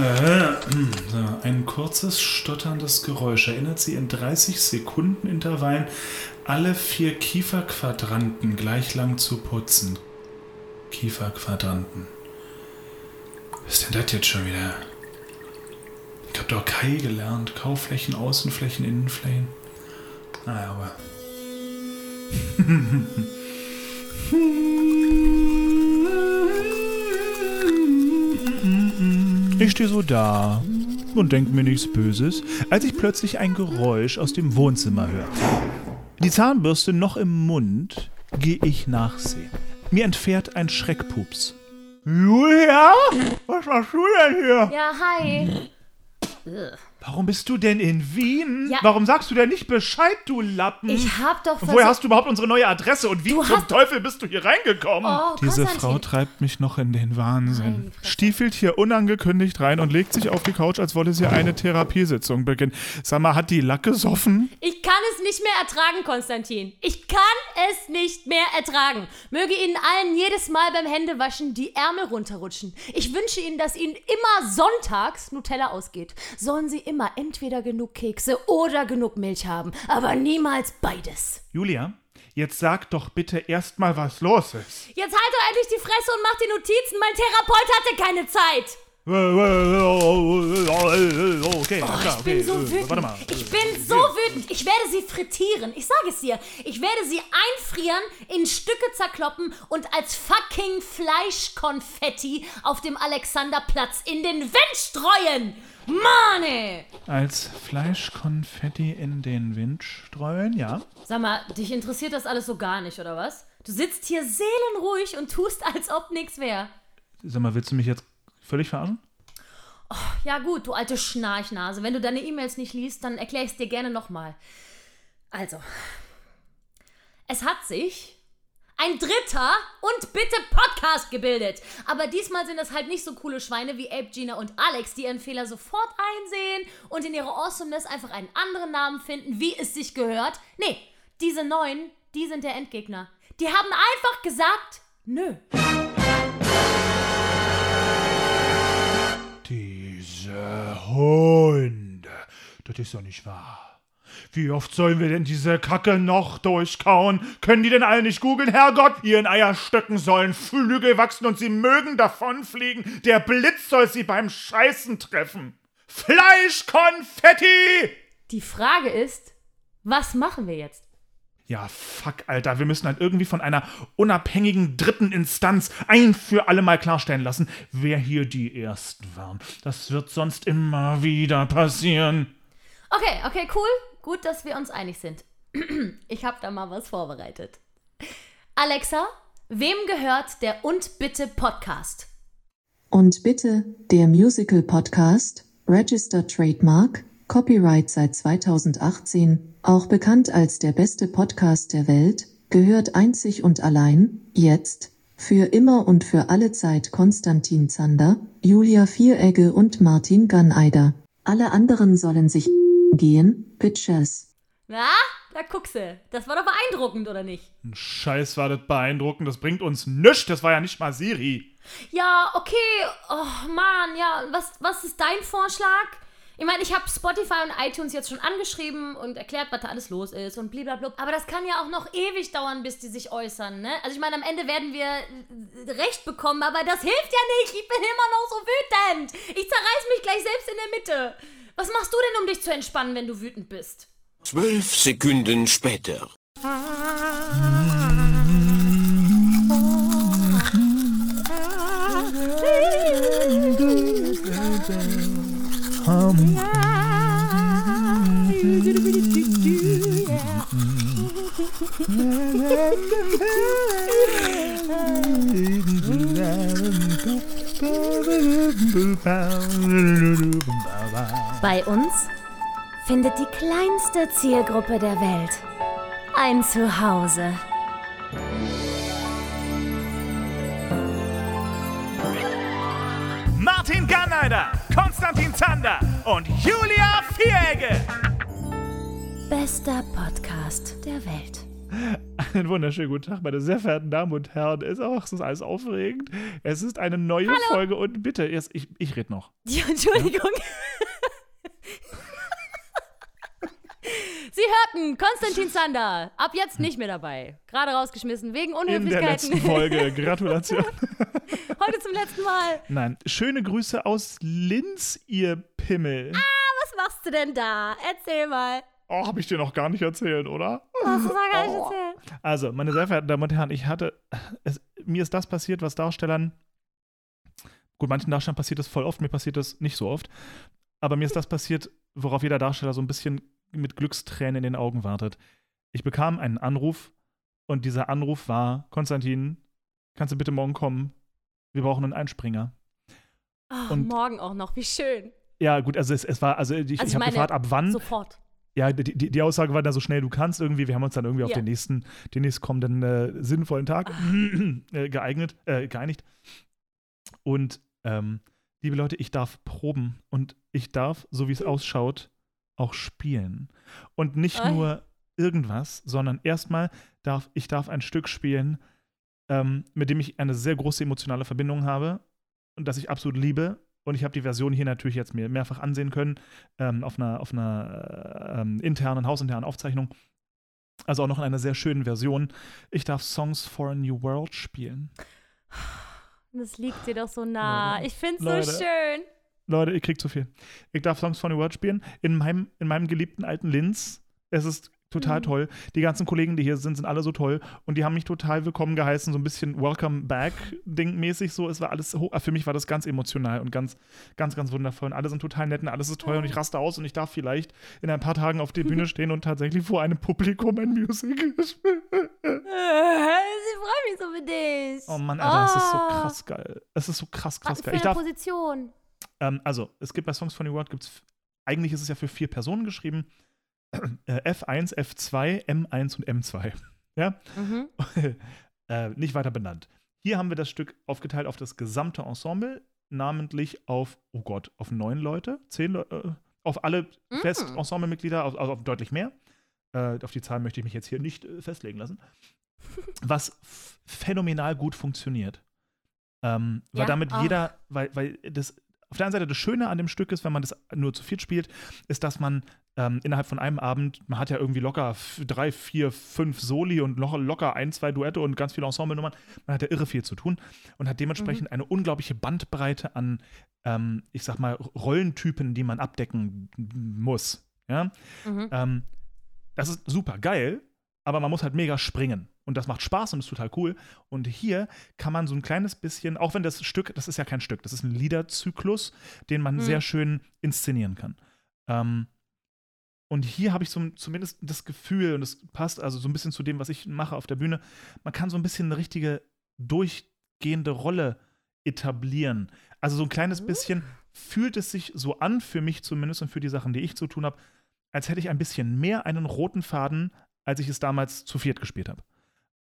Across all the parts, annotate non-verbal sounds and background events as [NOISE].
So, ein kurzes, stotterndes Geräusch erinnert sie in 30 Sekunden Intervallen alle vier Kieferquadranten gleich lang zu putzen. Kieferquadranten. Was ist denn das jetzt schon wieder? Ich hab doch Kai gelernt. Kaufflächen, Außenflächen, Innenflächen. Naja, aber. [LAUGHS] Ich stehe so da und denke mir nichts Böses, als ich plötzlich ein Geräusch aus dem Wohnzimmer höre. Die Zahnbürste noch im Mund, gehe ich nachsehen. Mir entfährt ein Schreckpups. Julia? Was machst du denn hier? Ja, hi. Warum bist du denn in Wien? Ja. Warum sagst du denn nicht Bescheid, du Lappen? Ich hab doch Und Woher versucht- hast du überhaupt unsere neue Adresse und wie Du zum Teufel bist du hier reingekommen? Oh, Diese. Frau treibt mich noch in den Wahnsinn. Stiefelt hier unangekündigt rein und legt sich auf die Couch, als wolle sie eine Therapiesitzung beginnen. Sag mal, hat die Lack gesoffen? Ich kann es nicht mehr ertragen, Konstantin. Ich kann es nicht mehr ertragen. Möge Ihnen allen jedes Mal beim Händewaschen die Ärmel runterrutschen. Ich wünsche Ihnen, dass Ihnen immer sonntags Nutella ausgeht. Sollen Sie immer entweder genug Kekse oder genug Milch haben, aber niemals beides. Julia, jetzt sag doch bitte erstmal, was los ist. Jetzt halt doch endlich die Fresse und mach die Notizen. Mein Therapeut hatte keine Zeit. Okay, Oh, klar, ich bin okay. so äh, wütend. Warte mal. Ich bin so wütend. Ich werde sie frittieren. Ich sage es dir. Ich werde sie einfrieren, in Stücke zerkloppen und als fucking Fleischkonfetti auf dem Alexanderplatz in den Wind streuen. Mann, ey. Als Fleischkonfetti in den Wind streuen, ja. Sag mal, dich interessiert das alles so gar nicht, oder was? Du sitzt hier seelenruhig und tust, als ob nichts wäre. Sag mal, willst du mich jetzt völlig verarschen? Ja gut, du alte Schnarchnase. Wenn du deine E-Mails nicht liest, dann erkläre ich es dir gerne nochmal. Also, es hat sich ein dritter und bitte Podcast gebildet. Aber diesmal sind es halt nicht so coole Schweine wie Abe, Gina und Alex, die ihren Fehler sofort einsehen und in ihrer Awesomeness einfach einen anderen Namen finden, wie es sich gehört. Nee, diese neuen, die sind der Endgegner. Die haben einfach gesagt, nö. Diese Hunde. Das ist doch nicht wahr. Wie oft sollen wir denn diese Kacke noch durchkauen? Können die denn alle nicht googeln, Herrgott? Ihren Eierstöcken sollen Flügel wachsen und sie mögen davonfliegen. Der Blitz soll sie beim Scheißen treffen. Fleischkonfetti! Die Frage ist, was machen wir jetzt? Ja, fuck, Alter. Wir müssen halt irgendwie von einer unabhängigen dritten Instanz ein für alle Mal klarstellen lassen, wer hier die Ersten waren. Das wird sonst immer wieder passieren. Okay, okay, cool. Gut, dass wir uns einig sind. [CLEARS THROAT] Ich habe da mal was vorbereitet. Alexa, wem gehört der Und bitte Podcast? Und bitte, der Musical Podcast, Registered Trademark, Copyright seit 2018, auch bekannt als der beste Podcast der Welt, gehört einzig und allein, jetzt, für immer und für alle Zeit Konstantin Zander, Julia Vieregge und Martin Ganeider. Alle anderen sollen sich gehen, Bitches. Na, da guckst du. Das war doch beeindruckend, oder nicht? Ein Scheiß war das beeindruckend. Das bringt uns nichts. Das war ja nicht mal Siri. Ja, okay. Oh, Mann, ja. Was, was ist dein Vorschlag? Ich meine, ich habe Spotify und iTunes jetzt schon angeschrieben und erklärt, was da alles los ist und blablabla. Aber das kann ja auch noch ewig dauern, bis die sich äußern, ne? Also ich meine, am Ende werden wir äh, Recht bekommen, aber das hilft ja nicht. Ich bin immer noch so wütend. Ich zerreiß mich gleich selbst in der Mitte. Was machst du denn, um dich zu entspannen, wenn du wütend bist? Zwölf Sekunden später. Bei uns findet die kleinste Zielgruppe der Welt ein Zuhause. Martin Garneider, Konstantin Zander und Julia Vieregge. Bester Podcast der Welt. Einen wunderschönen guten Tag, meine sehr verehrten Damen und Herren. Es ist, auch, es ist alles aufregend. Es ist eine neue Folge und bitte, erst, ich, ich rede noch. [LAUGHS] Ja, Entschuldigung. [LAUGHS] Sie hörten Konstantin Zander. Ab jetzt nicht mehr dabei. Gerade rausgeschmissen wegen In der letzten Unhöflichkeiten. Folge. [LAUGHS] Gratulation. Heute zum letzten Mal. Nein, schöne Grüße aus Linz, ihr Pimmel. Was machst du denn da? Erzähl mal. Oh, habe ich dir noch gar nicht erzählt, oder? Hast du gar nicht Oh. erzählt? Also, meine sehr verehrten Damen und Herren, ich hatte, es, mir ist das passiert, was Darstellern, gut, manchen Darstellern passiert das voll oft, mir passiert das nicht so oft, aber mir ist das passiert, worauf jeder Darsteller so ein bisschen mit Glückstränen in den Augen wartet. Ich bekam einen Anruf und dieser Anruf war, Konstantin, kannst du bitte morgen kommen? Wir brauchen einen Einspringer. Oh, Und- morgen auch noch. Wie schön. Ja, gut, also es, es war, also ich, Also ich habe gefragt, ab wann. Sofort. Ja, die, die, die Aussage war da so schnell du kannst irgendwie. Wir haben uns dann irgendwie auf Ja. den nächsten, den nächstkommenden äh, sinnvollen Tag [CLEARS THROAT] äh, geeignet, äh, geeinigt. Und ähm, liebe Leute, ich darf proben und ich darf, so wie es ausschaut, auch spielen. Und nicht Ei. nur irgendwas, sondern erstmal darf ich darf ein Stück spielen, ähm, mit dem ich eine sehr große emotionale Verbindung habe und das ich absolut liebe. Und ich habe die Version hier natürlich jetzt mir mehrfach ansehen können, ähm, auf einer, auf einer äh, ähm, internen, hausinternen Aufzeichnung. Also auch noch in einer sehr schönen Version. Ich darf Songs for a New World spielen. Das liegt dir doch so nah. Leute. Ich find's Leute. so schön. Leute, ihr kriegt zu viel. Ich darf Songs for a New World spielen in meinem, in meinem geliebten alten Linz. Es ist total Mhm. toll. Die ganzen Kollegen, die hier sind, sind alle so toll. Und die haben mich total willkommen geheißen, so ein bisschen Welcome Back-Ding mäßig. So, es war alles, ho- für mich war das ganz emotional und ganz, ganz, ganz wundervoll. Und alle sind total nett und alles ist toll. Und ich raste aus und ich darf vielleicht in ein paar Tagen auf der Bühne [LAUGHS] stehen und tatsächlich vor einem Publikum ein Musical spielen. [LAUGHS] Ich freue mich so für dich. Oh Mann, Alter, es ist so Oh. krass geil. Es ist so krass, krass geil. Ich darf, Position. Ähm, also, es gibt bei Songs for New World, gibt's, eigentlich ist es ja für vier Personen geschrieben. Äh, F1, F2, M1 und M2. [LAUGHS] Ja? Mhm. [LAUGHS] äh, nicht weiter benannt. Hier haben wir das Stück aufgeteilt auf das gesamte Ensemble, namentlich auf, oh Gott, auf neun Leute, zehn Leute, äh, auf alle Mm. Fest-Ensemble-Mitglieder, auf, also auf deutlich mehr. Äh, auf die Zahl möchte ich mich jetzt hier nicht äh, festlegen lassen. [LAUGHS] Was phänomenal gut funktioniert. Ähm, weil Ja, damit jeder, weil, weil das auf der einen Seite das Schöne an dem Stück ist, wenn man das nur zu viert spielt, ist, dass man ähm, innerhalb von einem Abend, man hat ja irgendwie locker drei, vier, fünf Soli und locker, locker ein, zwei Duette und ganz viele Ensemblenummern. Man hat ja irre viel zu tun und hat dementsprechend eine unglaubliche Bandbreite an, ähm, ich sag mal, Rollentypen, die man abdecken muss. Ja? Mhm. Ähm, das ist super geil, aber man muss halt mega springen. Und das macht Spaß und ist total cool. Und hier kann man so ein kleines bisschen, auch wenn das Stück, das ist ja kein Stück, das ist ein Liederzyklus, den man Mhm. sehr schön inszenieren kann. Ähm, und hier habe ich so, zumindest das Gefühl, und es passt also so ein bisschen zu dem, was ich mache auf der Bühne, man kann so ein bisschen eine richtige durchgehende Rolle etablieren. Also so ein kleines Mhm. bisschen fühlt es sich so an, für mich zumindest und für die Sachen, die ich zu tun habe, als hätte ich ein bisschen mehr einen roten Faden, als ich es damals zu viert gespielt habe.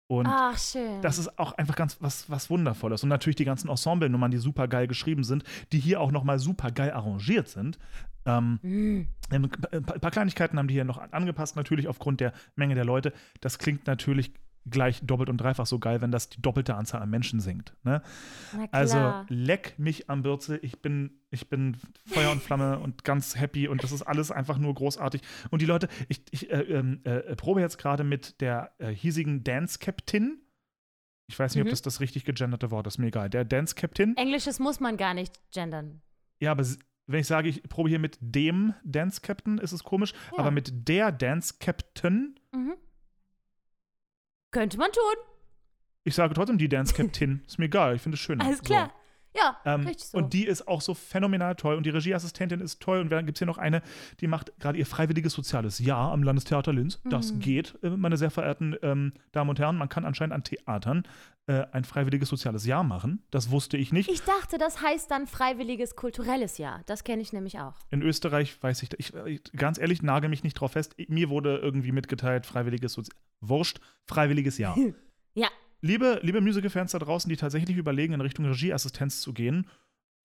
Und Ach, das ist auch einfach ganz was, was Wundervolles. Und natürlich die ganzen Ensemble-Nummern, die super geil geschrieben sind, die hier auch noch mal super geil arrangiert sind. Ähm, Mhm. ein paar Kleinigkeiten haben die hier noch angepasst, natürlich aufgrund der Menge der Leute. Das klingt natürlich gleich doppelt und dreifach so geil, wenn das die doppelte Anzahl an Menschen singt. Ne? Also leck mich am Bürzel. Ich bin, ich bin Feuer und Flamme [LAUGHS] und ganz happy und das ist alles einfach nur großartig. Und die Leute, ich, ich äh, ähm, äh, probe jetzt gerade mit der äh, hiesigen Dance Captain. Ich weiß nicht, ob Mhm. das das richtig gegenderte Wort ist, mir egal. Der Dance Captain. Englisches muss man gar nicht gendern. Ja, aber wenn ich sage, ich probe hier mit dem Dance Captain, ist es komisch. Ja. Aber mit der Dance Captain, Mhm. Könnte man tun. ich sage trotzdem die Dance Captain. ist mir egal, ich finde es schön. Alles So. Ja, Ähm, richtig so. Und die ist auch so phänomenal toll. Und die Regieassistentin ist toll. Und dann gibt es hier noch eine, die macht gerade ihr freiwilliges soziales Jahr am Landestheater Linz. Das Mhm. geht, äh, meine sehr verehrten ähm, Damen und Herren. Man kann anscheinend an Theatern äh, ein freiwilliges soziales Jahr machen. Das wusste ich nicht. ich dachte, das heißt dann freiwilliges kulturelles Jahr. Das kenne ich nämlich auch. In Österreich weiß ich, ich, ich ganz ehrlich, nagel mich nicht drauf fest. Mir wurde irgendwie mitgeteilt, freiwilliges Sozi Wurscht, freiwilliges Jahr. [LAUGHS] Ja. Liebe, liebe Musical-Fans da draußen, die tatsächlich überlegen, in Richtung Regieassistenz zu gehen,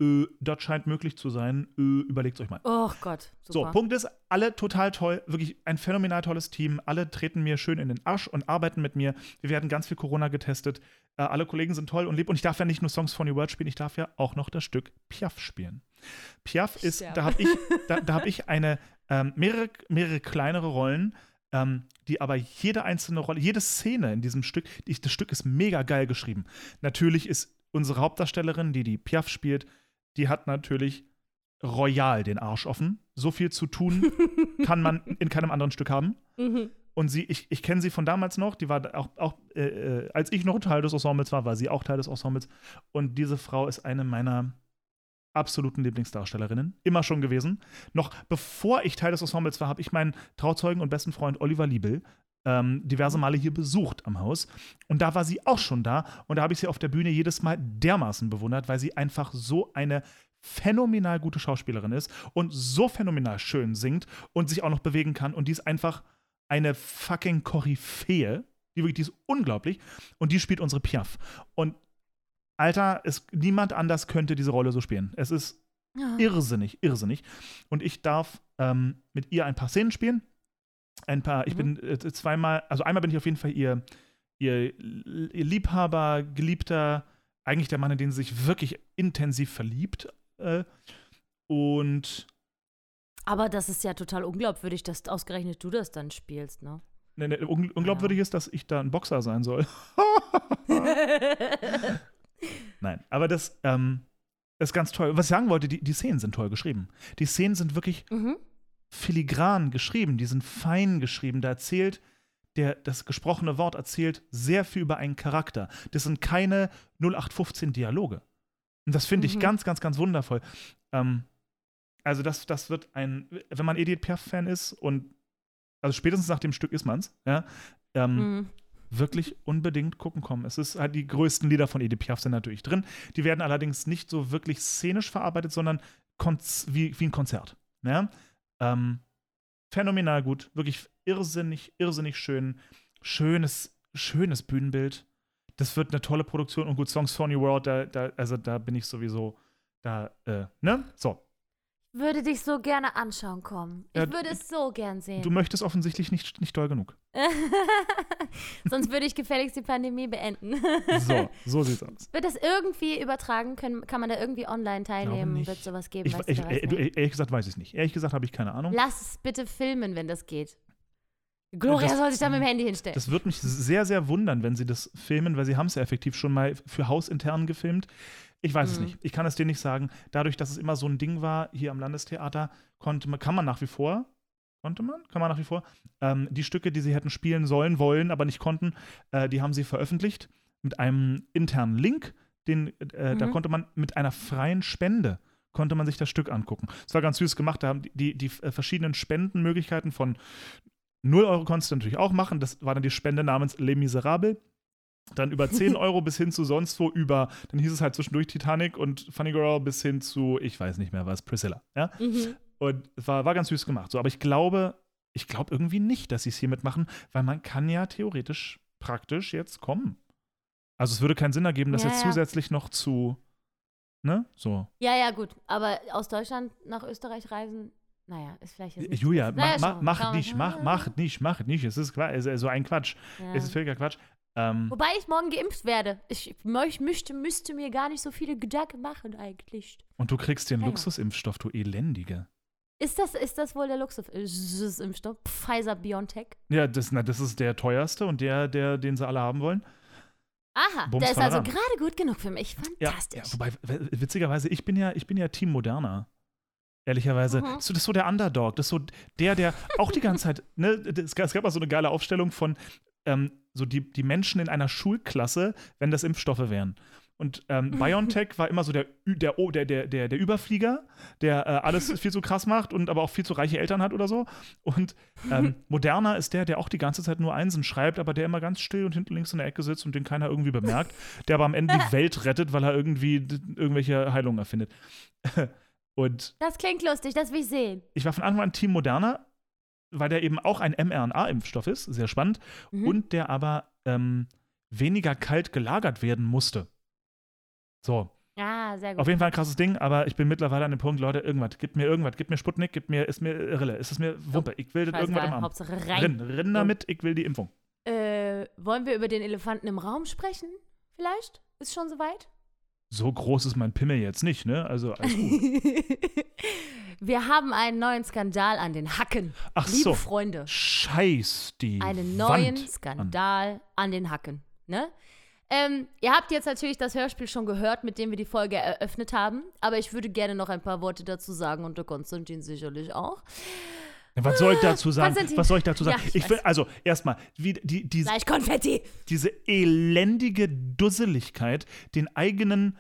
Äh, das scheint möglich zu sein. Äh, Überlegt euch mal. Oh Gott. So, Super. Punkt ist, alle total toll, wirklich ein phänomenal tolles Team. Alle treten mir schön in den Arsch und arbeiten mit mir. Wir werden ganz viel Corona getestet. Äh, alle Kollegen sind toll und lieb. Und ich darf ja nicht nur Songs von New World spielen, ich darf ja auch noch das Stück Piaf spielen. Piaf ist, da habe ich, [LAUGHS] da, da hab ich eine, ähm, mehrere, mehrere kleinere Rollen, ähm, die aber jede einzelne Rolle, jede Szene in diesem Stück, die, das Stück ist mega geil geschrieben. Natürlich ist unsere Hauptdarstellerin, die die Piaf spielt, die hat natürlich royal den Arsch offen. So viel zu tun [LAUGHS] kann man in keinem anderen Stück haben. Mhm. Und sie, ich, ich kenne sie von damals noch, die war auch, auch äh, äh, als ich noch Teil des Ensembles war, war sie auch Teil des Ensembles. Und diese Frau ist eine meiner absoluten Lieblingsdarstellerinnen. Immer schon gewesen. Noch bevor ich Teil des Ensembles war, habe ich meinen Trauzeugen und besten Freund Oliver Liebel ähm, diverse Male hier besucht am Haus. Und da war sie auch schon da. Und da habe ich sie auf der Bühne jedes Mal dermaßen bewundert, weil sie einfach so eine phänomenal gute Schauspielerin ist und so phänomenal schön singt und sich auch noch bewegen kann. Und die ist einfach eine fucking Koryphäe. Die wirklich, die ist unglaublich. Und die spielt unsere Piaf. Und Alter, es, niemand anders könnte diese Rolle so spielen. Es ist Ja. irrsinnig, irrsinnig. Und ich darf ähm, mit ihr ein paar Szenen spielen. Ein paar, ich Mhm. bin äh, zweimal, also einmal bin ich auf jeden Fall ihr, ihr, ihr Liebhaber, Geliebter, eigentlich der Mann, in den sie sich wirklich intensiv verliebt. Äh, und Aber das ist ja total unglaubwürdig, dass ausgerechnet du das dann spielst, ne? ne, ne, un unglaubwürdig ist, dass ich da ein Boxer sein soll. [LAUGHS] [LAUGHS] [LAUGHS] Nein, aber das ähm, ist ganz toll. Was ich sagen wollte, die, die Szenen sind toll geschrieben. Die Szenen sind wirklich mhm. filigran geschrieben, die sind fein geschrieben. Da erzählt der, das gesprochene Wort erzählt sehr viel über einen Charakter. Das sind keine 0815 Dialoge. Und das finde ich Mhm. ganz, ganz, ganz wundervoll. Ähm, also das, das wird ein, wenn man Edith Piaf-Fan ist und also spätestens nach dem Stück ist man's, ja, ähm, Mhm. Wirklich unbedingt gucken kommen. Es ist halt die größten Lieder von Edith Piaf sind natürlich drin. Die werden allerdings nicht so wirklich szenisch verarbeitet, sondern wie, wie ein Konzert. Ja? Ähm, phänomenal gut, wirklich irrsinnig, irrsinnig schön. Schönes, schönes Bühnenbild. Das wird eine tolle Produktion und gut, Songs for New World, da, da, also da bin ich sowieso da, äh, ne? So. Würde dich so gerne anschauen kommen. Ich Ja, würde es so gern sehen. Du möchtest offensichtlich nicht, nicht doll genug. [LAUGHS] Sonst würde ich gefälligst die Pandemie beenden. So, so [LAUGHS] sieht's aus. Wird das irgendwie übertragen können? Kann man da irgendwie online teilnehmen? Wird sowas geben? Ich, weißt ich, du, äh, nicht? ehrlich gesagt weiß ich es nicht. Ehrlich gesagt habe ich keine Ahnung. Lass es bitte filmen, wenn das geht. Gloria Das- soll sich da mit dem Handy hinstellen. Das würde mich sehr, sehr wundern, wenn sie das filmen, weil sie haben es ja effektiv schon mal für hausintern gefilmt. Ich weiß es Mhm. nicht. Ich kann es dir nicht sagen. Dadurch, dass es immer so ein Ding war hier am Landestheater, konnte man, kann man nach wie vor, konnte man, kann man nach wie vor, ähm, die Stücke, die sie hätten spielen sollen, wollen, aber nicht konnten, äh, die haben sie veröffentlicht mit einem internen Link. Den, äh, Da Mhm. konnte man mit einer freien Spende konnte man sich das Stück angucken. Es war ganz süß gemacht. Da haben die, die, die äh, verschiedenen Spendenmöglichkeiten von 0 Euro konntest du natürlich auch machen. Das war dann die Spende namens Les Miserables. Dann über 10 [LAUGHS] Euro bis hin zu sonst wo über, dann hieß es halt zwischendurch Titanic und Funny Girl bis hin zu, ich weiß nicht mehr was, Priscilla. Ja? Mhm. Und es war, war ganz süß gemacht. So, aber ich glaube, ich glaube irgendwie nicht, dass sie es hiermit machen, weil man kann ja theoretisch praktisch jetzt kommen. Also es würde keinen Sinn ergeben, das Ja, jetzt ja. zusätzlich noch zu, ne, so. Ja, ja, gut. Aber aus Deutschland nach Österreich reisen, naja, ist vielleicht jetzt nicht Julia, so- naja, mach, mach, mach nicht, mach, mach nicht, mach nicht. Es ist Qua- es ist so ein Quatsch. Ja. Es ist völliger Quatsch. Ähm, Wobei ich morgen geimpft werde. Ich möch, müsste, müsste mir gar nicht so viele Gedanken machen eigentlich. und du kriegst den Ja, ja. Luxusimpfstoff, du Elendige. Ist das, ist das wohl der Luxusimpfstoff? Pfizer BioNTech? Ja, das, na, das ist der teuerste und der, der, den sie alle haben wollen. Aha, Bums der ist also gerade gut genug für mich. Ja, Fantastisch. ja, wobei, w- witzigerweise, ich bin ja, ich bin ja Team Moderna. Ehrlicherweise. Mhm. Das, ist so, das ist so der Underdog. Das ist so der, der auch die ganze Zeit, ne, es gab, es gab mal so eine geile Aufstellung von ähm, so die, die Menschen in einer Schulklasse, wenn das Impfstoffe wären. Und ähm, [LAUGHS] BioNTech war immer so der, der, der, der, der, Überflieger, der äh, alles [LAUGHS] viel zu krass macht und aber auch viel zu reiche Eltern hat oder so. Und ähm, [LAUGHS] Moderna ist der, der auch die ganze Zeit nur Einsen schreibt, aber der immer ganz still und hinten links in der Ecke sitzt und den keiner irgendwie bemerkt, der aber am Ende die Welt rettet, weil er irgendwie irgendwelche Heilungen erfindet. und das klingt lustig, das will ich sehen. ich war von Anfang an Team Moderna, weil der eben auch ein mRNA-Impfstoff ist, sehr spannend, Mhm. und der aber ähm, weniger kalt gelagert werden musste. So. Ah, sehr gut. Auf jeden Fall ein krasses Ding, aber ich bin mittlerweile an dem Punkt, Leute, irgendwas, gib mir irgendwas, gib mir Sputnik, gib mir, ist mir Rille, ist es mir Wumpe, ich will das irgendwas im Arm. Hauptsache rein. Rinn, rinn damit, ich will die Impfung. Äh, wollen wir über den Elefanten im Raum sprechen? Vielleicht? Ist schon soweit? So groß ist mein Pimmel jetzt nicht, ne? Also alles gut. [LAUGHS] wir haben einen neuen Skandal an den Hacken. Ach Liebe so. Freunde, Scheiß die einen neuen Wand an. Skandal an den Hacken. Ne? Ähm, ihr habt jetzt natürlich das Hörspiel schon gehört, mit dem wir die Folge eröffnet haben, aber ich würde gerne noch ein paar Worte dazu sagen und der Konstantin sicherlich auch. Was soll ich dazu sagen? Konstantin. Was soll ich dazu sagen? Ja, ich ich will, also erstmal, wie die, diese, Gleich Konfetti! diese elendige Dusseligkeit, den eigenen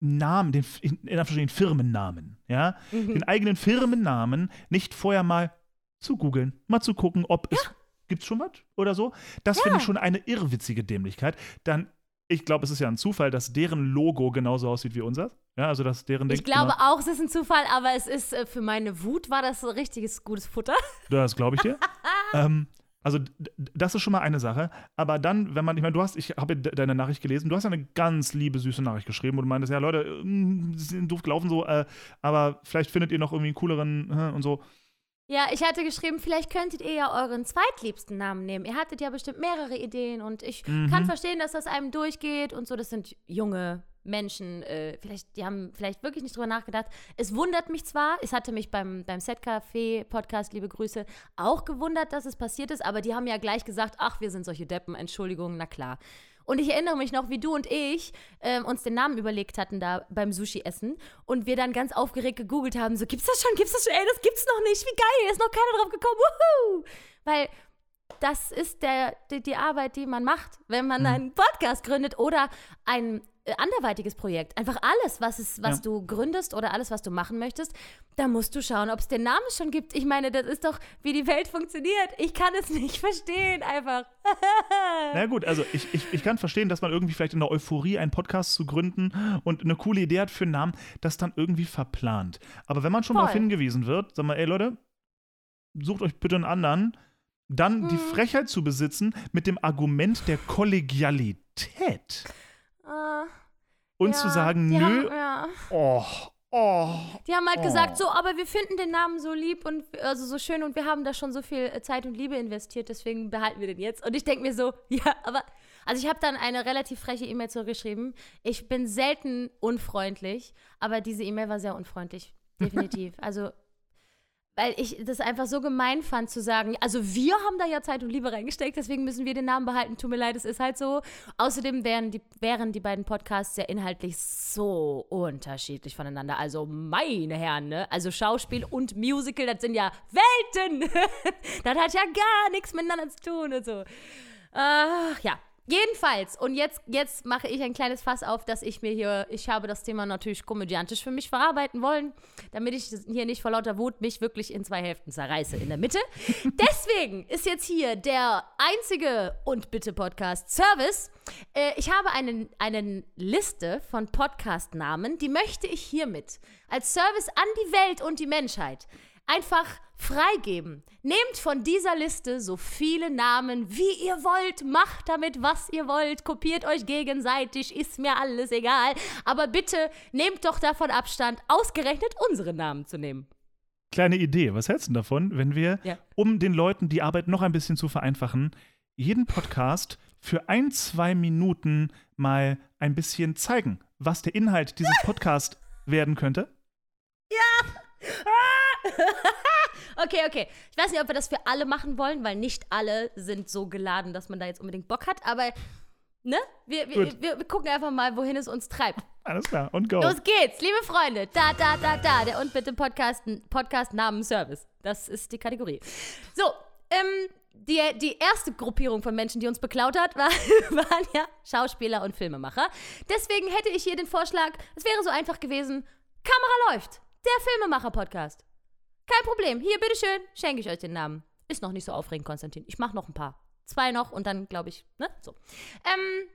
Namen, den in, in Anführungsstrichen Firmennamen, ja, Mhm. den eigenen Firmennamen nicht vorher mal zu googeln, mal zu gucken, ob es gibt's schon was oder so. Das finde ich schon eine irrwitzige Dämlichkeit. Dann, ich glaube, es ist ja ein Zufall, dass deren Logo genauso aussieht wie unser. Ja, also dass deren Ding Ich glaube immer- auch, es ist ein Zufall, aber es ist äh, für meine Wut war das so richtiges gutes Futter. [LAUGHS] Das glaube ich dir. ähm, also das ist schon mal eine Sache. Aber dann, wenn man, ich meine, du hast, ich habe de- deine Nachricht gelesen, du hast eine ganz liebe, süße Nachricht geschrieben, du meintest, ja Leute, ähm, sie sind doof gelaufen so, äh, aber vielleicht findet ihr noch irgendwie einen cooleren äh, und so. Ja, ich hatte geschrieben, vielleicht könntet ihr ja euren zweitliebsten Namen nehmen. Ihr hattet ja bestimmt mehrere Ideen und ich Mhm. kann verstehen, dass das einem durchgeht und so. Das sind junge Menschen, äh, vielleicht, die haben vielleicht wirklich nicht drüber nachgedacht. Es wundert mich zwar, es hatte mich beim, beim Set-Café-Podcast, liebe Grüße, auch gewundert, dass es passiert ist, aber die haben ja gleich gesagt, ach, wir sind solche Deppen, Entschuldigung, na klar. Und ich erinnere mich noch, wie du und ich ähm, uns den Namen überlegt hatten da beim Sushi-Essen und wir dann ganz aufgeregt gegoogelt haben, so, gibt's das schon, gibt's das schon, ey, das gibt's noch nicht, wie geil, ist noch keiner drauf gekommen, wuhu! Weil das ist der, die, die Arbeit, die man macht, wenn man einen Podcast gründet oder ein äh, anderweitiges Projekt. Einfach alles, was, es, was Ja. du gründest oder alles, was du machen möchtest, da musst du schauen, ob es den Namen schon gibt. Ich meine, das ist doch, wie die Welt funktioniert. Ich kann es [LAUGHS] nicht verstehen, einfach. Na gut, also ich, ich, ich kann verstehen, dass man irgendwie vielleicht in der Euphorie einen Podcast zu gründen und eine coole Idee hat für einen Namen, das dann irgendwie verplant. Aber wenn man schon Voll. darauf hingewiesen wird, sag mal, ey Leute, sucht euch bitte einen anderen, dann die Hm. Frechheit zu besitzen mit dem Argument der Kollegialität Ah, und ja, zu sagen, nö, Haben, ja. oh, oh. Die haben halt Oh. gesagt, so, aber wir finden den Namen so lieb und also so schön und wir haben da schon so viel äh, Zeit und Liebe investiert, deswegen behalten wir den jetzt. Und ich denke mir so, [LAUGHS] ja, aber. Also ich habe dann eine relativ freche E-Mail zurückgeschrieben. Ich bin selten unfreundlich, aber diese E-Mail war sehr unfreundlich. Definitiv. [LAUGHS] also. Weil ich das einfach so gemein fand zu sagen, also wir haben da ja Zeit und Liebe reingesteckt, deswegen müssen wir den Namen behalten. Tut mir leid, es ist halt so. Außerdem wären die, wären die beiden Podcasts ja inhaltlich so unterschiedlich voneinander. Also meine Herren, ne? Also Schauspiel und Musical, das sind ja Welten. [LAUGHS] das hat ja gar nichts miteinander zu tun und so. Ach ja. Jedenfalls, und jetzt, jetzt mache ich ein kleines Fass auf, dass ich mir hier, ich habe das Thema natürlich komödiantisch für mich verarbeiten wollen, damit ich hier nicht vor lauter Wut mich wirklich in zwei Hälften zerreiße in der Mitte. [LAUGHS] Deswegen ist jetzt hier der einzige und bitte Podcast Service. Äh, ich habe einen, eine Liste von Podcast-Namen, die möchte ich hiermit als Service an die Welt und die Menschheit einfach freigeben. Nehmt von dieser Liste so viele Namen, wie ihr wollt. Macht damit, was ihr wollt. Kopiert euch gegenseitig. Ist mir alles egal. Aber bitte nehmt doch davon Abstand, ausgerechnet unsere Namen zu nehmen. Kleine Idee, was hältst du denn davon, wenn wir, Ja. um den Leuten die Arbeit noch ein bisschen zu vereinfachen, jeden Podcast für ein, zwei Minuten mal ein bisschen zeigen, was der Inhalt dieses Podcasts werden könnte? [LAUGHS] Okay, okay. Ich weiß nicht, ob wir das für alle machen wollen, weil nicht alle sind so geladen, dass man da jetzt unbedingt Bock hat. Aber, ne? Wir, wir, wir, wir gucken einfach mal, wohin es uns treibt. Alles klar, und go. Los geht's, liebe Freunde. Da, da, da, da. Der und bitte Podcast, Podcast Namen Service. Das ist die Kategorie. So, ähm, die, die erste Gruppierung von Menschen, die uns beklaut hat, [LAUGHS] war, waren ja Schauspieler und Filmemacher. Deswegen hätte ich hier den Vorschlag, es wäre so einfach gewesen, Kamera läuft. Der Filmemacher-Podcast. Kein Problem. Hier, bitteschön, schenke ich euch den Namen. Ist noch nicht so aufregend, Konstantin. Ich mache noch ein paar. Zwei noch und dann, glaube ich, ne? So. Ähm,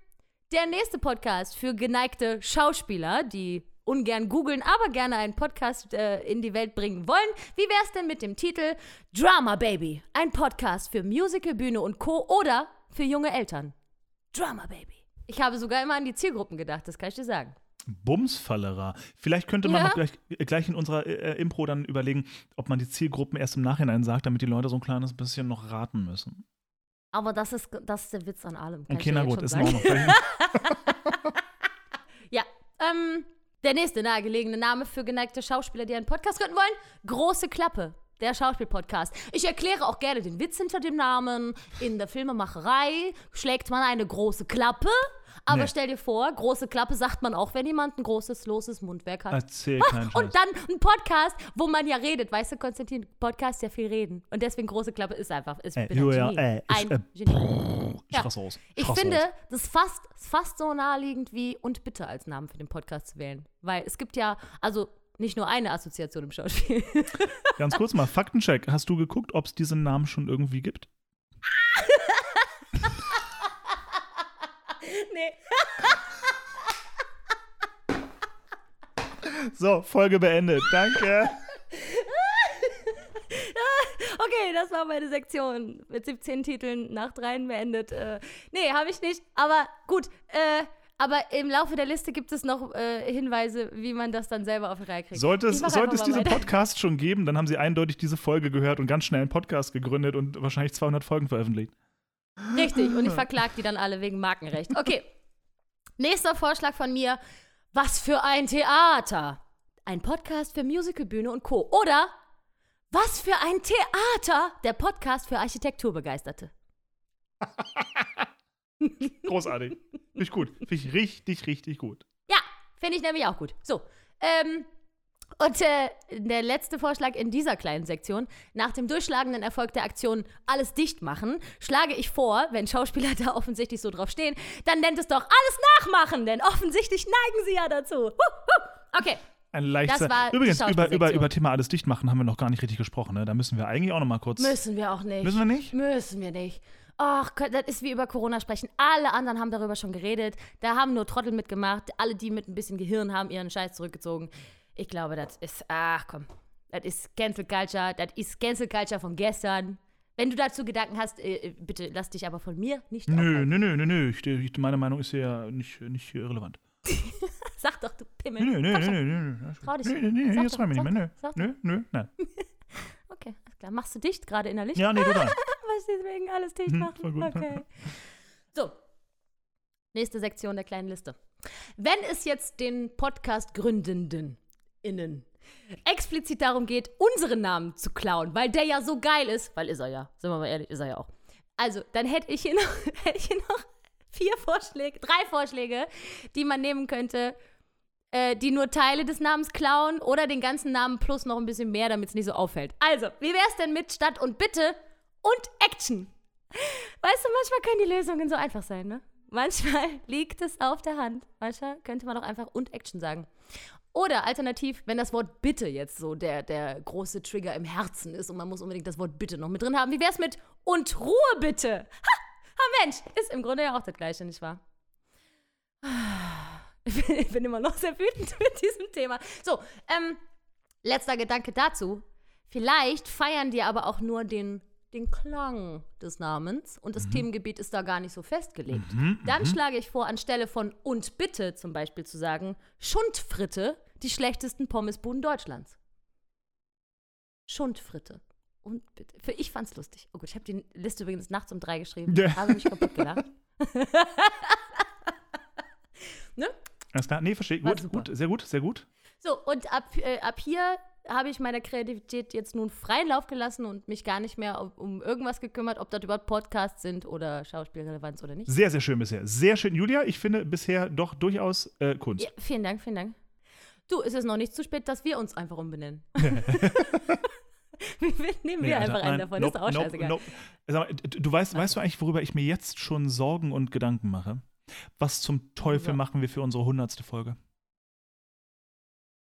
der nächste Podcast für geneigte Schauspieler, die ungern googeln, aber gerne einen Podcast äh, in die Welt bringen wollen. Wie wär's denn mit dem Titel Drama Baby? Ein Podcast für Musical, Bühne und Co. oder für junge Eltern. Drama Baby. Ich habe sogar immer an die Zielgruppen gedacht, das kann ich dir sagen. Bumsfallerer. Vielleicht könnte man Ja. noch gleich, äh, gleich in unserer äh, Impro dann überlegen, ob man die Zielgruppen erst im Nachhinein sagt, damit die Leute so ein kleines bisschen noch raten müssen. Aber das ist, das ist der Witz an allem. Okay, na gut, ist sagen. Vielleicht- [LAUGHS] Ja, ähm, der nächste nahegelegene Name für geneigte Schauspieler, die einen Podcast gründen wollen: Große Klappe. Der Schauspielpodcast. Ich erkläre auch gerne den Witz hinter dem Namen. In der Filmemacherei schlägt man eine große Klappe. Aber Nee. stell dir vor, große Klappe sagt man auch, wenn jemand ein großes, loses Mundwerk hat. Erzähl keinen [LAUGHS] Scheiß. Und dann ein Podcast, wo man ja redet. Weißt du, Konstantin, Podcast ja viel reden. Und deswegen große Klappe ist einfach, ist Ey, bin ein Julia, Genie. ey, ich, ein äh, Genie. ich Ja. raste aus. Ich finde, aus. das ist fast, fast so naheliegend wie und bitte als Namen für den Podcast zu wählen. Weil es gibt ja, also nicht nur eine Assoziation im Schauspiel. [LAUGHS] Ganz kurz mal, Faktencheck. Hast du geguckt, ob es diesen Namen schon irgendwie gibt? [LAUGHS] nee. So, Folge beendet. Danke. [LAUGHS] Okay, das war meine Sektion mit 17 Titeln nach dreien beendet. Äh, nee, habe ich nicht. Aber gut, äh, aber im Laufe der Liste gibt es noch äh, Hinweise, wie man das dann selber auf die Reihe kriegt. Sollte es, sollte es diesen. Podcast schon geben, dann haben sie eindeutig diese Folge gehört und ganz schnell einen Podcast gegründet und wahrscheinlich 200 Folgen veröffentlicht. Richtig, und ich verklag die dann alle wegen Markenrecht. Okay. Nächster Vorschlag von mir. Was für ein Theater. Ein Podcast für Musicalbühne und Co. Oder was für ein Theater. Der Podcast für Architekturbegeisterte. [LAUGHS] Großartig. Finde ich gut. Finde ich richtig, richtig gut. Ja, finde ich nämlich auch gut. So, ähm, und äh, der letzte Vorschlag in dieser kleinen Sektion. Nach dem durchschlagenden Erfolg der Aktion Alles dicht machen, schlage ich vor, wenn Schauspieler [LAUGHS] da offensichtlich so drauf stehen, dann nennt es doch Alles nachmachen, denn offensichtlich neigen sie ja dazu. Huh, huh. Okay, Ein leichter. Das war Übrigens, über, über, über Thema alles dicht machen haben wir noch gar nicht richtig gesprochen. Ne? Da müssen wir eigentlich auch noch mal kurz. müssen wir auch nicht. Müssen wir nicht? Müssen wir nicht. Ach, das ist wie über Corona sprechen. Alle anderen haben darüber schon geredet. Da haben nur Trottel mitgemacht. Alle, die mit ein bisschen Gehirn haben, ihren Scheiß zurückgezogen. Ich glaube, das ist, ach komm, das ist Cancel Culture. Das ist Cancel Culture von gestern. Wenn du dazu Gedanken hast, äh, bitte lass dich aber von mir nicht Nö, aufhalten. nö, nö, nö, nö. Ich, ich, meine Meinung ist ja nicht, nicht relevant. [LAUGHS] Sag doch, du Pimmel. Nö, nö, nö, nö, nö. Trau dich. Nö, nö, nö, jetzt rein mir nicht mehr. Nö, nö, nö, nein. [LAUGHS] Okay, alles klar. Machst du dicht gerade innerlich? Ja, nee, total. Was [LAUGHS] deswegen alles dicht Hm, machen? gut. Okay. So. Nächste Sektion der kleinen Liste. Wenn es jetzt den Podcast Gründenden innen explizit darum geht, unseren Namen zu klauen, weil der ja so geil ist, weil ist er ja, sind wir mal ehrlich, ist er ja auch. Also, dann hätte ich hier noch, [LAUGHS] hätte ich hier noch vier Vorschläge, drei Vorschläge, die man nehmen könnte, äh, die nur Teile des Namens klauen oder den ganzen Namen plus noch ein bisschen mehr, damit es nicht so auffällt. Also, wie wär's denn mit Stadt und Bitte und Action? Weißt du, manchmal können die Lösungen so einfach sein, ne? Manchmal [LAUGHS] liegt es auf der Hand. Manchmal könnte man auch einfach und Action sagen. Oder alternativ, wenn das Wort Bitte jetzt so der, der große Trigger im Herzen ist und man muss unbedingt das Wort Bitte noch mit drin haben, wie wär's mit und Ruhe bitte? Ha, ha Mensch, ist im Grunde ja auch das Gleiche, nicht wahr? [SIGHS] Ich bin, immer noch sehr wütend [LAUGHS] mit diesem Thema. So, ähm, letzter Gedanke dazu. Vielleicht feiern die aber auch nur den, den Klang des Namens und das Themengebiet ist da gar nicht so festgelegt. Dann schlage ich vor, anstelle von und bitte zum Beispiel zu sagen, Schundfritte, die schlechtesten Pommesbuden Deutschlands. Schundfritte. Und bitte. Für ich fand's lustig. Oh gut, ich habe die Liste übrigens nachts um drei geschrieben. Ja. Habe mich kaputt gelacht. [LAUGHS] [LAUGHS] ne? Alles klar? Nee, verstehe. Gut, super. gut, sehr gut, sehr gut. So, und ab, äh, ab hier habe ich meiner Kreativität jetzt nun freien Lauf gelassen und mich gar nicht mehr um, um irgendwas gekümmert, ob das überhaupt Podcasts sind oder Schauspielrelevanz oder nicht. Sehr, sehr schön bisher. Sehr schön. Julia, ich finde bisher doch durchaus äh, Kunst. Ja, vielen Dank, vielen Dank. Du, ist es noch nicht zu spät, dass wir uns einfach umbenennen? [LAUGHS] [LAUGHS] Nehmen wir Alter, einfach einen davon, nope, ist doch auch nope, scheißegal. nope. Sag mal, du weißt, weißt du eigentlich, worüber ich mir jetzt schon Sorgen und Gedanken mache? Was zum Teufel Worüber? machen wir für unsere hundertste Folge?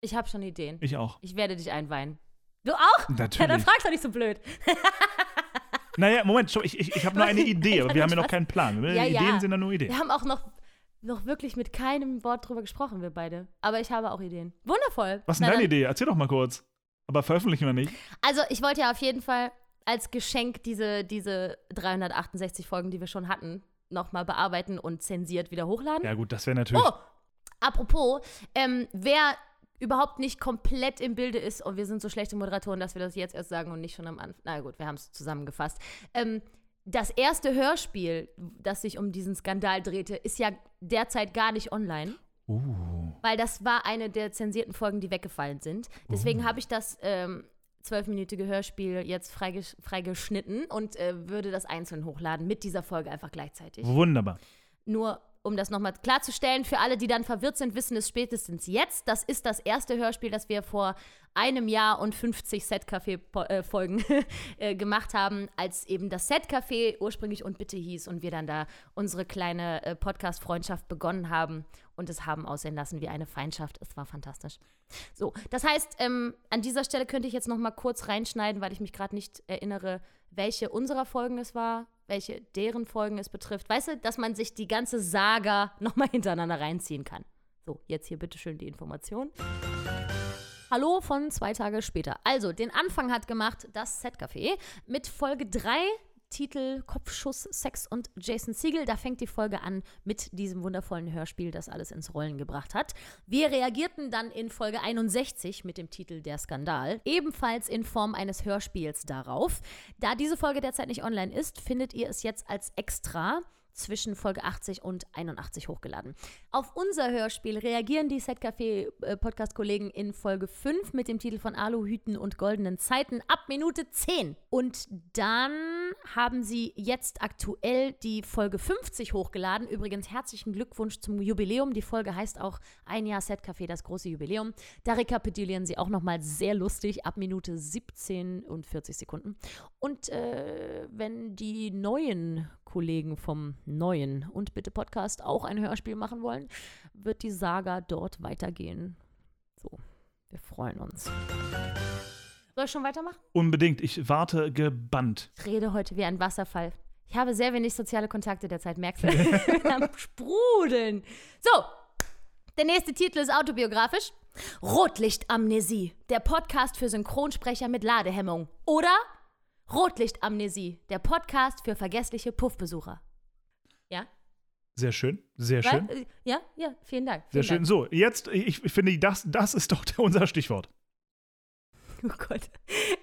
Ich habe schon Ideen. Ich auch. Ich werde dich einweihen. Du auch? Ja, dann Natürlich. fragst doch nicht so blöd. [LAUGHS] [LAUGHS] Naja, Moment, ich, ich, ich habe nur eine Idee, aber wir haben ja noch keinen Plan. Ja, ja. Ideen sind ja nur Ideen. Wir haben auch noch, noch wirklich mit keinem Wort drüber gesprochen, wir beide. Aber ich habe auch Ideen. Wundervoll. Was ist deine dann- Idee? Erzähl doch mal kurz. Aber veröffentlichen wir nicht. Also, ich wollte ja auf jeden Fall als Geschenk diese, diese 368 Folgen, die wir schon hatten, nochmal bearbeiten und zensiert wieder hochladen. Ja, gut, das wäre natürlich. oh, Apropos, ähm, wer überhaupt nicht komplett im Bilde ist, und wir sind so schlechte Moderatoren, dass wir das jetzt erst sagen und nicht schon am Anfang. Na gut, wir haben es zusammengefasst. Ähm, das erste Hörspiel, das sich um diesen Skandal drehte, ist ja derzeit gar nicht online. Uh. Weil das war eine der zensierten Folgen, die weggefallen sind. Deswegen habe ich das ähm, zwölfminütige Hörspiel jetzt freigesch freigeschnitten und äh, würde das einzeln hochladen mit dieser Folge einfach gleichzeitig. Wunderbar. Nur um das nochmal klarzustellen, für alle, die dann verwirrt sind, wissen es spätestens jetzt. Das ist das erste Hörspiel, das wir vor einem Jahr und 50 Set-Café-Folgen [LAUGHS] äh, gemacht haben, als eben das Set-Café ursprünglich und bitte hieß und wir dann da unsere kleine äh, Podcast-Freundschaft begonnen haben und es haben aussehen lassen wie eine Feindschaft. Es war fantastisch. So, das heißt, ähm, an dieser Stelle könnte ich jetzt nochmal kurz reinschneiden, weil ich mich gerade nicht erinnere, welche unserer Folgen es war, welche deren Folgen es betrifft. Weißt du, dass man sich die ganze Saga [LAUGHS] nochmal hintereinander reinziehen kann. So, jetzt hier bitteschön die Information. Hallo von zwei Tage später. Also, den Anfang hat gemacht das Setcafé mit Folge 3, Titel Kopfschuss, Sex und Jason Siegel. Da fängt die Folge an mit diesem wundervollen Hörspiel, das alles ins Rollen gebracht hat. Wir reagierten dann in Folge 61 mit dem Titel Der Skandal, ebenfalls in Form eines Hörspiels darauf. Da diese Folge derzeit nicht online ist, findet ihr es jetzt als extra zwischen Folge 80 und 81 hochgeladen. Auf unser Hörspiel reagieren die Setcafé-Podcast-Kollegen in Folge 5 mit dem Titel von Aluhüten und goldenen Zeiten ab Minute 10. Und dann haben sie jetzt aktuell die Folge 50 hochgeladen. Übrigens herzlichen Glückwunsch zum Jubiläum. Die Folge heißt auch Ein Jahr Setcafé, das große Jubiläum. Da rekapitulieren sie auch nochmal sehr lustig ab Minute 17 und 40 Sekunden. Und äh, wenn die neuen Kollegen vom neuen und bitte Podcast auch ein Hörspiel machen wollen, wird die Saga dort weitergehen. So, wir freuen uns. Soll ich schon weitermachen? Unbedingt. Ich warte gebannt. Ich rede heute wie ein Wasserfall. Ich habe sehr wenig soziale Kontakte derzeit, merkst du? [LAUGHS] [LAUGHS] Am Sprudeln. So, der nächste Titel ist autobiografisch. Rotlichtamnesie, der Podcast für Synchronsprecher mit Ladehemmung. Oder Rotlichtamnesie, der Podcast für vergessliche Puffbesucher. Ja? Sehr schön. Sehr Weil- schön. äh, Ja, ja, vielen Dank. Sehr vielen schön. Dank. So, jetzt, ich ich finde, das, das ist doch unser Stichwort. [LAUGHS] Oh Gott.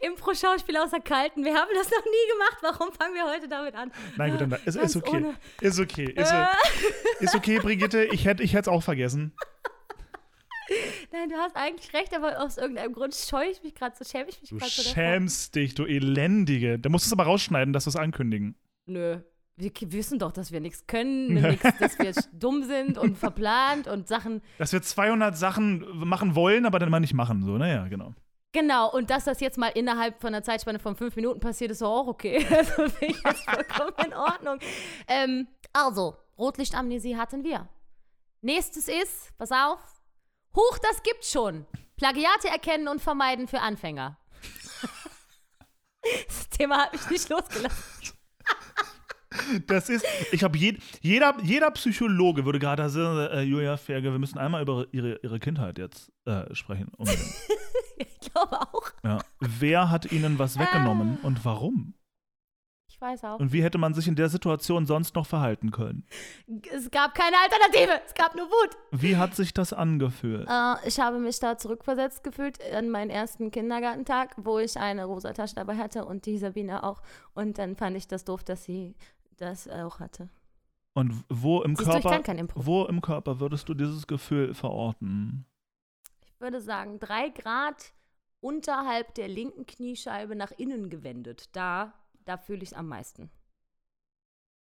Impro-Schauspiel außer Kalten. Wir haben das noch nie gemacht. Warum fangen wir heute damit an? Nein, gut, dann ist, Ganz ist okay. Ist okay. Ist, Äh. ist okay, Brigitte. Ich hätte ich es auch vergessen. [LAUGHS] Nein, du hast eigentlich recht, aber aus irgendeinem Grund scheue ich mich gerade so, schäme ich mich Du gerade so davor. schämst dich, du Elendige. Da musst du es aber rausschneiden, dass wir es ankündigen. Nö. Wir wissen doch, dass wir nichts können, [LAUGHS] nix, dass wir dumm sind und verplant und Sachen. Dass wir 200 Sachen machen wollen, aber dann mal nicht machen. So, naja, genau. Genau, und dass das jetzt mal innerhalb von einer Zeitspanne von fünf Minuten passiert, ist auch okay. [LAUGHS] Also finde ich das vollkommen in Ordnung. Ähm, also, Rotlichtamnesie hatten wir. Nächstes ist, pass auf, Huch, das gibt's schon. Plagiate erkennen und vermeiden für Anfänger. [LAUGHS] Das Thema hat mich nicht losgelassen. Das ist, ich habe jed, jeder, jeder Psychologe würde gerade sagen, äh, Julia Ferge, wir müssen einmal über ihre, ihre Kindheit jetzt äh, sprechen. [LAUGHS] Ich glaube auch. ja. Wer hat ihnen was weggenommen und warum? Ich weiß auch. Und wie hätte man sich in der Situation sonst noch verhalten können? Es gab keine Alternative. Es gab nur Wut. Wie hat sich das angefühlt? Äh, ich habe mich da zurückversetzt gefühlt an meinen ersten Kindergartentag, wo ich eine rosa Tasche dabei hatte und die Sabine auch. Und dann fand ich das doof, dass sie das auch hatte. Und wo im Siehst du, Körper, Impro. wo im Körper würdest du dieses Gefühl verorten? Ich würde sagen, drei Grad unterhalb der linken Kniescheibe nach innen gewendet. Da, da fühle ich es am meisten.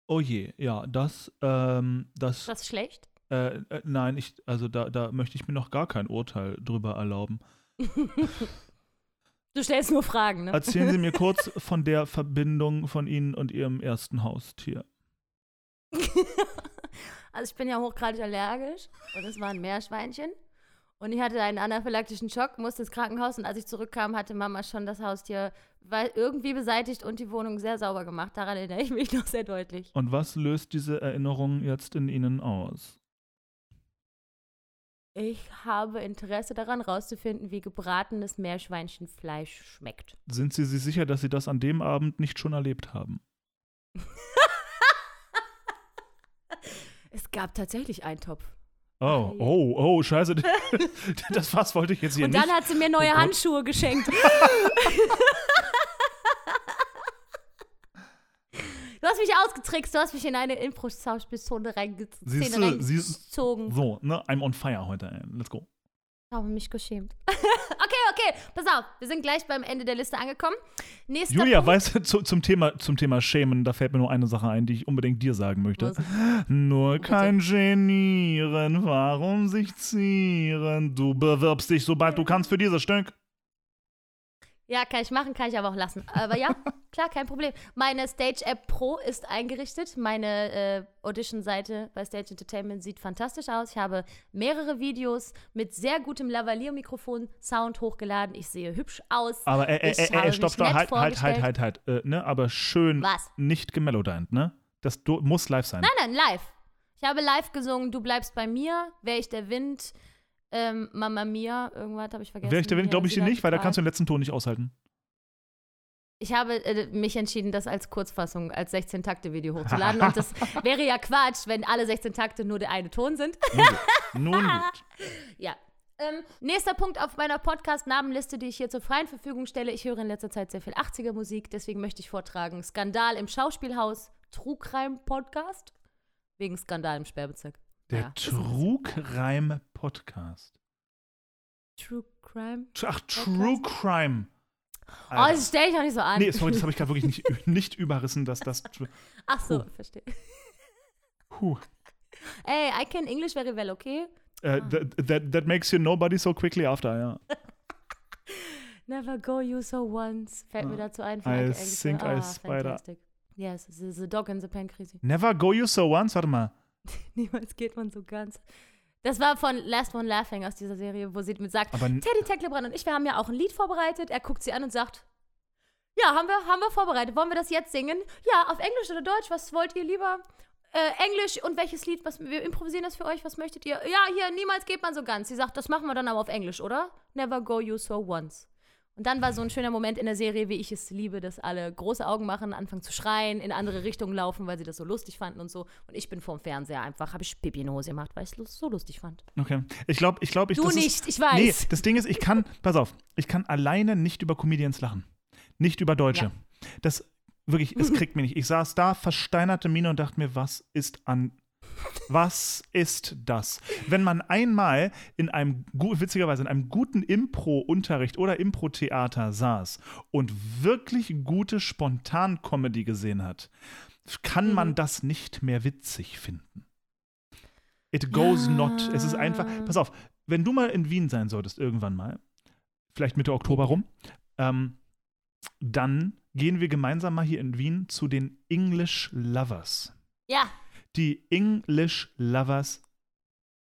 Oh je, ja, das, ähm, das, Ist das schlecht? äh, äh, nein, ich, also da, da möchte ich mir noch gar kein Urteil drüber erlauben. [LAUGHS] Du stellst nur Fragen, ne? Erzählen Sie mir [LAUGHS] kurz von der Verbindung von Ihnen und Ihrem ersten Haustier. [LAUGHS] Also ich bin ja hochgradig allergisch und es war ein Meerschweinchen. Und ich hatte einen anaphylaktischen Schock, musste ins Krankenhaus und als ich zurückkam, hatte Mama schon das Haustier irgendwie beseitigt und die Wohnung sehr sauber gemacht. Daran erinnere ich mich noch sehr deutlich. Und was löst diese Erinnerung jetzt in Ihnen aus? Ich habe Interesse daran, rauszufinden, wie gebratenes Meerschweinchenfleisch schmeckt. Sind Sie sich sicher, dass Sie das an dem Abend nicht schon erlebt haben? [LAUGHS] Es gab tatsächlich einen Topf. Oh, oh, oh, scheiße. [LAUGHS] das Fass wollte ich jetzt hier Und nicht. dann hat sie mir neue Oh. Handschuhe geschenkt. [LAUGHS] du hast mich ausgetrickst, du hast mich in eine siehst reingezogen. So, ne? I'm on fire heute. ey. Let's go. Ich habe mich geschämt. [LAUGHS] okay, okay, pass auf. Wir sind gleich beim Ende der Liste angekommen. Nächster Julia, Punkt. weißt du, zu, zum, Thema, zum Thema Schämen, da fällt mir nur eine Sache ein, die ich unbedingt dir sagen möchte. Nur kein Genieren, warum sich zieren? Du bewirbst dich, sobald du kannst, für dieses Stück. Ja, kann ich machen, kann ich aber auch lassen. Aber ja, [LAUGHS] klar, kein Problem. Meine Stage App Pro ist eingerichtet. Meine äh, Audition-Seite bei Stage Entertainment sieht fantastisch aus. Ich habe mehrere Videos mit sehr gutem Lavalier-Mikrofon-Sound hochgeladen. Ich sehe hübsch aus. Aber äh, äh, äh, äh, stopp, stopp, halt, halt, halt, halt, halt. Äh, ne? Aber schön Was? nicht gemelodient, ne? Das muss live sein. Nein, nein, live. Ich habe live gesungen, du bleibst bei mir, wäre ich der Wind, ähm, Mama Mia, irgendwas habe ich vergessen. Wäre ich der Wind, glaube ich dir nicht, weil da kannst du den letzten Ton nicht aushalten. Ich habe äh, mich entschieden, das als Kurzfassung, als 16-Takte-Video hochzuladen. und das [LAUGHS] wäre ja Quatsch, wenn alle 16 Takte nur der eine Ton sind. Nun gut. [LAUGHS] Nun gut. ja. Ähm, nächster Punkt auf meiner Podcast-Namenliste, die ich hier zur freien Verfügung stelle. Ich höre in letzter Zeit sehr viel 80er-Musik, deswegen möchte ich vortragen: Skandal im Schauspielhaus, Trugreim-Podcast. Wegen Skandal im Sperrbezirk. Der Ja, ein bisschen- Trugreim-Podcast. True Crime? Ach, True Crime. Oh, Alter. das stelle ich auch nicht so an. Nee, sorry, das habe ich gerade wirklich nicht, [LAUGHS] nicht überrissen, dass das. True- Ach so, Puh. verstehe. Puh. Ey, I can English very well, okay? Äh, that, that, that makes you nobody so quickly after, ja. [LAUGHS] Never go you so once. Fällt mir dazu ein. I think I ah, spider. fantastic. Yes, the, the dog in the pen crazy. Never go you so once, warte mal. [LAUGHS] Niemals geht man so ganz. Das war von Last One Laughing aus dieser Serie, wo sie mit sagt, Aber Teddy Tecklebrand und ich, wir haben ja auch ein Lied vorbereitet. Er guckt sie an und sagt, ja, haben wir, haben wir vorbereitet. Wollen wir das jetzt singen? Ja, auf Englisch oder Deutsch? Was wollt ihr lieber? Äh, Englisch und welches Lied? Was, wir improvisieren das für euch. Was möchtet ihr? Ja, hier, niemals geht man so ganz. Sie sagt, das machen wir dann aber auf Englisch, oder? Never go you so once. Und dann war so ein schöner Moment in der Serie, wie ich es liebe, dass alle große Augen machen, anfangen zu schreien, in andere Richtungen laufen, weil sie das so lustig fanden und so. Und ich bin vorm Fernseher einfach, habe ich Pipi in Hose gemacht, weil ich es so lustig fand. Okay. Ich glaube, ich glaube, ich. Du nicht, ist, ich weiß. Nee, das Ding ist, ich kann, [LAUGHS] pass auf, ich kann alleine nicht über Comedians lachen. Nicht über Deutsche. Ja. Das, wirklich, es [LAUGHS] kriegt mich nicht. Ich saß da, versteinerte Miene und dachte mir, was ist an. Was ist das? Wenn man einmal in einem, witzigerweise in einem guten Impro-Unterricht oder Impro-Theater saß und wirklich gute Spontan-Comedy gesehen hat, kann Mhm. man das nicht mehr witzig finden. It goes Ja. not. Es ist einfach. Pass auf, wenn du mal in Wien sein solltest, irgendwann mal, vielleicht Mitte Oktober rum, ähm, dann gehen wir gemeinsam mal hier in Wien zu den English Lovers. Ja, Die English Lovers.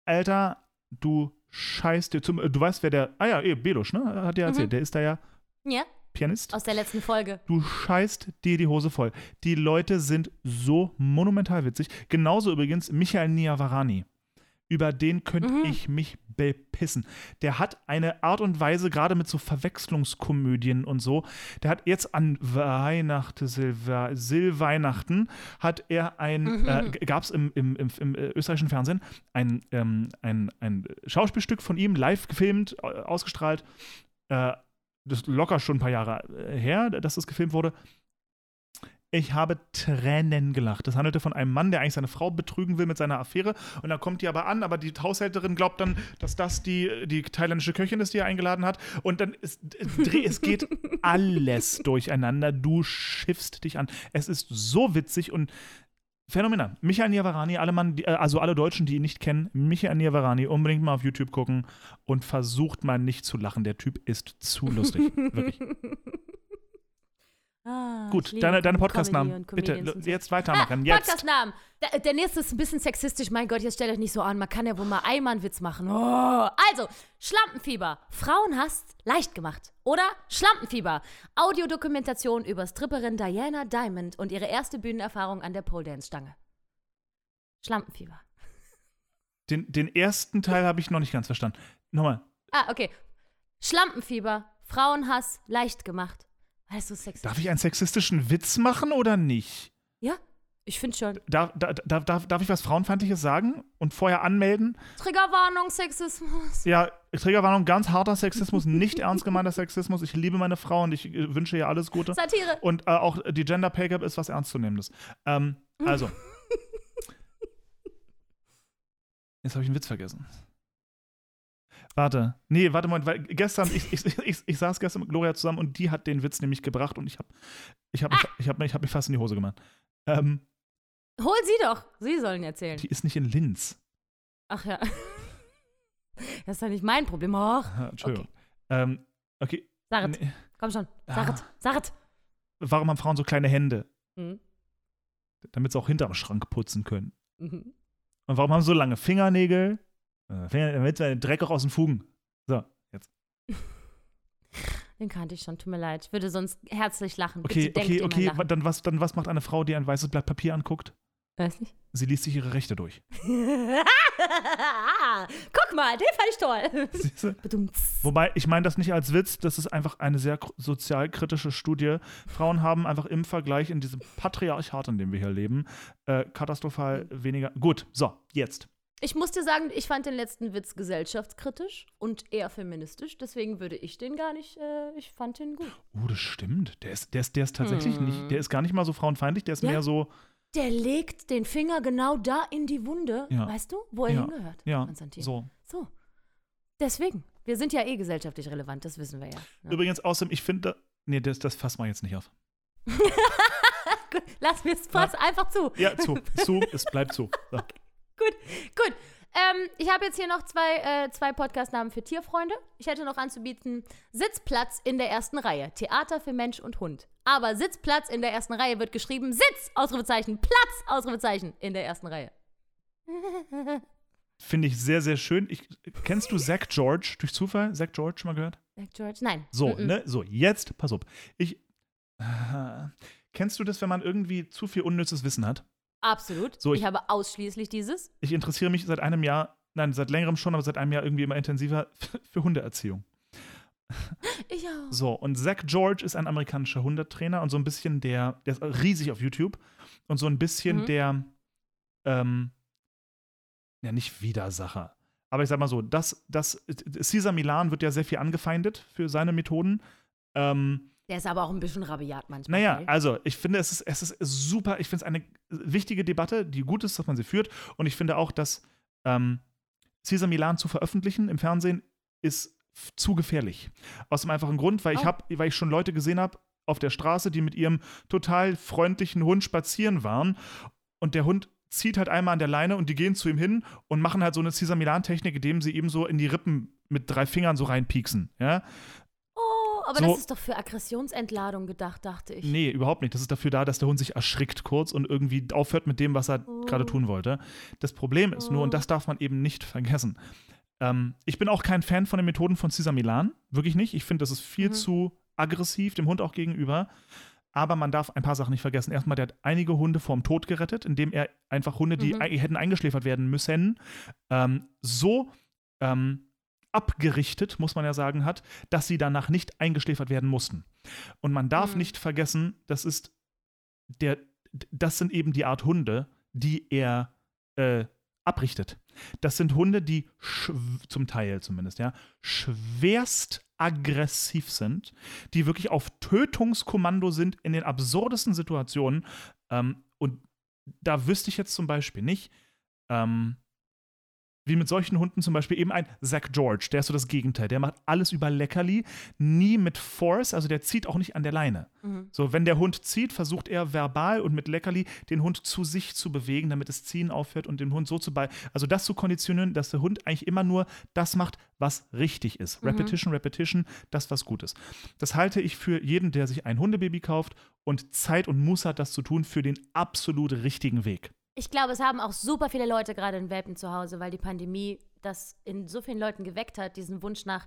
Alter, du scheißt dir zum. Du weißt, wer der. Ah ja, eh, Belusch, ne? Hat dir erzählt. Mhm. Der ist da ja ja, Pianist. aus der letzten Folge. Du scheißt dir die Hose voll. Die Leute sind so monumental witzig. Genauso übrigens Michael Niavarani. Über den könnte Mhm. ich mich bepissen. Der hat eine Art und Weise, gerade mit so Verwechslungskomödien und so, der hat jetzt an Weihnachten, Silver, Silweihnachten, hat er ein, Mhm. äh, gab es im, im, im, im äh, österreichischen Fernsehen ein, ähm, ein, ein Schauspielstück von ihm, live gefilmt, ausgestrahlt. Äh, das ist locker schon ein paar Jahre äh, her, dass das gefilmt wurde. Ich habe Tränen gelacht. Das handelte von einem Mann, der eigentlich seine Frau betrügen will mit seiner Affäre. Und dann kommt die aber an, aber die Haushälterin glaubt dann, dass das die, die thailändische Köchin ist, die er eingeladen hat. Und dann ist, es, geht [LAUGHS] alles durcheinander. Du schiffst dich an. Es ist so witzig und phänomenal. Michael Niavarani, alle Mann, äh, also alle Deutschen, die ihn nicht kennen, Michael Niavarani, unbedingt mal auf YouTube gucken und versucht mal nicht zu lachen. Der Typ ist zu lustig. [LAUGHS] Wirklich. Ah, Gut, deine, deine Podcast-Namen. Bitte, jetzt Ah, weitermachen. Jetzt. Podcast-Namen. Der, der nächste ist ein bisschen sexistisch. Mein Gott, jetzt stellt euch nicht so an. Man kann ja wohl mal einmal einen Witz machen. Oh. Also, Schlampenfieber. Frauenhass leicht gemacht. Oder Schlampenfieber. Audiodokumentation über Stripperin Diana Diamond und ihre erste Bühnenerfahrung an der Pole Dance Stange. Schlampenfieber. Den, den ersten Teil habe ich noch nicht ganz verstanden. Nochmal. Ah, okay. Schlampenfieber. Frauenhass leicht gemacht. Du, sexistisch? Darf ich einen sexistischen Witz machen oder nicht? Ja? Ich finde schon. Darf, darf, darf, darf, ich was Frauenfeindliches sagen und vorher anmelden? Triggerwarnung, Sexismus. Ja, Trägerwarnung, ganz harter Sexismus, nicht ernst gemeinter Sexismus. Ich liebe meine Frau und ich äh, wünsche ihr alles Gute. Satire. Und äh, auch die Gender Pay Gap ist was Ernstzunehmendes. Ähm, also. [LAUGHS] Jetzt habe ich einen Witz vergessen. Warte. Nee, warte mal, weil gestern, ich, ich, ich, ich saß gestern mit Gloria zusammen und die hat den Witz nämlich gebracht und ich habe ich hab, mich- ich hab, ich hab mich fast in die Hose gemacht. Ähm, Hol sie doch. Sie sollen erzählen. die ist nicht in Linz. Ach ja. Das ist doch nicht mein Problem. Och. Ah, Entschuldigung. Ähm, okay. Sarit, Nee. komm schon. Ah. Sarit, Sarit. Warum haben Frauen so kleine Hände? Mhm. Damit sie auch hinterm Schrank putzen können. Mhm. Und warum haben sie so lange Fingernägel? Damit sie den Dreck auch aus den Fugen. So, jetzt. [LAUGHS] Den kannte ich schon, tut mir leid. Ich würde sonst herzlich lachen. Okay, Bitte okay, okay. wa- Dann was, dann was macht eine Frau, die ein weißes Blatt Papier anguckt? Weiß nicht. Sie liest sich ihre Rechte durch. [LAUGHS] Guck mal, den fand ich toll. [LAUGHS] Wobei, ich meine das nicht als Witz, das ist einfach eine sehr kr- sozialkritische Studie. Frauen haben einfach im Vergleich in diesem Patriarchat, in dem wir hier leben, äh, katastrophal weniger. Gut, so, jetzt. Ich muss dir sagen, ich fand den letzten Witz gesellschaftskritisch und eher feministisch. Deswegen würde ich den gar nicht, äh, ich fand den gut. Oh, das stimmt. Der ist, der ist, der ist tatsächlich nicht, der ist gar nicht mal so frauenfeindlich, der ist Ja. mehr so, Der legt den Finger genau da in die Wunde, Ja. weißt du, wo er Ja. hingehört. ja, Konstantin. so. So. Deswegen. Wir sind ja eh gesellschaftlich relevant, das wissen wir ja. ja. Übrigens, außerdem, ich finde, nee, das, das fassen wir jetzt nicht auf. [LAUGHS] Lass mir es fast einfach zu. Ja, zu, [LAUGHS] zu, es bleibt zu. So. Gut, gut. Ähm, ich habe jetzt hier noch zwei, äh, zwei Podcast-Namen für Tierfreunde. Ich hätte noch anzubieten: Sitzplatz in der ersten Reihe. Theater für Mensch und Hund. Aber Sitzplatz in der ersten Reihe wird geschrieben: Sitz! Ausrufezeichen, Platz! Ausrufezeichen in der ersten Reihe. [LAUGHS] Finde ich sehr, sehr schön. Ich, kennst du Zach George durch Zufall? Zach George schon mal gehört? Sagt George? Nein. So, Mm-mm. ne? So, jetzt, pass auf. Ich. Äh, kennst du das, wenn man irgendwie zu viel unnützes Wissen hat? Absolut. So, ich, ich- habe ausschließlich dieses. Ich interessiere mich seit einem Jahr, nein, seit längerem schon, aber seit einem Jahr irgendwie immer intensiver für Hundeerziehung. Ich auch. So, und Zach George ist ein amerikanischer Hundetrainer und so ein bisschen der, der ist riesig auf YouTube und so ein bisschen Mhm. der, ähm, ja, nicht Widersacher. Aber ich sag mal so, das, das, Caesar Milan wird ja sehr viel angefeindet für seine Methoden. Ähm, Der ist aber auch ein bisschen rabiat manchmal. naja, also ich finde, es ist, es ist super, ich finde es eine wichtige Debatte, die gut ist, dass man sie führt. Und ich finde auch, dass ähm, Caesar Milan zu veröffentlichen im Fernsehen ist zu gefährlich. Aus dem einfachen Grund, weil ich, Oh. hab, weil ich schon Leute gesehen habe auf der Straße, die mit ihrem total freundlichen Hund spazieren waren. Und der Hund zieht halt einmal an der Leine und die gehen zu ihm hin und machen halt so eine Caesar Milan-Technik, indem sie ihm so in die Rippen mit drei Fingern so reinpieksen. Ja? Oh, aber so- das ist doch für Aggressionsentladung gedacht, dachte ich. Nee, überhaupt nicht. Das ist dafür da, dass der Hund sich erschrickt kurz und irgendwie aufhört mit dem, was er Oh. gerade tun wollte. Das Problem ist nur, und das darf man eben nicht vergessen, ähm, ich bin auch kein Fan von den Methoden von Cesar Milan. Wirklich nicht. Ich finde, das ist viel Mhm. zu aggressiv dem Hund auch gegenüber. Aber man darf ein paar Sachen nicht vergessen. Erstmal, der hat einige Hunde vorm Tod gerettet, indem er einfach Hunde, die Mhm. hätten eingeschläfert werden müssen, ähm, so ähm, abgerichtet, muss man ja sagen, hat, dass sie danach nicht eingeschläfert werden mussten. Und man darf Mhm. nicht vergessen, das ist der, das sind eben die Art Hunde, die er äh, abrichtet. Das sind Hunde, die zum Teil zumindest, ja, schwerst aggressiv sind, die wirklich auf Tötungskommando sind in den absurdesten Situationen. Ähm, und da wüsste ich jetzt zum Beispiel nicht, ähm, wie mit solchen Hunden zum Beispiel eben ein Zach George, der ist so das Gegenteil. Der macht alles über Leckerli, nie mit Force, also der zieht auch nicht an der Leine. Mhm. So, wenn der Hund zieht, versucht er verbal und mit Leckerli den Hund zu sich zu bewegen, damit das Ziehen aufhört und den Hund so zu bei, also das zu konditionieren, dass der Hund eigentlich immer nur das macht, was richtig ist. Mhm. Repetition, Repetition, das, was gut ist. Das halte ich für jeden, der sich ein Hundebaby kauft und Zeit und Muße hat, das zu tun, für den absolut richtigen Weg. Ich glaube, es haben auch super viele Leute gerade einen Welpen zu Hause, weil die Pandemie das in so vielen Leuten geweckt hat, diesen Wunsch nach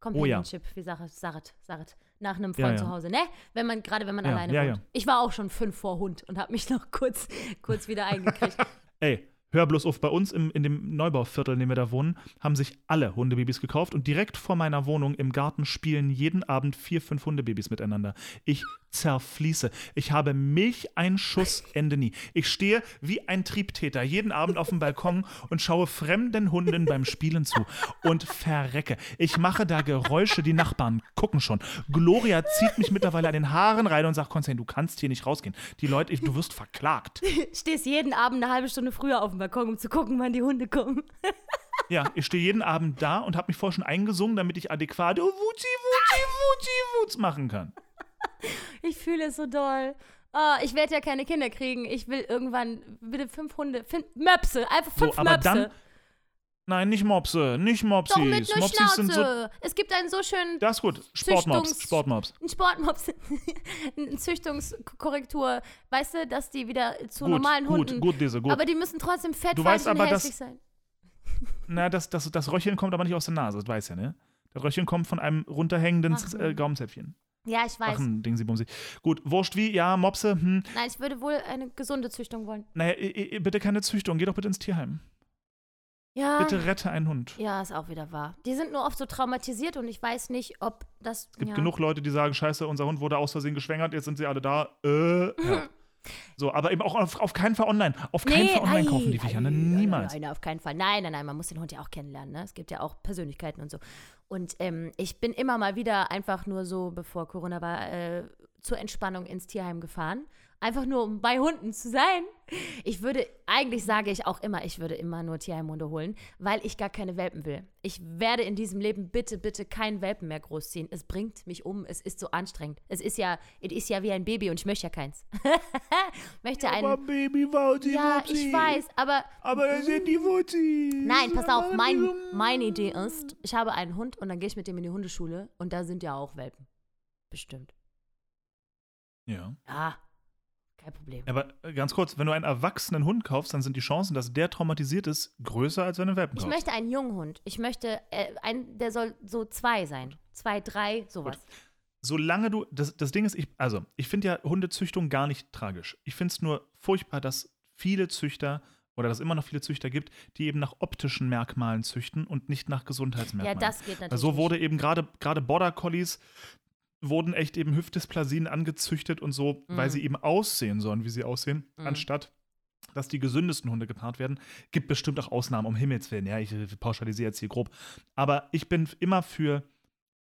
Companionship, wie Sarat, Sarat, Sarat, nach einem Freund Oh Ja, ja. zu Hause, ne? Wenn man, gerade wenn man Ja, alleine ja, wohnt. ja. Ich war auch schon fünf vor Hund und habe mich noch kurz, kurz wieder eingekriegt. [LAUGHS] Ey, hör bloß auf, bei uns im, in dem Neubauviertel, in dem wir da wohnen, haben sich alle Hundebabys gekauft und direkt vor meiner Wohnung im Garten spielen jeden Abend vier, fünf Hundebabys miteinander. Ich zerfließe. Ich habe Milcheinschussende nie. Ich stehe wie ein Triebtäter jeden Abend auf dem Balkon und schaue fremden Hunden beim Spielen zu und verrecke. Ich mache da Geräusche, die Nachbarn gucken schon. Gloria zieht mich mittlerweile an den Haaren rein und sagt, Konstantin, du kannst hier nicht rausgehen. Die Leute, du wirst verklagt. [LAUGHS] Stehst jeden Abend eine halbe Stunde früher auf dem Balkon, um zu gucken, wann die Hunde kommen. [LAUGHS] Ja, ich stehe jeden Abend da und habe mich vorher schon eingesungen, damit ich adäquat Wuzi, Wuzi, Wuzi, Wutz machen kann. [LAUGHS] Ich fühle es so doll. Ah, ich werde ja keine Kinder kriegen. Ich will irgendwann bitte fünf Hunde, fünf Möpse, einfach So, fünf aber Möpse. dann. Nein, nicht Mopse, nicht Mopsis. Doch mit einer Mopsis sind so. Schnauze. es gibt einen so schönen Das ist gut. Sportmops, Sportmops. ein Sportmops, [LAUGHS] eine Züchtungskorrektur. Weißt du, dass die wieder zu Gut, normalen gut, Hunden. gut, diese, gut. Aber die müssen trotzdem fett, Du weißt und aber, hässlich sein. [LAUGHS] Na, das, das, das Röcheln kommt aber nicht aus der Nase, das weiß ja, ne? Das Röcheln kommt von einem runterhängenden Ach, äh, Gaumenzäpfchen. Ja, ich weiß. Ach, ein Ding, sie bumsi. Gut, wurscht wie, ja, Mopse, hm. Nein, ich würde wohl eine gesunde Züchtung wollen. Naja, bitte keine Züchtung, geh doch bitte ins Tierheim. Ja. Bitte rette einen Hund. Ja, ist auch wieder wahr. Die sind nur oft so traumatisiert und ich weiß nicht, ob das. Es gibt ja. genug Leute, die sagen, scheiße, unser Hund wurde aus Versehen geschwängert, jetzt sind sie alle da. Äh, ja. So, aber eben auch auf, auf keinen Fall online. Auf keinen Fall online kaufen die Viecher, ne? nein, Niemals. Nein, nein, auf keinen Fall. Nein, nein, nein, man muss den Hund ja auch kennenlernen. Ne? Es gibt ja auch Persönlichkeiten und so. Und ähm, ich bin immer mal wieder einfach nur so, bevor Corona war, äh, zur Entspannung ins Tierheim gefahren. Einfach nur, um bei Hunden zu sein. Ich würde, eigentlich sage ich auch immer, ich würde immer nur Tierheimhunde holen, weil ich gar keine Welpen will. Ich werde in diesem Leben bitte, bitte keinen Welpen mehr großziehen. Es bringt mich um, es ist so anstrengend. Es ist ja, es ist ja wie ein Baby und ich möchte ja keins. [LAUGHS] ich möchte einen. Baby, Wauzi, Ja, ich weiß, aber Aber da sind die Wuzis. Nein, pass auf, mein, meine Idee ist, ich habe einen Hund und dann gehe ich mit dem in die Hundeschule und da sind ja auch Welpen. Bestimmt. Ja. Ja, kein Problem. Aber äh, ganz kurz, wenn du einen erwachsenen Hund kaufst, dann sind die Chancen, dass der traumatisiert ist, größer, als wenn du einen Welpen Ich kaufst. möchte einen jungen Hund. Ich möchte, äh, ein, der soll so zwei sein. Zwei, drei, sowas. Solange du, das, das Ding ist, ich, also, ich finde ja Hundezüchtung gar nicht tragisch. Ich finde es nur furchtbar, dass viele Züchter oder dass es immer noch viele Züchter gibt, die eben nach optischen Merkmalen züchten und nicht nach Ja, Gesundheitsmerkmalen. das geht natürlich. So wurde eben gerade gerade Border Collies wurden echt eben Hüftdysplasien angezüchtet und so, weil Mhm. sie eben aussehen sollen, wie sie aussehen, Mhm. anstatt dass die gesündesten Hunde gepaart werden. Gibt bestimmt auch Ausnahmen, um Himmels Willen. Ja, ich pauschalisiere jetzt hier grob. Aber ich bin immer für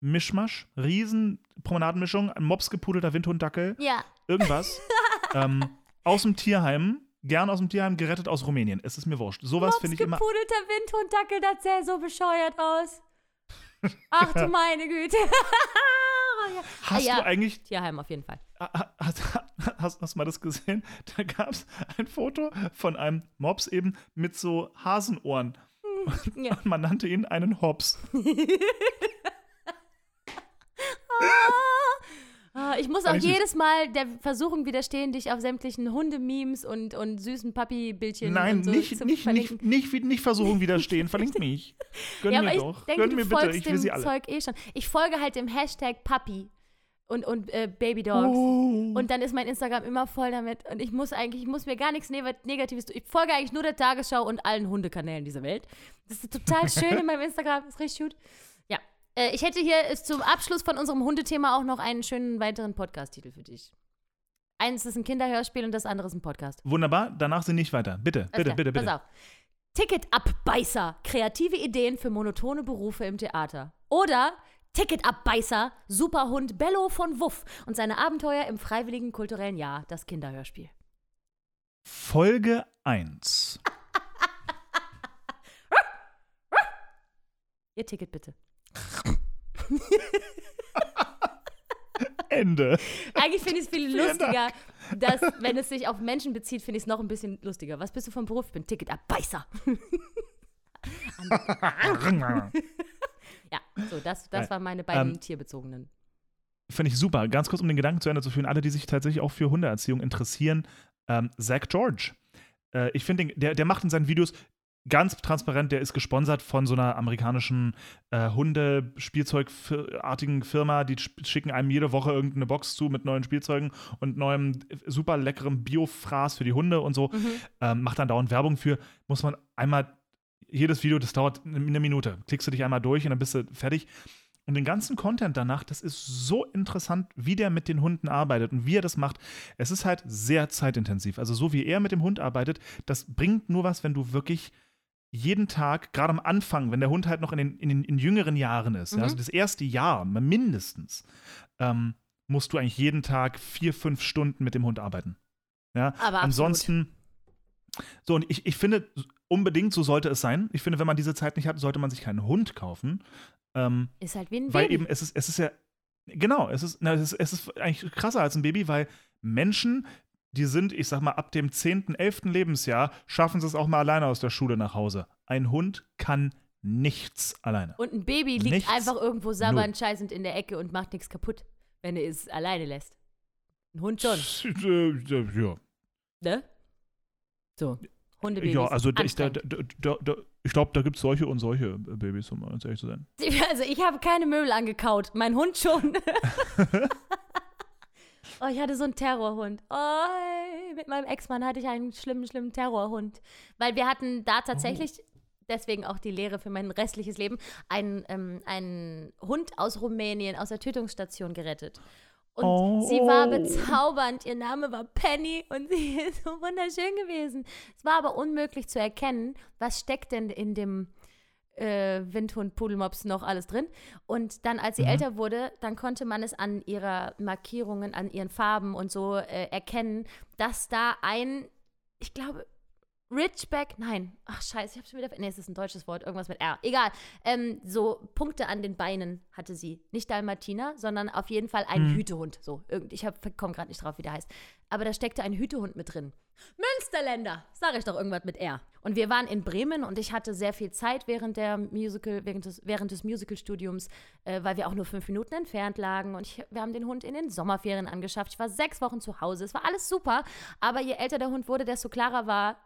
Mischmasch, riesen Promenadenmischung, ein mopsgepudelter Windhunddackel, Ja, irgendwas. [LAUGHS] ähm, aus dem Tierheim, gern aus dem Tierheim, gerettet aus Rumänien. Es ist mir wurscht. Sowas finde ich immer. gepudelter Windhunddackel, das sähe so bescheuert aus. Ach du meine Güte. [LAUGHS] ja. Hast ja. du eigentlich Tierheim auf jeden Fall. Ha- Hast, hast, hast du mal das gesehen? [LAUGHS] Da gab es ein Foto von einem Mops eben mit so Hasenohren. Ja. Und man nannte ihn einen Hops. [LAUGHS] [LAUGHS] Ah, Ich muss auch ich jedes Mal der Versuchung widerstehen, dich auf sämtlichen Hundememes und, und süßen Papi-Bildchen Nein, so nicht, zu nicht, nicht, nicht, nicht Versuchung widerstehen. [LAUGHS] Verlinkt mich. Gönn ja, mir doch. denke, Gönn du mir bitte. folgst Ich will dem sie alle. Zeug eh schon. Ich folge halt dem Hashtag Papi und, und äh, Babydogs. Oh. Und dann ist mein Instagram immer voll damit. Und ich muss eigentlich, ich muss mir gar nichts Neg- Negatives tun. Ich folge eigentlich nur der Tagesschau und allen Hundekanälen dieser Welt. Das ist total [LAUGHS] schön in meinem Instagram. Das ist richtig gut. Äh, ich hätte hier ist zum Abschluss von unserem Hundethema auch noch einen schönen weiteren Podcast-Titel für dich. Eins ist ein Kinderhörspiel und das andere ist ein Podcast. Wunderbar, danach sind nicht weiter. Bitte, bitte, klar, bitte, bitte. Pass auf. Ticketabbeißer. Kreative Ideen für monotone Berufe im Theater. Oder Ticketabbeißer. Superhund Bello von Wuff und seine Abenteuer im freiwilligen kulturellen Jahr. Das Kinderhörspiel. Folge 1. [LAUGHS] Ihr Ticket bitte. [LAUGHS] Ende. Eigentlich finde ich es viel lustiger, dass, wenn es sich auf Menschen bezieht, finde ich es noch ein bisschen lustiger. Was bist du vom Beruf? Ich bin Ticketabbeißer. [LAUGHS] ja, so, das, das waren meine beiden Ähm, tierbezogenen. Finde ich super. Ganz kurz, um den Gedanken zu Ende zu führen, alle, die sich tatsächlich auch für Hundeerziehung interessieren, ähm, Zach George. Äh, ich finde, der, der macht in seinen Videos ganz transparent, der ist gesponsert von so einer amerikanischen äh, Hundespielzeugartigen Firma, die sch- schicken einem jede Woche irgendeine Box zu mit neuen Spielzeugen und neuem super leckerem Biofraß für die Hunde und so. Mhm. Ähm, macht dann dauernd Werbung für, muss man einmal, jedes Video, das dauert eine Minute. Klickst du dich einmal durch und dann bist du fertig. und den ganzen Content danach, das ist so interessant, wie der mit den Hunden arbeitet und wie er das macht. Es ist halt sehr zeitintensiv. Also so wie er mit dem Hund arbeitet, das bringt nur was, wenn du wirklich jeden Tag, gerade am Anfang, wenn der Hund halt noch in den, in den in jüngeren Jahren ist, ja, also das erste Jahr mindestens, ähm, musst du eigentlich jeden Tag vier, fünf Stunden mit dem Hund arbeiten. Ja, Aber absolut. ansonsten. So, und ich, ich finde, unbedingt so sollte es sein. Ich finde, wenn man diese Zeit nicht hat, sollte man sich keinen Hund kaufen. Ähm, Ist halt wie ein weil Baby. eben, es ist, es ist ja, genau, es ist, na, es ist, es ist eigentlich krasser als ein Baby, weil Menschen, die sind, ich sag mal, ab dem 10., 11. Lebensjahr, schaffen sie es auch mal alleine aus der Schule nach Hause. Ein Hund kann nichts alleine. Und ein Baby liegt Nichts. einfach irgendwo sabbernd scheißend in der Ecke und macht nichts kaputt, wenn er es alleine lässt. Ein Hund schon, Äh, Ja, ne? So. Hundebabys. ja also ich, da, da, da, ich glaube, da gibt es solche und solche äh, Babys, um ehrlich zu sein. [LAUGHS] Also ich habe keine Möbel angekaut. Mein Hund schon. [LAUGHS] [LAUGHS] oh, ich hatte so einen Terrorhund. Oh, mit meinem Ex-Mann hatte ich einen schlimmen, schlimmen Terrorhund. Weil wir hatten da tatsächlich, deswegen auch die Lehre für mein restliches Leben, einen, ähm, einen Hund aus Rumänien aus der Tötungsstation gerettet. Und Oh. sie war bezaubernd. Ihr Name war Penny und [LAUGHS] sie ist so wunderschön gewesen. Es war aber unmöglich zu erkennen, was steckt denn in dem äh, Windhund, Pudelmops noch alles drin. Und dann, als sie älter wurde, dann konnte man es an ihrer Markierungen, an ihren Farben und so äh, erkennen, dass da ein, ich glaube, Ridgeback, nein, ach scheiße, ich hab's schon wieder, nee, es ist ein deutsches Wort, irgendwas mit R, egal, ähm, so Punkte an den Beinen hatte sie. Nicht Dalmatiner, sondern auf jeden Fall ein Hütehund, so, irgend, ich komme gerade nicht drauf, wie der heißt. Aber da steckte ein Hütehund mit drin. Münsterländer, sage ich doch irgendwas mit R. Und wir waren in Bremen und ich hatte sehr viel Zeit während der Musical, während des, während des Musicalstudiums, äh, weil wir auch nur fünf Minuten entfernt lagen und ich, wir haben den Hund in den Sommerferien angeschafft. Ich war sechs Wochen zu Hause, es war alles super, aber je älter der Hund wurde, desto klarer war,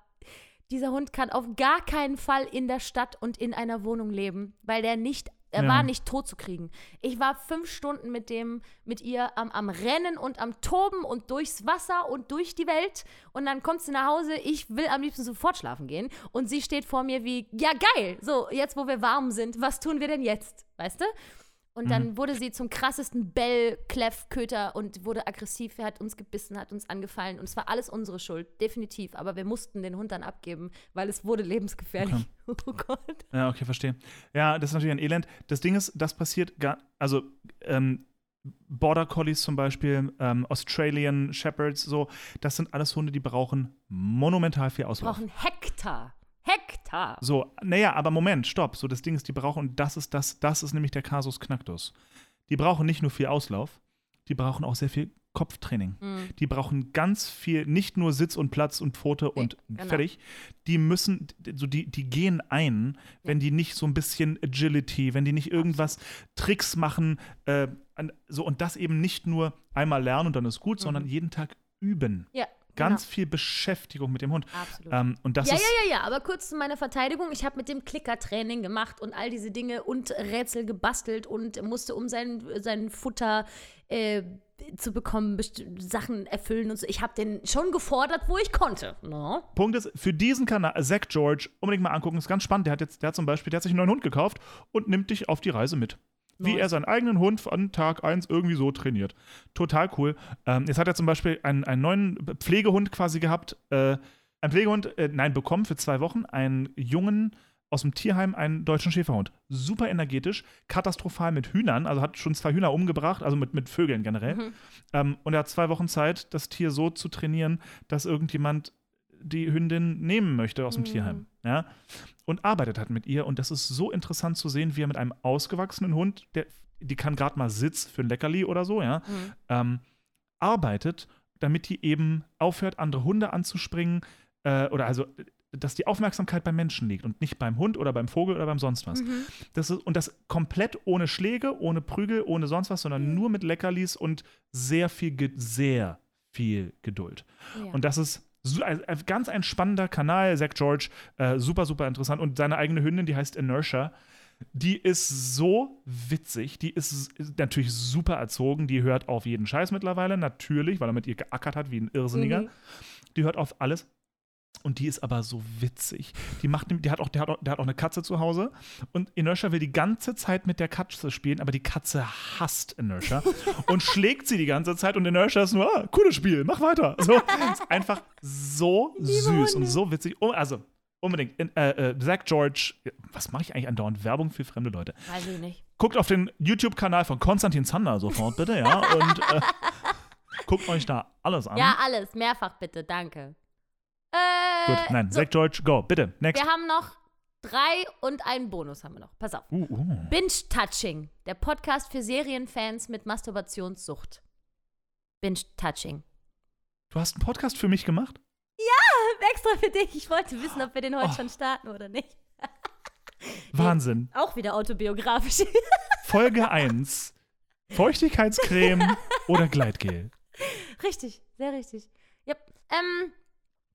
dieser Hund kann auf gar keinen Fall in der Stadt und in einer Wohnung leben, weil der nicht, er Ja. war nicht tot zu kriegen. Ich war fünf Stunden mit dem, mit ihr am, am Rennen und am Toben und durchs Wasser und durch die Welt und dann kommt sie nach Hause, ich will am liebsten sofort schlafen gehen und sie steht vor mir wie, ja geil, so, jetzt wo wir warm sind, was tun wir denn jetzt, weißt du? Und dann wurde sie zum krassesten Bell, Kleff, Köter und wurde aggressiv. Er hat uns gebissen, hat uns angefallen. Und es war alles unsere Schuld, definitiv. Aber wir mussten den Hund dann abgeben, weil es wurde lebensgefährlich. [LAUGHS] Oh Gott. Ja, okay, verstehe. Ja, das ist natürlich ein Elend. Das Ding ist, das passiert gar, also ähm, Border Collies zum Beispiel, ähm, Australian Shepherds, so, das sind alles Hunde, die brauchen monumental viel Auslauf. brauchen Hektar. Hektar. So, naja, aber Moment, stopp. So, das Ding ist, die brauchen, und das ist das, das ist nämlich der Kasus Knacktus. Die brauchen nicht nur viel Auslauf, die brauchen auch sehr viel Kopftraining. Mhm. Die brauchen ganz viel, nicht nur Sitz und Platz und Pfote und genau. fertig. Die müssen, so die, die gehen ein, wenn die nicht so ein bisschen Agility, wenn die nicht irgendwas Tricks machen, äh, so und das eben nicht nur einmal lernen und dann ist gut, sondern jeden Tag üben. Ja, Ganz genau. viel Beschäftigung mit dem Hund. Absolut. Ähm, und das Ja, ist ja, ja, ja, aber kurz zu meiner Verteidigung. Ich habe mit dem Klickertraining gemacht und all diese Dinge und Rätsel gebastelt und musste, um sein, sein Futter äh, zu bekommen, Sachen erfüllen und so. Ich habe den schon gefordert, wo ich konnte. No? Punkt ist, für diesen Kanal, Zach George, unbedingt mal angucken, ist ganz spannend. Der hat jetzt, der hat zum Beispiel, der hat sich einen neuen Hund gekauft und nimmt dich auf die Reise mit. Wie er seinen eigenen Hund von Tag 1 irgendwie so trainiert. Total cool. Ähm, jetzt hat er zum Beispiel einen, einen neuen Pflegehund quasi gehabt. Äh, ein Pflegehund, äh, nein, bekommen für zwei Wochen einen jungen aus dem Tierheim einen deutschen Schäferhund. Super energetisch, katastrophal mit Hühnern, also hat schon zwei Hühner umgebracht, also mit, mit Vögeln generell. Ähm, und er hat zwei Wochen Zeit, das Tier so zu trainieren, dass irgendjemand die Hündin nehmen möchte aus dem Tierheim. Ja? Und arbeitet hat mit ihr. Und das ist so interessant zu sehen, wie er mit einem ausgewachsenen Hund, der, die kann gerade mal Sitz für ein Leckerli oder so, ja, ähm, arbeitet, damit die eben aufhört, andere Hunde anzuspringen. Äh, oder also, dass die Aufmerksamkeit beim Menschen liegt und nicht beim Hund oder beim Vogel oder beim sonst was. Das ist, und das komplett ohne Schläge, ohne Prügel, ohne sonst was, sondern nur mit Leckerlis und sehr viel, sehr viel Geduld. Ja. Und das ist ganz ein spannender Kanal, Zach George, äh, super, super interessant. Und seine eigene Hündin, die heißt Inertia, die ist so witzig, die ist, ist natürlich super erzogen, die hört auf jeden Scheiß mittlerweile, natürlich, weil er mit ihr geackert hat wie ein Irrsinniger. Mhm. Die hört auf alles. Und die ist aber so witzig. Die macht, die hat auch, der hat auch, der hat auch eine Katze zu Hause und Inertia will die ganze Zeit mit der Katze spielen, aber die Katze hasst Inertia [LAUGHS] und schlägt sie die ganze Zeit und Inertia ist nur, ah, cooles Spiel, mach weiter. So, ist einfach so süß und so witzig. Oh, also, unbedingt. In, äh, äh, Zach George, was mache ich eigentlich andauernd? Werbung für fremde Leute. Weiß ich nicht. Guckt auf den YouTube-Kanal von Konstantin Zander sofort, bitte, ja. Und äh, [LAUGHS] guckt euch da alles an. Ja, alles. Mehrfach bitte. Danke. Äh, Gut, nein, so, Zach George, go, bitte. Next. wir haben noch drei und einen Bonus haben wir noch. Pass auf. Uh, uh. Binge-Touching. Der Podcast für Serienfans mit Masturbationssucht. Binge-Touching. Du hast einen Podcast für mich gemacht? [LAUGHS] Extra für dich. Ich wollte wissen, ob wir den heute Oh. schon starten oder nicht. [LAUGHS] Wahnsinn. Auch wieder autobiografisch. [LAUGHS] Folge 1. Feuchtigkeitscreme oder Gleitgel? richtig, sehr richtig. Yep. Ähm,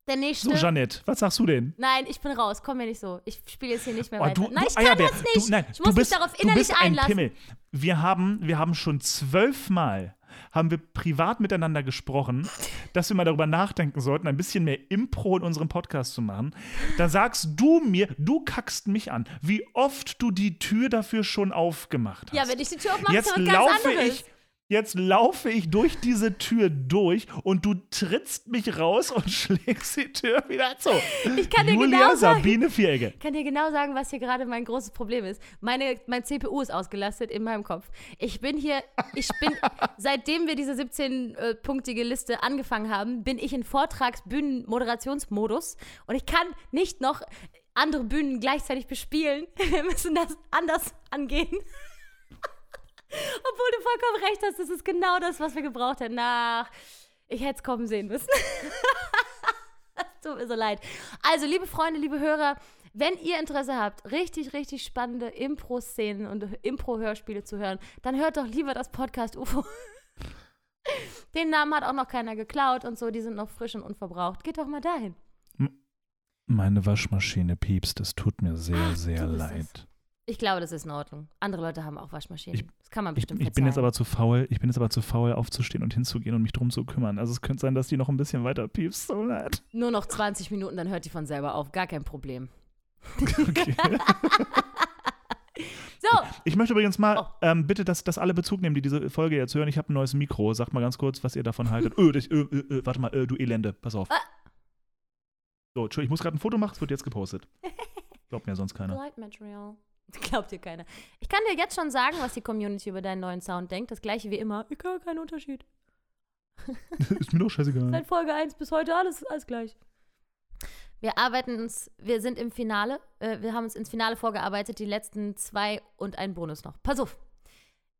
der nächste. So, Jeanette, was sagst du denn? Nein, ich bin raus. Komm mir nicht so. Ich spiele jetzt hier nicht mehr Oh, weiter. du, nein, du ich kann Eierbär. jetzt nicht. Du, nein, ich du muss bist, mich darauf du innerlich ein einlassen. Pimmel. Wir haben, wir haben schon zwölfmal haben wir privat miteinander gesprochen, dass wir mal darüber nachdenken sollten, ein bisschen mehr Impro in unserem Podcast zu machen. Da sagst du mir, du kackst mich an, wie oft du die Tür dafür schon aufgemacht hast. Ja, wenn ich die Tür aufmache, ist Jetzt ja was ganz laufe anderes. ich, jetzt laufe ich durch diese Tür durch und du trittst mich raus und [LAUGHS] schlägst die Tür wieder zu. Ich kann dir Julia genau sagen- Sabine Vierecke. Ich kann dir genau sagen, was hier gerade mein großes Problem ist. Meine, mein CPU ist ausgelastet in meinem Kopf. Ich bin hier, ich bin, [LAUGHS] seitdem wir diese 17-punktige Liste angefangen haben, bin ich in Vortrags-Bühnen-Moderationsmodus und ich kann nicht noch andere Bühnen gleichzeitig bespielen. [LAUGHS] Wir müssen das anders angehen. Obwohl du vollkommen recht hast, das ist genau das, was wir gebraucht hätten. Ach, ich hätte es kommen sehen müssen. [LAUGHS] Tut mir so leid. Also, liebe Freunde, liebe Hörer, wenn ihr Interesse habt, richtig, richtig spannende Impro-Szenen und Impro-Hörspiele zu hören, dann hört doch lieber das Podcast UFO. [LAUGHS] Den Namen hat auch noch keiner geklaut und so, die sind noch frisch und unverbraucht. Geht doch mal dahin. Meine Waschmaschine piepst, es tut mir sehr, sehr du bist leid. Ich glaube, das ist in Ordnung. Andere Leute haben auch Waschmaschinen. Ich- das kann man Ich, bestimmt ich bin jetzt aber zu faul, ich bin jetzt aber zu faul, aufzustehen und hinzugehen und mich drum zu kümmern. Also es könnte sein, dass die noch ein bisschen weiter piepst. So leid. Nur noch 20 Minuten, dann hört die von selber auf. Gar kein Problem. Okay. [LAUGHS] So, Ich möchte übrigens mal Oh. ähm, bitte, dass, dass alle Bezug nehmen, die diese Folge jetzt hören. Ich habe ein neues Mikro. Sagt mal ganz kurz, was ihr davon haltet. öh, [LAUGHS] das, öh, öh, warte mal, öh, du Elende, pass auf. Ah. So, Entschuldigung, ich muss gerade ein Foto machen, es wird jetzt gepostet. Glaubt mir sonst keiner. Light Material. [LAUGHS] Glaubt dir keiner. Ich kann dir jetzt schon sagen, was die Community über deinen neuen Sound denkt. Das gleiche wie immer. Ich höre keinen Unterschied. [LAUGHS] Ist mir doch scheißegal. Seit Folge 1 bis heute alles, alles gleich. Wir arbeiten uns, wir sind im Finale, äh, wir haben uns ins Finale vorgearbeitet, die letzten zwei und ein Bonus noch. Pass auf.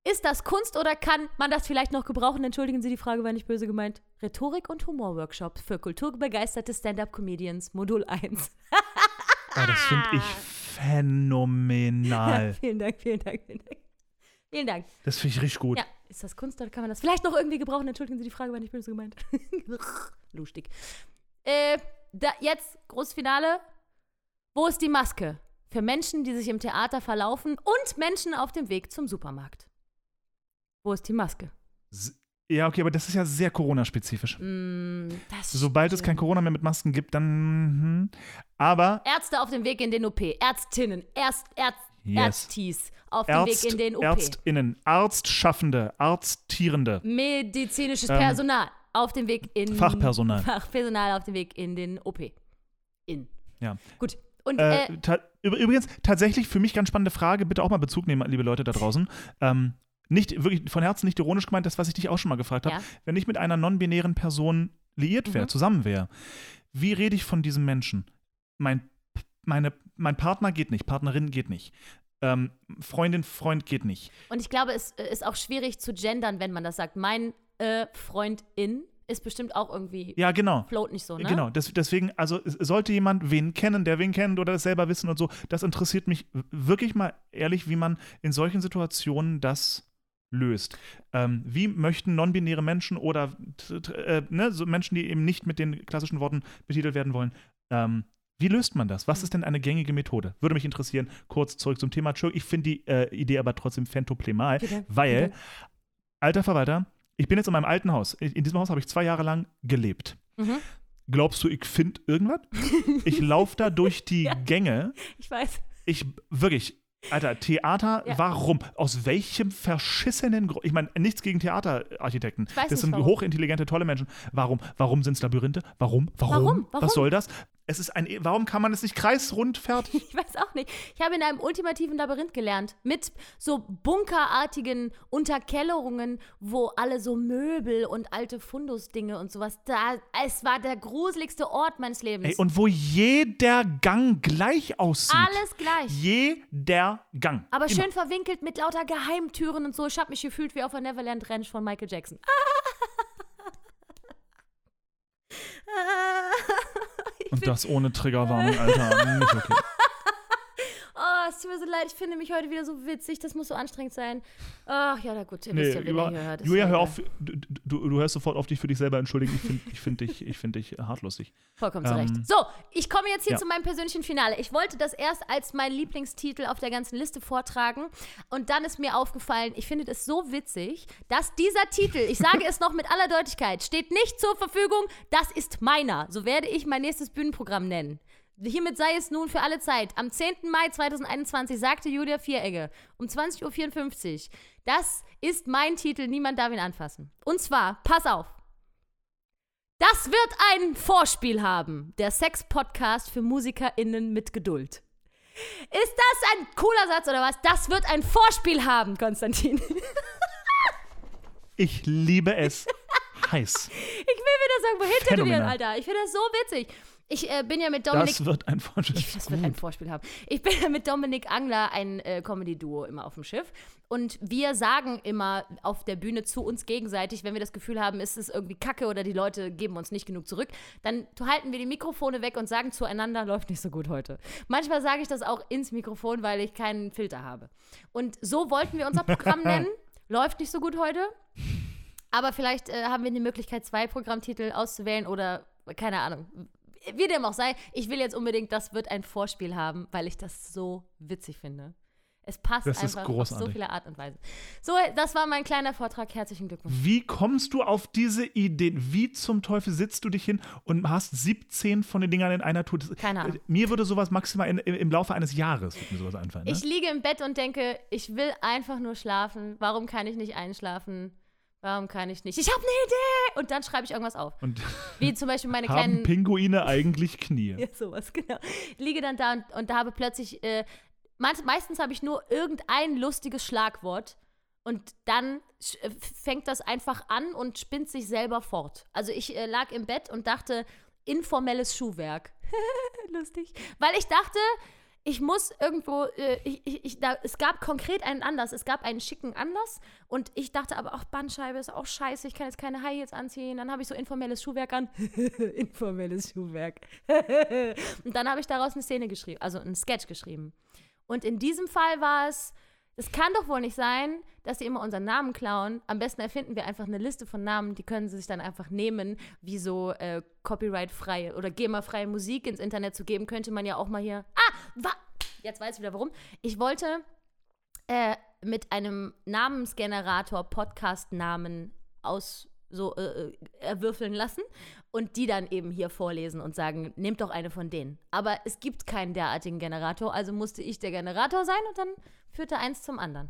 Ist das Kunst oder kann man das vielleicht noch gebrauchen? Entschuldigen Sie, die Frage war nicht böse gemeint. Rhetorik- und Humorworkshop für kulturbegeisterte Stand-Up-Comedians, Modul 1. Oh, das finde [LAUGHS] ich phänomenal. [LAUGHS] vielen Dank, vielen Dank, vielen Dank. Vielen Dank. Das finde ich richtig gut. Ja, ist das Kunst oder kann man das vielleicht noch irgendwie gebrauchen? Entschuldigen Sie, die Frage war nicht böse gemeint. [LAUGHS] Lustig. Äh, da, jetzt, Großfinale. Wo ist die Maske? Für Menschen, die sich im Theater verlaufen und Menschen auf dem Weg zum Supermarkt. Wo ist die Maske? S- Ja, okay, aber das ist ja sehr Corona-spezifisch. Mm, Sobald es kein stimmt. Corona mehr mit Masken gibt, dann. hm. Aber Ärzte auf dem Weg in den OP. Ärztinnen. Erst, Ärzt, Yes. Ärztis auf dem Ärzt, Weg in den OP. Ärztinnen, Arztschaffende, Arztierende. Medizinisches Ähm, Personal auf dem Weg in. Fachpersonal. Fachpersonal auf dem Weg in den OP. In. Ja. Gut. Und Äh, äh, ta übrigens, tatsächlich für mich ganz spannende Frage, bitte auch mal Bezug nehmen, liebe Leute da draußen. Ähm, nicht wirklich von Herzen nicht ironisch gemeint, das, was ich dich auch schon mal gefragt habe. Ja. Wenn ich mit einer non-binären Person liiert wäre, Mhm. zusammen wäre, wie rede ich von diesem Menschen? Mein, meine, mein Partner geht nicht, Partnerin geht nicht. Ähm, Freundin, Freund geht nicht. Und ich glaube, es äh, ist auch schwierig zu gendern, wenn man das sagt. Mein äh, Freundin ist bestimmt auch irgendwie Ja, genau. float nicht so, ne? Genau, des, deswegen, also sollte jemand wen kennen, der wen kennt oder das selber wissen und so, das interessiert mich wirklich mal ehrlich, wie man in solchen Situationen das löst. Ähm, wie möchten non-binäre Menschen oder äh, ne, so Menschen, die eben nicht mit den klassischen Worten betitelt werden wollen, ähm, wie löst man das? Was ist denn eine gängige Methode? Würde mich interessieren. Kurz zurück zum Thema. Ich finde die äh, Idee aber trotzdem phänomenal, weil, bitte. alter Verwalter, ich bin jetzt in meinem alten Haus. In diesem Haus habe ich zwei Jahre lang gelebt Mhm. Glaubst du, ich finde irgendwas? Ich laufe da durch die [LAUGHS] Gänge. Ich weiß. Ich, wirklich, Alter, Theater, Ja. warum? Aus welchem verschissenen Grund? Ich meine, nichts gegen Theaterarchitekten. Das sind warum. hochintelligente, tolle Menschen. Warum? Warum sind es Labyrinthe? Warum? Warum? Warum? Warum? Was soll das? Es ist ein, warum kann man es nicht kreisrund fertig? [LAUGHS] Ich weiß auch nicht. Ich habe in einem ultimativen Labyrinth gelernt. Mit so bunkerartigen Unterkellerungen, wo alle so Möbel und alte Fundusdinge und sowas. Da, es war der gruseligste Ort meines Lebens. Ey, und wo jeder Gang gleich aussieht. Alles gleich. Jeder Gang. Aber Immer. schön verwinkelt mit lauter Geheimtüren und so. Ich habe mich gefühlt wie auf der Neverland Ranch von Michael Jackson. [LAUGHS] Und das ohne Triggerwarnung, Alter. Nicht okay. Es tut mir so leid, ich finde mich heute wieder so witzig, das muss so anstrengend sein. Ach ja, na gut, ihr wisst Nee, ja, wen über, ihr hört. Julia, hör auf. Du, du, du hörst sofort auf, dich für dich selber entschuldigen. Ich finde ich find dich, ich find dich hartlustig. Vollkommen Ähm, zurecht. So, ich komme jetzt hier ja. zu meinem persönlichen Finale. Ich wollte das erst als mein Lieblingstitel auf der ganzen Liste vortragen und dann ist mir aufgefallen, ich finde es so witzig, dass dieser Titel, ich sage es noch mit aller Deutlichkeit, steht nicht zur Verfügung, das ist meiner. So werde ich mein nächstes Bühnenprogramm nennen. Hiermit sei es nun für alle Zeit. Am 10. Mai 2021 sagte Julia Vieregge um 20.54 Uhr, das ist mein Titel, niemand darf ihn anfassen. Und zwar, pass auf, das wird ein Vorspiel haben. Der Sex-Podcast für MusikerInnen mit Geduld. Ist das ein cooler Satz oder was? Das wird ein Vorspiel haben, Konstantin. Ich Ich liebe es [LAUGHS] heiß. will mir das irgendwo hin tätowieren. Alter. Ich finde das so witzig. Ich äh, bin ja mit Dominik. Das wird ein Fortschritt. Das wird ein Vorspiel haben. Ich bin ja mit Dominik Angler ein äh, Comedy-Duo immer auf dem Schiff. Und wir sagen immer auf der Bühne zu uns gegenseitig, wenn wir das Gefühl haben, ist es irgendwie kacke oder die Leute geben uns nicht genug zurück, dann halten wir die Mikrofone weg und sagen zueinander, läuft nicht so gut heute. Manchmal sage ich das auch ins Mikrofon, weil ich keinen Filter habe. Und so wollten wir unser Programm [LAUGHS] nennen. Läuft nicht so gut heute. Aber vielleicht äh, haben wir die Möglichkeit, zwei Programmtitel auszuwählen oder keine Ahnung. Wie dem auch sei, ich will jetzt unbedingt, das wird ein Vorspiel haben, weil ich das so witzig finde. Es passt Das einfach auf so viele Art und Weise. So, das war mein kleiner Vortrag. Herzlichen Glückwunsch. Wie kommst du auf diese Ideen? Wie zum Teufel sitzt du dich hin und hast 17 von den Dingern in einer Tour? Keine Ahnung. Mir würde sowas maximal in, im, Laufe eines Jahres mir sowas einfallen. Ne? Ich liege im Bett und denke, ich will einfach nur schlafen. Warum kann ich nicht einschlafen? Warum kann ich nicht? Ich habe eine Idee! Und dann schreibe ich irgendwas auf. und Wie zum Beispiel meine [LAUGHS] haben kleinen Pinguine eigentlich Knie? [LAUGHS] Ja, sowas, genau. Liege dann da und, und da habe plötzlich, äh, meist, meistens habe ich nur irgendein lustiges Schlagwort und dann äh, fängt das einfach an und spinnt sich selber fort. Also ich äh, lag im Bett und dachte, informelles Schuhwerk. [LAUGHS] Lustig. Weil ich dachte, ich muss irgendwo, äh, ich, ich, ich, da, es gab konkret einen Anlass, es gab einen schicken Anlass und ich dachte aber, ach, Bandscheibe ist auch scheiße, ich kann jetzt keine High Heels anziehen. Dann habe ich so informelles Schuhwerk an. [LAUGHS] informelles Schuhwerk. [LAUGHS] und dann habe ich daraus eine Szene geschrieben, also einen Sketch geschrieben. Und in diesem Fall war es, es kann doch wohl nicht sein, dass sie immer unseren Namen klauen. Am besten erfinden wir einfach eine Liste von Namen, die können sie sich dann einfach nehmen, wie so äh, copyright-freie oder GEMA-freie Musik ins Internet zu geben, könnte man ja auch mal hier. Ah, wa jetzt weiß ich wieder warum. Ich wollte äh, mit einem Namensgenerator Podcast-Namen aus so äh, äh, erwürfeln lassen und die dann eben hier vorlesen und sagen, nehmt doch eine von denen. Aber es gibt keinen derartigen Generator, also musste ich der Generator sein und dann führte eins zum anderen.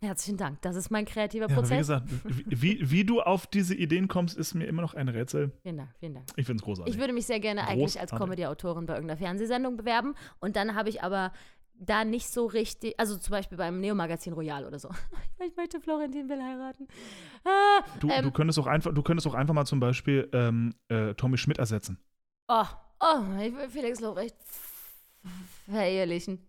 Herzlichen Dank, das ist mein kreativer Ja, aber wie Prozess. gesagt, wie, wie du auf diese Ideen kommst, ist mir immer noch ein Rätsel. vielen Dank, vielen Dank. Ich finde es großartig. Ich würde mich sehr gerne eigentlich als Großartig. Comedy-Autorin bei irgendeiner Fernsehsendung bewerben. Und dann habe ich aber da nicht so richtig, also zum Beispiel beim Neo-Magazin Royal oder so. [LAUGHS] Ich möchte Florentin Will heiraten. Ah, du, ähm, du, könntest auch einfach, du könntest auch einfach mal zum Beispiel ähm, äh, Tommy Schmidt ersetzen. oh, oh, ich will Felix Lobrecht verehelichen.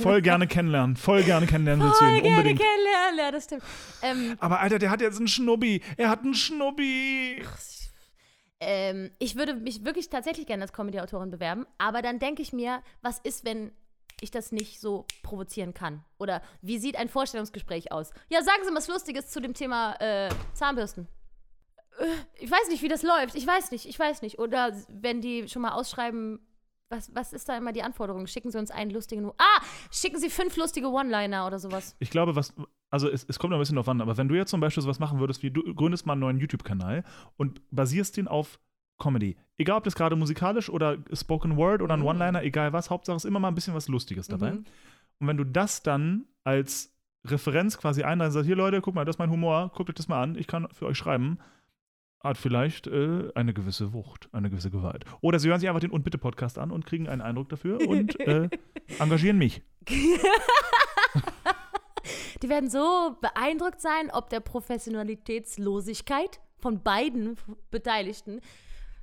Voll gerne [LAUGHS] kennenlernen. Voll gerne kennenlernen willst du Voll ihn. gerne Unbedingt. kennenlernen, ja, das stimmt. Ähm, Aber Alter, der hat jetzt einen Schnubbi. Er hat einen Schnubbi. ähm, ich würde mich wirklich tatsächlich gerne als Comedy-Autorin bewerben, aber dann denke ich mir, was ist, wenn ich das nicht so provozieren kann? Oder wie sieht ein Vorstellungsgespräch aus? Ja, sagen Sie mal was Lustiges zu dem Thema äh, Zahnbürsten. Äh, Ich weiß nicht, wie das läuft. Ich weiß nicht, ich weiß nicht. Oder wenn die schon mal ausschreiben, was, was ist da immer die Anforderung? Schicken Sie uns einen lustigen. Ah, schicken Sie fünf lustige One-Liner oder sowas. Ich glaube, was, also es, es kommt ein bisschen drauf an, aber wenn du jetzt zum Beispiel sowas machen würdest, wie du gründest mal einen neuen YouTube-Kanal und basierst den auf Comedy. Egal, ob das gerade musikalisch oder Spoken Word oder ein Mhm. One-Liner, egal was, Hauptsache ist immer mal ein bisschen was Lustiges dabei. Mhm. Und wenn du das dann als Referenz quasi einreißt, sagst, hier Leute, guck mal, das ist mein Humor, guckt euch das mal an, ich kann für euch schreiben, hat vielleicht äh, eine gewisse Wucht, eine gewisse Gewalt. Oder sie hören sich einfach den Und Bitte Podcast an und kriegen einen Eindruck dafür und [LAUGHS] äh, engagieren mich. [LAUGHS] Die werden so beeindruckt sein, ob der Professionalitätslosigkeit von beiden Beteiligten.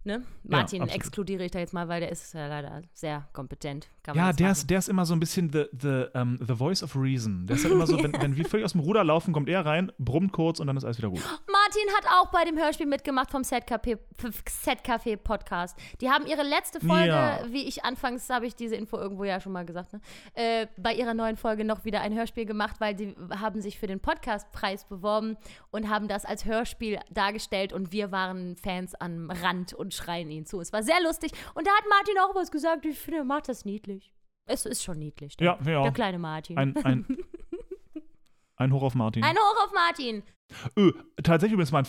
Ne? Martin absolut. exkludiere ich da jetzt mal, weil der ist ja leider sehr kompetent. Kann Ja, der machen. ist, der ist immer so ein bisschen the, the, um, the voice of reason. Der ist halt immer so, wenn, wenn wir völlig aus dem Ruder laufen, kommt er rein, brummt kurz und dann ist alles wieder gut. [GASPS] Martin hat auch bei dem Hörspiel mitgemacht vom Setcafé Setcafé Podcast. Die haben ihre letzte Folge, Ja. wie ich anfangs habe ich diese Info irgendwo ja schon mal gesagt, ne? äh, bei ihrer neuen Folge noch wieder ein Hörspiel gemacht, weil die haben sich für den Podcastpreis beworben und haben das als Hörspiel dargestellt und wir waren Fans am Rand und schreien ihnen zu. Es war sehr lustig und da hat Martin auch was gesagt. Ich finde, er macht das niedlich. Es ist schon niedlich. Der, Ja, ja. der kleine Martin. Ein, ein, [LAUGHS] ein Hoch auf Martin. Ein Hoch auf Martin. Ö, tatsächlich übrigens mal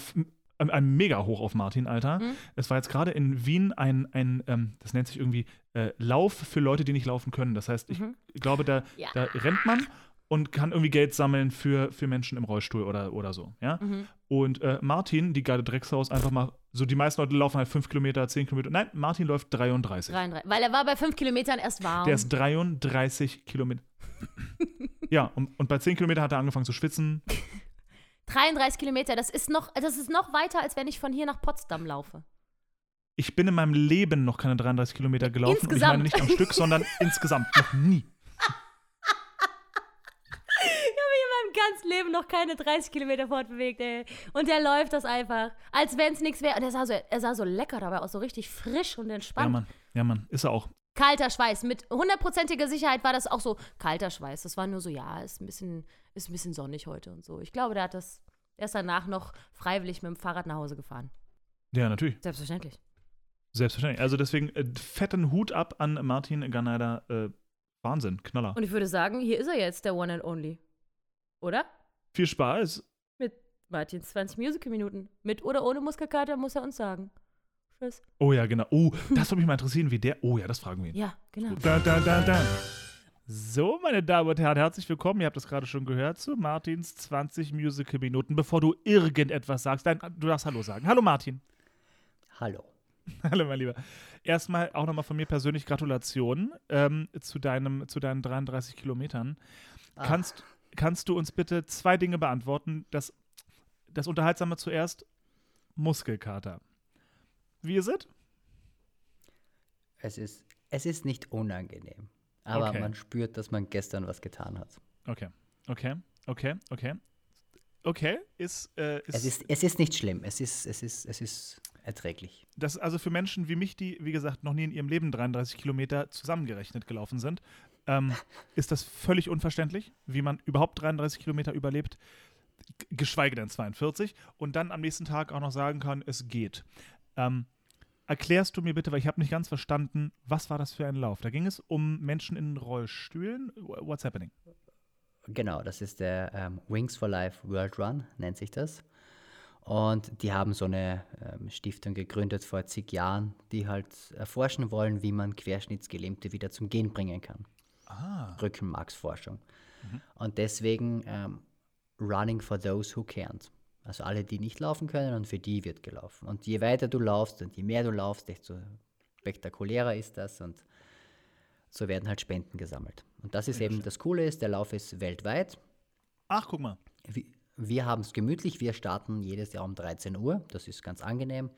ein, ein, mega Hoch auf Martin, Alter. Mhm. Es war jetzt gerade in Wien ein, ein ähm, das nennt sich irgendwie äh, Lauf für Leute, die nicht laufen können. Das heißt, ich glaube, da, Mhm. Ja. da rennt man und kann irgendwie Geld sammeln für, für Menschen im Rollstuhl oder, oder so. Ja? Mhm. Und äh, Martin, die geile Dreckshaus, einfach mal, so die meisten Leute laufen halt 5 Kilometer, 10 Kilometer. Nein, Martin läuft 33. 33. Weil er war bei fünf Kilometern erst warm. Der ist 33 Kilometer. [LAUGHS] ja, und, und bei 10 Kilometern hat er angefangen zu schwitzen. 33 Kilometer, das ist noch, das ist noch weiter, als wenn ich von hier nach Potsdam laufe. Ich bin in meinem Leben noch keine 33 Kilometer gelaufen. Und ich meine Insgesamt. nicht am Stück, sondern [LAUGHS] insgesamt. Noch nie. In meinem ganzen Leben noch keine 30 Kilometer fortbewegt, ey. Und der läuft das einfach, als wenn es nichts wäre. Und er sah, so, er sah so lecker dabei aus, so richtig frisch und Ja, entspannt. Mann. Ja, Mann. Ist er auch. kalter Schweiß. Mit hundertprozentiger Sicherheit war das auch so kalter Schweiß. Das war nur so, ja, ist ein bisschen, ist ein bisschen sonnig heute und so. Ich glaube, der hat das, er ist danach noch freiwillig mit dem Fahrrad nach Hause gefahren. Ja, natürlich. Selbstverständlich. Selbstverständlich. Also deswegen äh, fetten Hut ab an Martin Garneider. Äh, Wahnsinn. Knaller. Und ich würde sagen, hier ist er jetzt, der One and Only. Oder? Viel Spaß. Mit Martins 20 Musical-Minuten. Mit oder ohne Muskelkater muss er uns sagen. Tschüss. Oh ja, genau. Oh, das würde mich mal interessieren, wie der. Oh ja, das fragen wir ihn. Ja, genau. Da, da, da, da. So, meine Damen und Herren, herzlich willkommen. Ihr habt es gerade schon gehört zu Martins 20 Musical-Minuten. Bevor du irgendetwas sagst, nein, du darfst Hallo sagen. Hallo, Martin. Hallo. [LAUGHS] Hallo, mein Lieber. Erstmal auch nochmal von mir persönlich Gratulation ähm, zu, deinem, zu deinen 33 Kilometern. Kannst, kannst du uns bitte zwei Dinge beantworten? Das, das Unterhaltsame zuerst: Muskelkater. Wie ist es? Es ist, es ist nicht unangenehm, aber Okay. man spürt, dass man gestern was getan hat. Okay, okay, okay, okay. Okay, ist, äh, ist, Es ist, es ist nicht schlimm, es ist, es ist, es ist erträglich. das also für Menschen wie mich, die, wie gesagt, noch nie in ihrem Leben 33 Kilometer zusammengerechnet gelaufen sind, ähm, ist das völlig unverständlich, wie man überhaupt 33 Kilometer überlebt, geschweige denn 42, und dann am nächsten Tag auch noch sagen kann, es geht. Ähm, erklärst du mir bitte, weil ich habe nicht ganz verstanden, was war das für ein Lauf? Da ging es um Menschen in Rollstühlen. What's happening? Genau, das ist der ähm, Wings for Life World Run, nennt sich das. Und die haben so eine ähm, Stiftung gegründet vor zig Jahren, die halt erforschen wollen, wie man Querschnittsgelähmte wieder zum Gehen bringen kann. Ah. Rückenmarksforschung. Und deswegen ähm, Running for those who can't. Also alle, die nicht laufen können und für die wird gelaufen. Und je weiter du laufst und je mehr du laufst, desto spektakulärer ist das und so werden halt Spenden gesammelt. Und das ist eben das Coole ist, der Lauf ist weltweit. Ach, guck mal. Wir, wir haben es gemütlich, wir starten jedes Jahr um 13 Uhr, das ist ganz angenehm.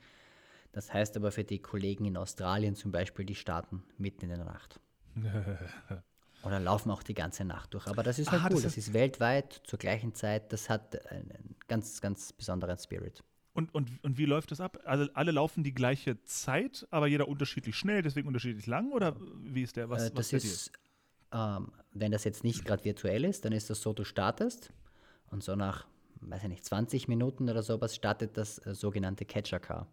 Das heißt aber für die Kollegen in Australien zum Beispiel, die starten mitten in der Nacht. [LAUGHS] Oder laufen auch die ganze Nacht durch. Aber das ist halt Ah, cool. das Das, ist- weltweit zur gleichen Zeit. Das hat einen ganz, ganz besonderen Spirit. Und, und, und wie läuft das ab? Also alle laufen die gleiche Zeit, aber jeder unterschiedlich schnell, deswegen unterschiedlich lang? Oder wie ist der? Was, Äh, was das der Deal? ist, ähm, wenn das jetzt nicht gerade virtuell ist, dann ist das so, du startest und so nach, weiß ich nicht, 20 Minuten oder sowas startet das äh, sogenannte Catcher Car.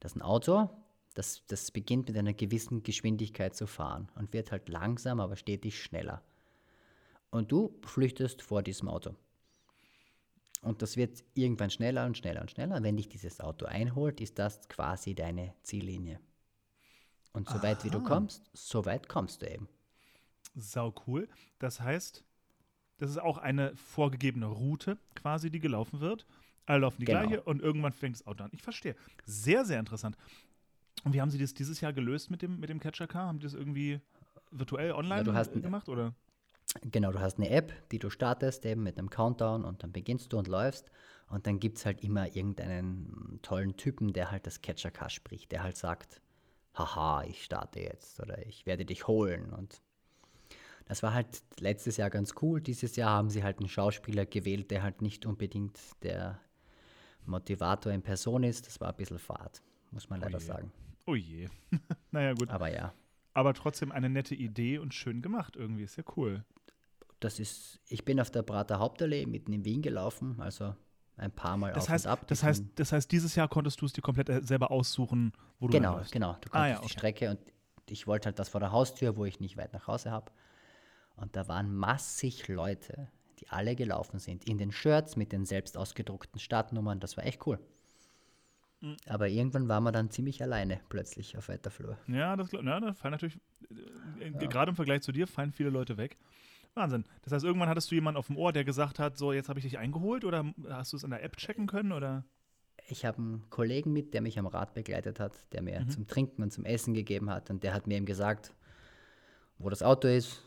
Das ist ein Auto, das, das beginnt mit einer gewissen Geschwindigkeit zu fahren und wird halt langsam, aber stetig schneller. Und du flüchtest vor diesem Auto. Und das wird irgendwann schneller und schneller und schneller. Wenn dich dieses Auto einholt, ist das quasi deine Ziellinie. Und so weit wie du kommst, so weit kommst du eben. Sau cool. Das heißt, das ist auch eine vorgegebene Route quasi, die gelaufen wird. Alle laufen die Genau. gleiche und irgendwann fängt das Auto an. Ich verstehe. Sehr, sehr interessant. Und wie haben Sie das dieses Jahr gelöst mit dem, mit dem Catcher Car? Haben die das irgendwie virtuell online du hast gemacht? Oder? Genau, du hast eine App, die du startest eben mit einem Countdown und dann beginnst du und läufst und dann gibt es halt immer irgendeinen tollen Typen, der halt das Catcher-Car spricht, der halt sagt, haha, ich starte jetzt oder ich werde dich holen und das war halt letztes Jahr ganz cool. Dieses Jahr haben sie halt einen Schauspieler gewählt, der halt nicht unbedingt der Motivator in Person ist. Das war ein bisschen fad, muss man leider je. sagen. Oh je. [LAUGHS] naja, gut. Aber ja, Aber trotzdem eine nette Idee und schön gemacht irgendwie. Ist ja cool. das ist, ich bin auf der Prater Hauptallee mitten in Wien gelaufen, also ein paar Mal Das auf heißt, und ab. das, Die heißt, das heißt, dieses Jahr konntest du es dir komplett äh, selber aussuchen, wo du Genau, langläufst. genau. Du konntest Ah, ja, die okay. Strecke und ich wollte halt das vor der Haustür, wo ich nicht weit nach Hause habe. Und da waren massig Leute, die alle gelaufen sind, in den Shirts mit den selbst ausgedruckten Startnummern. Das war echt cool. Mhm. Aber irgendwann waren wir dann ziemlich alleine plötzlich auf weiter Flur. Ja, das, ja, da fallen natürlich, äh, äh, gerade im Vergleich zu dir, fallen viele Leute weg. Wahnsinn. Das heißt, irgendwann hattest du jemanden auf dem Ohr, der gesagt hat, so, jetzt habe ich dich eingeholt oder hast du es in der App checken können oder? Ich habe einen Kollegen mit, der mich am Rad begleitet hat, der mir Mhm. zum Trinken und zum Essen gegeben hat. Und der hat mir eben gesagt, wo das Auto ist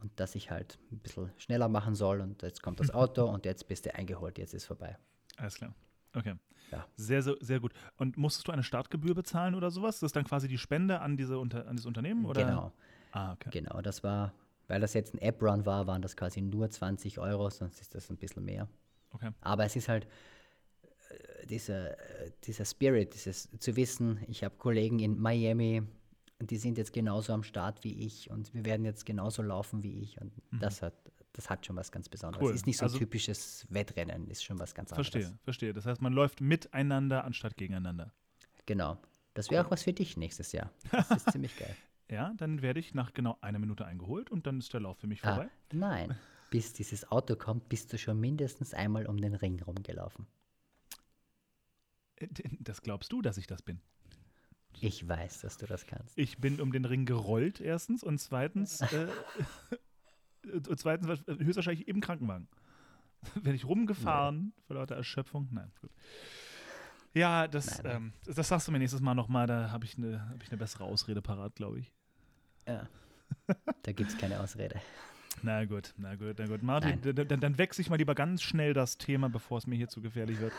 und dass ich halt ein bisschen schneller machen soll. Und jetzt kommt das [LAUGHS] Auto und jetzt bist du eingeholt, jetzt ist vorbei. Alles klar. Okay. Ja. Sehr, sehr, sehr gut. Und musstest du eine Startgebühr bezahlen oder sowas? Das ist dann quasi die Spende an, diese Unter an dieses Unternehmen? Oder? Genau, Ah, okay. genau. Das war, weil das jetzt ein App-Run war, waren das quasi nur 20 Euro, sonst ist das ein bisschen mehr. okay. Aber es ist halt äh, dieser, dieser Spirit, dieses zu wissen, ich habe Kollegen in Miami und die sind jetzt genauso am Start wie ich und wir werden jetzt genauso laufen wie ich und das hat das hat schon was ganz Besonderes. Cool. Ist nicht so Also- ein typisches Wettrennen, ist schon was ganz anderes. Verstehe, verstehe. Das heißt, man läuft miteinander anstatt gegeneinander. Genau. Das wäre auch was für dich nächstes Jahr. [LAUGHS] Das ist ziemlich geil. Ja, dann werde ich nach genau einer Minute eingeholt und dann ist der Lauf für mich Ah, vorbei. nein, bis dieses Auto kommt, bist du schon mindestens einmal um den Ring rumgelaufen. Äh, Das glaubst du, dass ich das bin? Ich weiß, dass du das kannst. Ich bin um den Ring gerollt, erstens, und zweitens, [LAUGHS] äh, und zweitens war- höchstwahrscheinlich im Krankenwagen. [LAUGHS] Werde ich rumgefahren vor lauter Erschöpfung? Nein, gut. Ja, das, ähm, das sagst du mir nächstes Mal nochmal, da habe ich eine hab ich eine bessere Ausrede parat, glaube ich. Ja. [LAUGHS] Da gibt es keine Ausrede. Na gut, na gut, na gut. Martin, Nein. dann, dann, dann wechsle ich mal lieber ganz schnell das Thema, bevor es mir hier zu gefährlich wird.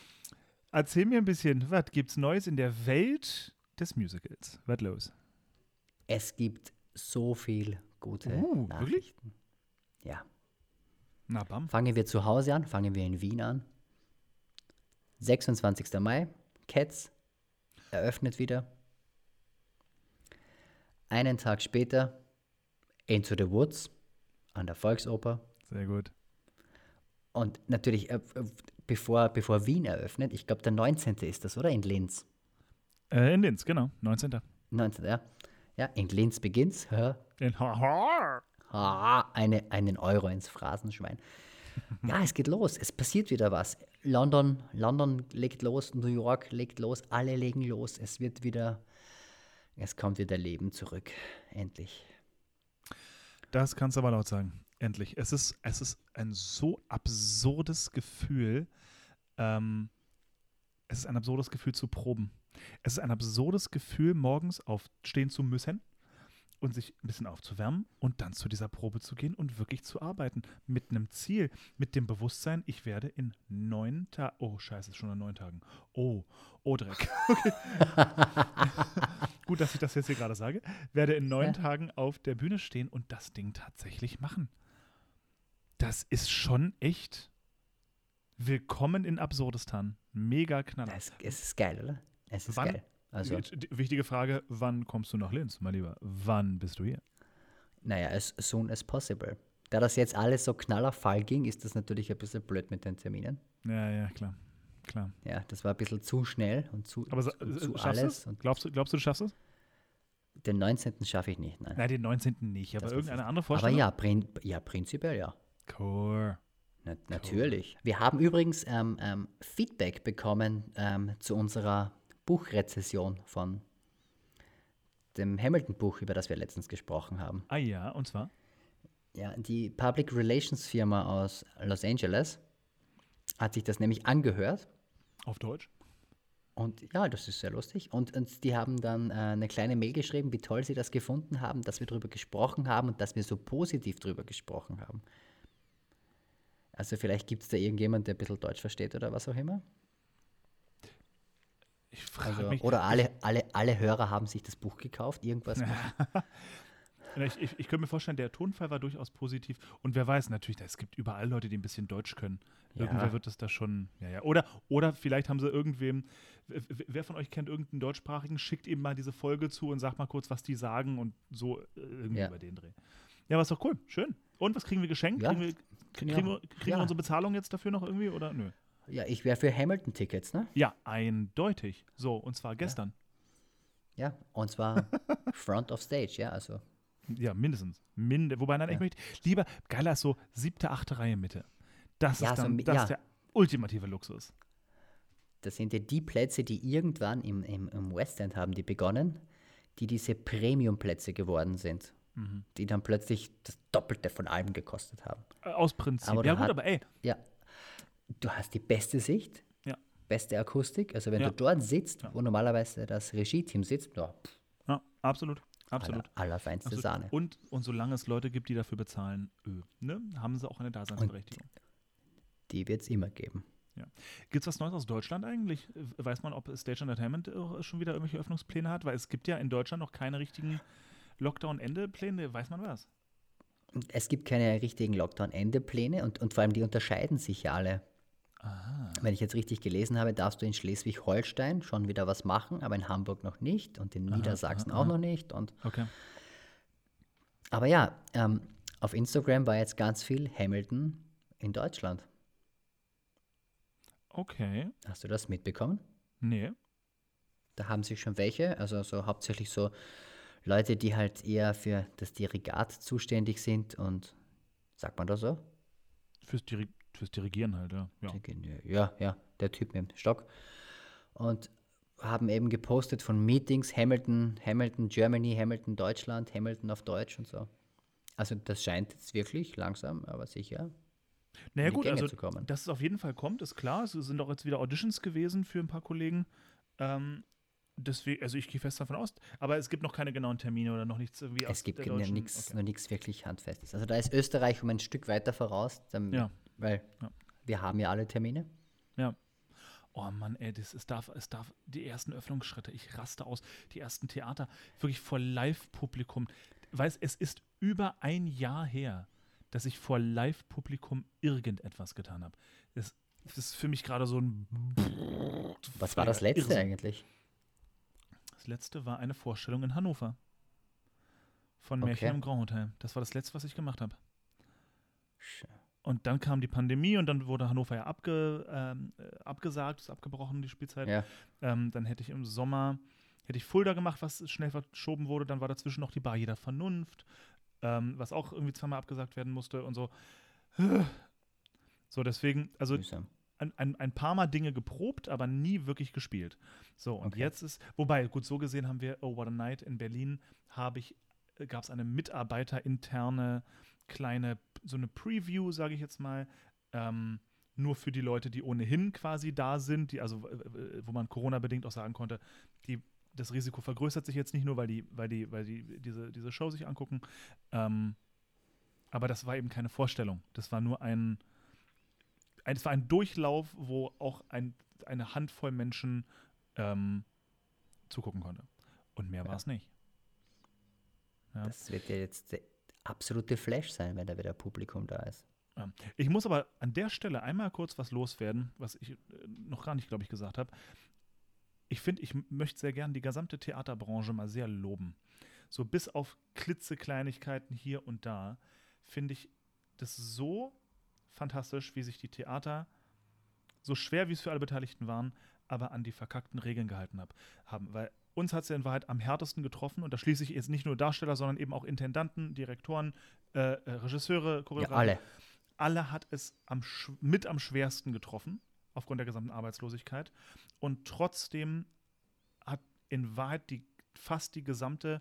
[LAUGHS] Erzähl mir ein bisschen, was gibt's Neues in der Welt des Musicals? Was los? Es gibt so viel gute Uh, wirklich? Nachrichten. Ja. Na, bam. Fangen wir zu Hause an, fangen wir in Wien an. 26. Mai, Cats eröffnet wieder. Einen Tag später Into the Woods an der Volksoper. Sehr gut. Und natürlich, äh, bevor, bevor Wien eröffnet, ich glaube, der 19. ist das, oder? In Linz. Äh, in Linz, genau. 19. 19. Ja, ja in Linz beginnt's. Hä? In Haha. Ah, eine, einen Euro ins Phrasenschwein. Ja, es geht los. Es passiert wieder was. London, London legt los, New York legt los, alle legen los. Es wird wieder, es kommt wieder Leben zurück. Endlich. Das kannst du aber laut sagen. Endlich. Es ist, es ist ein so absurdes Gefühl. Ähm, es ist ein absurdes Gefühl zu proben. Es ist ein absurdes Gefühl, morgens aufstehen zu müssen und sich ein bisschen aufzuwärmen und dann zu dieser Probe zu gehen und wirklich zu arbeiten. Mit einem Ziel, mit dem Bewusstsein, ich werde in neun Tagen. Oh, scheiße, schon in neun Tagen. Oh, oh Dreck. [LAUGHS] Okay. Gut, dass ich das jetzt hier gerade sage. Werde in neun Ja. Tagen auf der Bühne stehen und das Ding tatsächlich machen. Das ist schon echt willkommen in Absurdistan. Mega Knaller. Es, es ist geil, oder? Es ist Wann- geil. Also, Wichtige Frage, wann kommst du nach Linz, mein Lieber? Wann bist du hier? naja, as soon as possible. Da das jetzt alles so knallerfall ging, ist das natürlich ein bisschen blöd mit den Terminen. Ja, ja, klar. Klar. Ja, das war ein bisschen zu schnell und zu, Aber sa- zu, du alles. es? Und Glaubst du, glaubst du, du schaffst es? den 19. schaffe ich nicht, nein. Nein, den 19. nicht, aber Das irgendeine andere Aber Vorstellung? ja, prin ja, prinzipiell ja. Cool. Na, natürlich. Wir haben übrigens ähm, ähm, Feedback bekommen ähm, zu unserer Buchrezession von dem Hamilton-Buch, über das wir letztens gesprochen haben. Ah ja, und zwar? Ja, die Public Relations Firma aus Los Angeles hat sich das nämlich angehört. Auf Deutsch? Und ja, das ist sehr lustig. Und, und die haben dann äh, eine kleine Mail geschrieben, wie toll sie das gefunden haben, dass wir darüber gesprochen haben und dass wir so positiv darüber gesprochen haben. Also vielleicht gibt es da irgendjemand, der ein bisschen Deutsch versteht oder was auch immer. Ich frage Also, mich. oder alle, alle, alle Hörer haben sich das Buch gekauft, irgendwas. [LAUGHS] Ich, ich, ich könnte mir vorstellen, der Tonfall war durchaus positiv. Und wer weiß, natürlich, es gibt überall Leute, die ein bisschen Deutsch können. Ja. Irgendwer wird es da schon. Ja, ja. Oder, oder vielleicht haben sie irgendwem. Wer von euch kennt irgendeinen deutschsprachigen? Schickt ihm mal diese Folge zu und sagt mal kurz, was die sagen und so äh, irgendwie Ja. über den Dreh. Ja, aber ist doch cool. Schön. Und was kriegen wir geschenkt? Ja, kriegen wir, kriegen, wir, kriegen wir unsere Bezahlung jetzt dafür noch irgendwie oder nö? Ja, ich wäre für Hamilton-Tickets, ne? Ja, eindeutig. So, und zwar gestern. Ja, und zwar [LAUGHS] Front of Stage, ja, also Ja, mindestens. Mind Wobei, nein, ich Ja. möchte lieber, geiler so siebte, achte Reihe Mitte. Das Ja, ist so dann mi- das ja. ist der ultimative Luxus. das sind ja die Plätze, die irgendwann im, im, im West End haben die begonnen, die diese Premium-Plätze geworden sind, Mhm. die dann plötzlich das Doppelte von allem gekostet haben. Äh, Aus Prinzip. Aber ja, gut, aber ey, Ja, du hast die beste Sicht, Ja. beste Akustik, also wenn Ja. du dort sitzt, wo normalerweise das Regie-Team sitzt, ja, pff, ja, absolut. Absolut. aller, allerfeinste absolut. Sahne. Und, und solange es Leute gibt, die dafür bezahlen, öh, ne, haben sie auch eine Daseinsberechtigung. Die wird es immer geben. Ja. Gibt es was Neues aus Deutschland eigentlich? Weiß man, ob Stage Entertainment äh, schon wieder irgendwelche Öffnungspläne hat? Weil es gibt ja in Deutschland noch keine richtigen Lockdown-Ende-Pläne. Weiß man was? Es gibt keine richtigen Lockdown-Ende-Pläne und, und vor allem die unterscheiden sich ja alle. Wenn ich jetzt richtig gelesen habe, darfst du in Schleswig-Holstein schon wieder was machen, aber in Hamburg noch nicht und in Niedersachsen auch noch nicht. Und, Okay. aber ja, ähm, auf Instagram war jetzt ganz viel Hamilton in Deutschland. Okay. Hast du das mitbekommen? Nee. Da haben sich schon welche, also so hauptsächlich so Leute, die halt eher für das Dirigat zuständig sind und sagt man das so? Fürs, Diri fürs Dirigieren halt, ja. ja. Ja, ja, der Typ mit dem Stock. Und haben eben gepostet von Meetings, Hamilton, Hamilton Germany, Hamilton Deutschland, Hamilton auf Deutsch und so. Also das scheint jetzt wirklich langsam, aber sicher. Naja gut, Gänge also zu kommen. dass es auf jeden Fall kommt, ist klar. Es sind auch jetzt wieder Auditions gewesen für ein paar Kollegen. Ähm, deswegen, also ich gehe fest davon aus. Aber es gibt noch keine genauen Termine oder noch nichts irgendwie Es gibt nichts, Okay. noch nichts wirklich Handfestes. Also da ist Österreich um ein Stück weiter voraus, dann, Ja. Weil Ja. wir haben ja alle Termine. Ja. Oh Mann, ey, das, es, darf, es darf die ersten Öffnungsschritte, ich raste aus, die ersten Theater, wirklich vor Live-Publikum. Weiß, es ist über ein Jahr her, dass ich vor Live-Publikum irgendetwas getan habe. Das, das ist für mich gerade so ein. Was war das letzte Irrsinn. eigentlich? Das letzte war eine Vorstellung in Hannover. Von Märchen Okay. im Grand Hotel. Das war das letzte, was ich gemacht habe. Sch- Und dann kam die Pandemie und dann wurde Hannover ja abge, ähm, äh, abgesagt, ist abgebrochen, die Spielzeit. Ja, Ähm, dann hätte ich im Sommer, hätte ich Fulda gemacht, was schnell verschoben wurde. Dann war dazwischen noch die Bar jeder Vernunft, ähm, was auch irgendwie zweimal abgesagt werden musste und so. So, deswegen, also ein, ein, ein paar Mal Dinge geprobt, aber nie wirklich gespielt. So, und Okay. jetzt ist, wobei, gut, so gesehen haben wir Oh What a Night in Berlin, habe ich, gab es eine mitarbeiterinterne kleine, so eine Preview, sage ich jetzt mal, ähm, nur für die Leute, die ohnehin quasi da sind, die, also wo man Corona-bedingt auch sagen konnte, die, das Risiko vergrößert sich jetzt nicht nur, weil die, weil die, weil die diese, diese Show sich angucken. Ähm, aber das war eben keine Vorstellung. Das war nur ein, ein, es war ein Durchlauf, wo auch ein, eine Handvoll Menschen ähm, zugucken konnte. Und mehr war es nicht. Ja. Das wird ja jetzt der absolute Flash sein, wenn da wieder Publikum da ist. Ich muss aber an der Stelle einmal kurz was loswerden, was ich äh, noch gar nicht, glaube ich, gesagt habe. Ich finde, ich möchte sehr gern die gesamte Theaterbranche mal sehr loben. So bis auf klitzekleinigkeiten hier und da finde ich das so fantastisch, wie sich die Theater, so schwer wie es für alle Beteiligten waren, aber an die verkackten Regeln gehalten hab, haben. Weil uns hat es ja in Wahrheit am härtesten getroffen und da schließe ich jetzt nicht nur Darsteller, sondern eben auch Intendanten, Direktoren, äh, äh, Regisseure, Ja, Choreografen alle. alle hat es am, mit am schwersten getroffen, aufgrund der gesamten Arbeitslosigkeit. Und trotzdem hat in Wahrheit die, fast die gesamte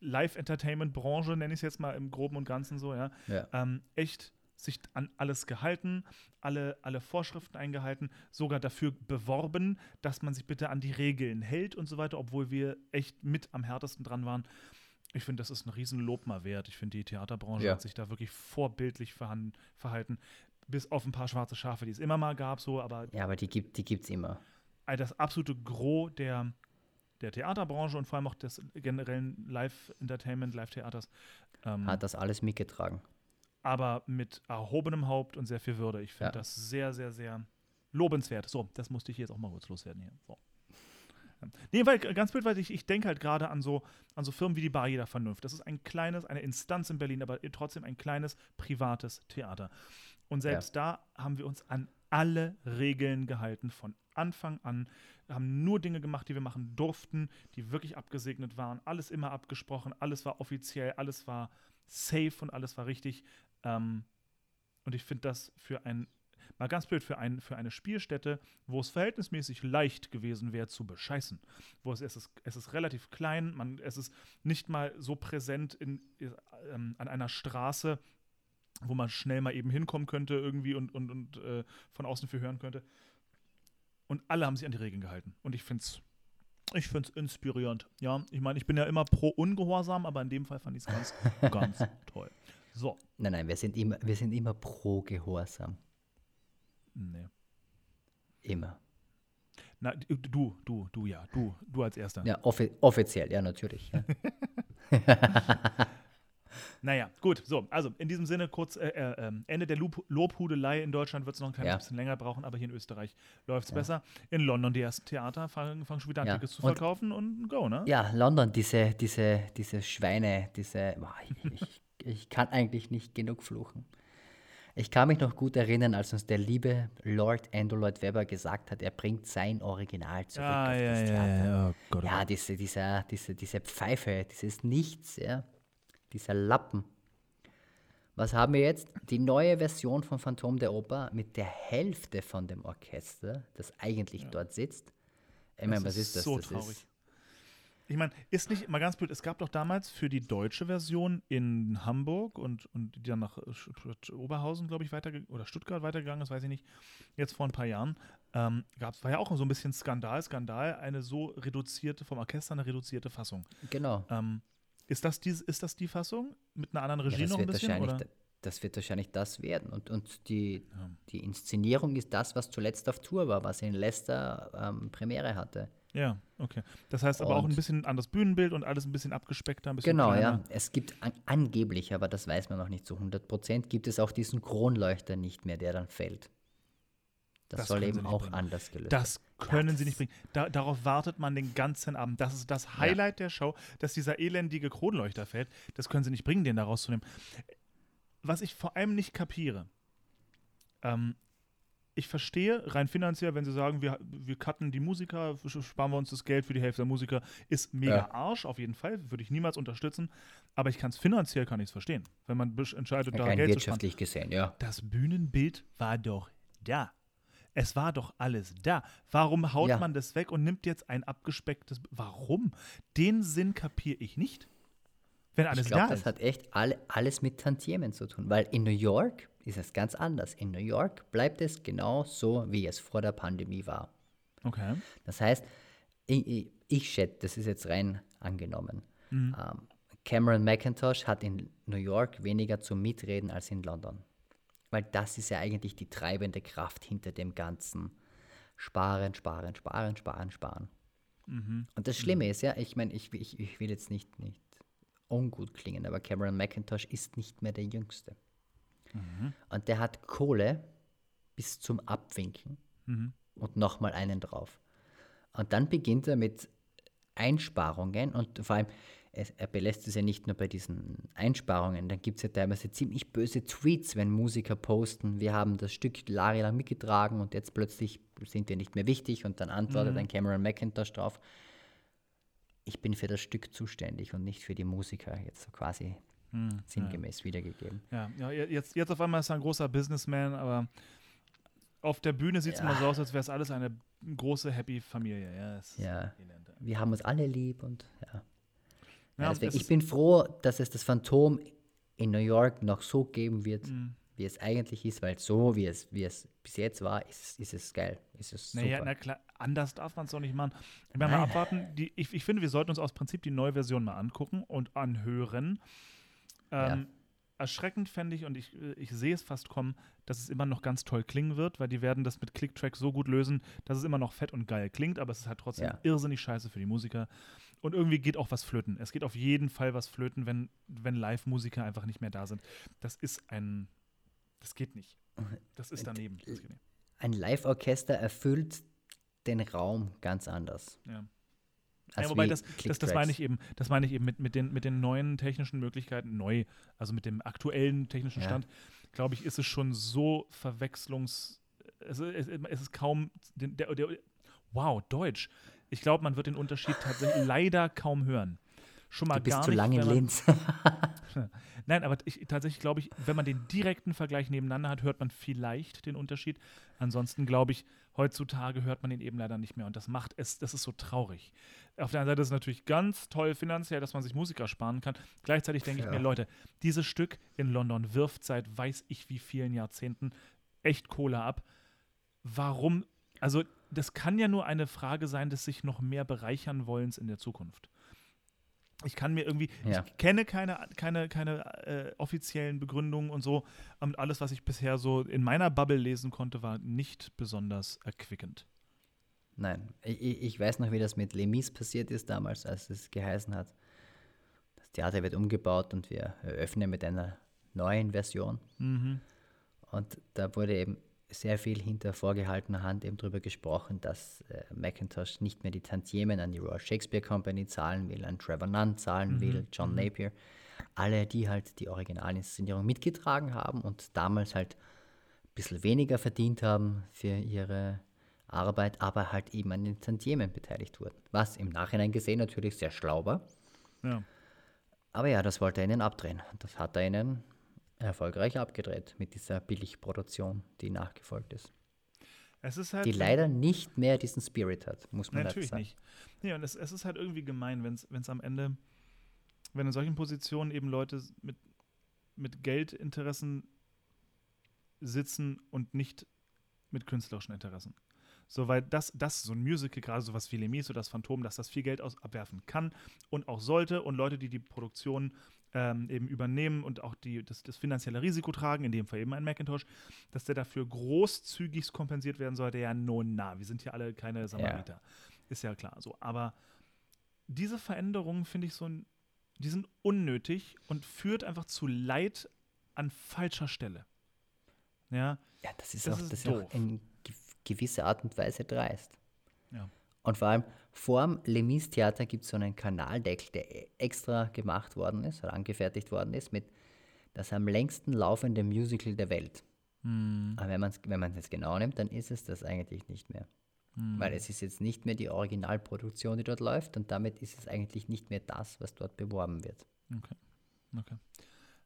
Live-Entertainment-Branche, nenne ich es jetzt mal im Groben und Ganzen so, ja, Ja. ähm, echt sich an alles gehalten, alle, alle Vorschriften eingehalten, sogar dafür beworben, dass man sich bitte an die Regeln hält und so weiter, obwohl wir echt mit am härtesten dran waren. Ich finde, das ist ein Riesenlob mal wert. Ich finde, die Theaterbranche Ja. hat sich da wirklich vorbildlich verhalten. Bis auf ein paar schwarze Schafe, die es immer mal gab, so, aber Ja, aber die gibt die gibt's immer. das absolute Gros der, der Theaterbranche und vor allem auch des generellen Live-Entertainment, Live-Theaters. Ähm, Hat das alles mitgetragen. Aber mit erhobenem Haupt und sehr viel Würde. Ich finde Ja. das sehr, sehr, sehr lobenswert. So, das musste ich jetzt auch mal kurz loswerden hier. So. Ja. Nee, weil ganz blöd, weil ich, ich denke halt gerade an so, an so Firmen wie die Bar jeder Vernunft. Das ist ein kleines, eine Instanz in Berlin, aber trotzdem ein kleines privates Theater. Und selbst da haben wir uns an alle Regeln gehalten von Anfang an. Wir haben nur Dinge gemacht, die wir machen durften, die wirklich abgesegnet waren. Alles immer abgesprochen, alles war offiziell, alles war safe und alles war richtig. Ähm, und ich finde das für ein, mal ganz blöd, für, ein, für eine Spielstätte, wo es verhältnismäßig leicht gewesen wäre zu bescheißen. Wo es, es, ist, es ist relativ klein, man, es ist nicht mal so präsent in, ähm, an einer Straße, wo man schnell mal eben hinkommen könnte irgendwie und, und, und äh, von außen viel hören könnte. Und alle haben sich an die Regeln gehalten. Und ich finde es ich find's inspirierend. Ja, ich meine, ich bin ja immer pro Ungehorsam, aber in dem Fall fand ich es ganz, [LAUGHS] ganz toll. So, Nein, nein, wir sind immer, wir sind immer pro Gehorsam. nee. Immer. Na, du, du, du, ja, du, du als Erster. Ja, offi offiziell, ja, natürlich. Ja. [LAUGHS] Naja, gut, so, also in diesem Sinne kurz äh, äh, ähm, Ende der Lob Lobhudelei. In Deutschland wird es noch ein kleines Ja. bisschen länger brauchen, aber hier in Österreich läuft es besser. In London die ersten Theater fangen, fangen schon wieder an, Ja, Tickets zu und- verkaufen und go, ne? ja, London, diese, diese, diese Schweine, diese. boah, Ich, ich, ich kann eigentlich nicht genug fluchen. Ich kann mich noch gut erinnern, als uns der liebe Lord Andrew Lloyd Webber gesagt hat, er bringt sein Original zurück Ah, auf ja, das ja, Theater. ja, oh Gott, oh Ja, diese, dieser, diese, diese Pfeife, dieses Nichts, ja, dieser Lappen. Was haben wir jetzt? Die neue Version von Phantom der Oper mit der Hälfte von dem Orchester, das eigentlich dort sitzt. Ich meine, was ist das? so das traurig. Ist, Ich meine, ist nicht, mal ganz blöd, es gab doch damals für die deutsche Version in Hamburg und, und die dann nach äh, Oberhausen, glaube ich, weiter oder Stuttgart weitergegangen ist, weiß ich nicht, jetzt vor ein paar Jahren, ähm, gab's, war ja auch so ein bisschen Skandal, Skandal, eine so reduzierte, vom Orchester eine reduzierte Fassung. genau. Ähm, ist, das die, ist das die Fassung? Mit einer anderen Ja, Regie das, noch ein bisschen? Oder? da- das wird wahrscheinlich das werden. Und, und die, die Inszenierung ist das, was zuletzt auf Tour war, was in Leicester ähm, Premiere hatte. Ja, okay. Das heißt aber auch ein Und- bisschen anderes Bühnenbild und alles ein bisschen abgespeckter, ein bisschen Genau, kleiner. ja. Es gibt an, angeblich, aber das weiß man noch nicht zu 100 Prozent, gibt es auch diesen Kronleuchter nicht mehr, der dann fällt. Das, Das soll eben auch bringen. anders gelöst Das können Ja, sie nicht bringen. Da, darauf wartet man den ganzen Abend. Das ist das Highlight der Show, dass dieser elendige Kronleuchter fällt. Das können sie nicht bringen, den da rauszunehmen. Was ich vor allem nicht kapiere, ähm, ich verstehe rein finanziell, wenn sie sagen, wir, wir cutten die Musiker, sparen wir uns das Geld für die Hälfte der Musiker, ist mega Ja. Arsch, auf jeden Fall, würde ich niemals unterstützen. Aber ich kann es finanziell kann ich es verstehen, wenn man entscheidet, da Geld zu sparen. wirtschaftlich gesehen, ja. Das Bühnenbild war doch da. Es war doch alles da. Warum haut Ja. man das weg und nimmt jetzt ein abgespecktes. Warum? Den Sinn kapiere ich nicht. Wenn alles Ich glaube, da das ist. hat echt alle, alles mit Tantiemen zu tun, weil in New York ist es ganz anders. In New York bleibt es genau so, wie es vor der Pandemie war. okay. Das heißt, ich, ich, schätze, das ist jetzt rein angenommen. Mhm. Ähm, Cameron McIntosh hat in New York weniger zu mitreden als in London. Weil das ist ja eigentlich die treibende Kraft hinter dem Ganzen. Sparen, sparen, sparen, sparen, sparen. Mhm. Und das Schlimme ist ja, ich meine, ich, ich, ich will jetzt nicht, nicht ungut klingen, aber Cameron McIntosh ist nicht mehr der Jüngste. Mhm. Und der hat Kohle bis zum Abwinken Mhm. und nochmal einen drauf. Und dann beginnt er mit Einsparungen und vor allem, es, er belässt es ja nicht nur bei diesen Einsparungen, dann gibt es ja teilweise ziemlich böse Tweets, wenn Musiker posten, wir haben das Stück jahrelang mitgetragen und jetzt plötzlich sind wir nicht mehr wichtig und dann antwortet ein Cameron McIntosh drauf, ich bin für das Stück zuständig und nicht für die Musiker, jetzt so quasi sinngemäß wiedergegeben. Ja, ja jetzt, jetzt auf einmal ist er ein großer Businessman, aber auf der Bühne sieht es immer so aus, als wäre es alles eine große, happy Familie. Ja, Ja. ja. Wir haben uns alle lieb und ja. Ja, ja deswegen, es ich bin froh, dass es das Phantom in New York noch so geben wird, Mhm. Wie es eigentlich ist, weil so, wie es, wie es bis jetzt war, ist, ist es geil. Ist es super. Naja, na klar, anders darf man es doch nicht machen. Ich meine, mal abwarten. Die, ich, ich finde, wir sollten uns aus Prinzip die neue Version mal angucken und anhören. Ähm, Erschreckend fände ich, und ich, äh, ich sehe es fast kommen, dass es immer noch ganz toll klingen wird, weil die werden das mit Click-Track so gut lösen, dass es immer noch fett und geil klingt, aber es ist halt trotzdem Ja. irrsinnig scheiße für die Musiker. Und irgendwie geht auch was flöten. Es geht auf jeden Fall was flöten, wenn, wenn Live-Musiker einfach nicht mehr da sind. Das ist ein. Das geht nicht. Das ist daneben. Das geht nicht. Ein Live-Orchester erfüllt den Raum ganz anders. Ja. ja, wobei das, das, das meine ich eben, das meine ich eben mit, mit, den, mit den neuen technischen Möglichkeiten, neu, also mit dem aktuellen technischen Ja. Stand, glaube ich, ist es schon so verwechslungs. Es, es, es ist kaum. Der, der, wow, Deutsch. Ich glaube, man wird den Unterschied tatsächlich [LAUGHS] leider kaum hören. Schon mal Du bist gar zu nicht, lang in Linz. [LAUGHS] Nein, aber ich, tatsächlich glaube ich, wenn man den direkten Vergleich nebeneinander hat, hört man vielleicht den Unterschied. Ansonsten glaube ich, heutzutage hört man ihn eben leider nicht mehr. Und das macht es, das ist so traurig. Auf der anderen Seite ist es natürlich ganz toll finanziell, dass man sich Musiker sparen kann. Gleichzeitig denke ich Ja. mir, Leute, dieses Stück in London wirft seit weiß ich wie vielen Jahrzehnten echt Kohle ab. Warum? Also, das kann ja nur eine Frage sein des sich noch mehr bereichern wollens in der Zukunft. Ich kann mir irgendwie, Ja. ich kenne keine, keine, keine äh, offiziellen Begründungen und so. Und alles, was ich bisher so in meiner Bubble lesen konnte, war nicht besonders erquickend. Nein, ich, ich weiß noch, wie das mit Lemis passiert ist damals, als es geheißen hat, das Theater wird umgebaut und wir eröffnen mit einer neuen Version. Mhm. Und da wurde eben sehr viel hinter vorgehaltener Hand eben darüber gesprochen, dass äh, Macintosh nicht mehr die Tantiemen an die Royal Shakespeare Company zahlen will, an Trevor Nunn zahlen will, John Napier. Alle, die halt die Originalinszenierung mitgetragen haben und damals halt ein bisschen weniger verdient haben für ihre Arbeit, aber halt eben an den Tantiemen beteiligt wurden. Was im Nachhinein gesehen natürlich sehr schlau war. Ja. Aber ja, das wollte er ihnen abdrehen. Das hat er ihnen erfolgreich abgedreht mit dieser Billigproduktion, die nachgefolgt ist. Halt. Die leider nicht mehr diesen Spirit hat, muss man Natürlich sagen. nicht. Nee, und es, es ist halt irgendwie gemein, wenn es am Ende, wenn in solchen Positionen eben Leute mit, mit Geldinteressen sitzen und nicht mit künstlerischen Interessen. So, weil das, das so ein Musical, gerade sowas wie Lemis oder das Phantom, dass das viel Geld aus, abwerfen kann und auch sollte und Leute, die die Produktion ähm, eben übernehmen und auch die, das, das finanzielle Risiko tragen, in dem Fall eben ein Macintosh, dass der dafür großzügig kompensiert werden sollte, ja, no, na, wir sind hier alle keine Samariter. Ist ja klar so. Aber diese Veränderungen finde ich so ein, die sind unnötig und führt einfach zu Leid an falscher Stelle. Ja, Ja, das ist Das auch, ist das ist auch in ge- gewisser Art und Weise dreist. ja. Und vor allem vorm Lemis Theater gibt es so einen Kanaldeckel, der e- extra gemacht worden ist oder angefertigt worden ist mit das am längsten laufende Musical der Welt. Hm. Aber wenn man es wenn man's jetzt genau nimmt, dann ist es das eigentlich nicht mehr. Hm. Weil es ist jetzt nicht mehr die Originalproduktion, die dort läuft und damit ist es eigentlich nicht mehr das, was dort beworben wird. Okay. Okay.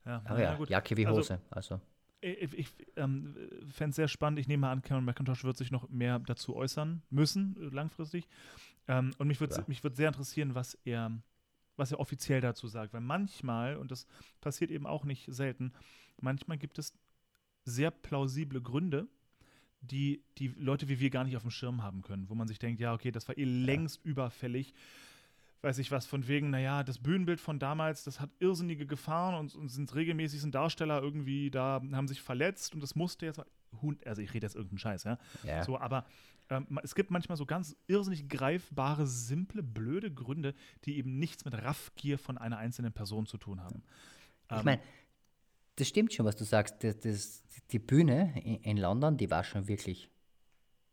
Ja, Aber ja, gut. Jacke wie Also, Hose. Also, Ich, ich ähm, fände es sehr spannend. Ich nehme an, Cameron McIntosh wird sich noch mehr dazu äußern müssen, äh, langfristig. Ähm, und mich würde Ja. mich würd sehr interessieren, was er, was er offiziell dazu sagt. Weil manchmal, und das passiert eben auch nicht selten, manchmal gibt es sehr plausible Gründe, die die Leute wie wir gar nicht auf dem Schirm haben können, wo man sich denkt, ja, okay, das war eh längst überfällig. Weiß ich was, von wegen, naja, das Bühnenbild von damals, das hat irrsinnige Gefahren und, und sind regelmäßig sind Darsteller irgendwie da, haben sich verletzt und das musste jetzt, Hund, also ich rede jetzt irgendeinen Scheiß, ja. Ja. So, aber ähm, es gibt manchmal so ganz irrsinnig greifbare, simple, blöde Gründe, die eben nichts mit Raffgier von einer einzelnen Person zu tun haben. ich Ähm, meine, das stimmt schon, was du sagst. Das, das, die Bühne in, in London, die war schon wirklich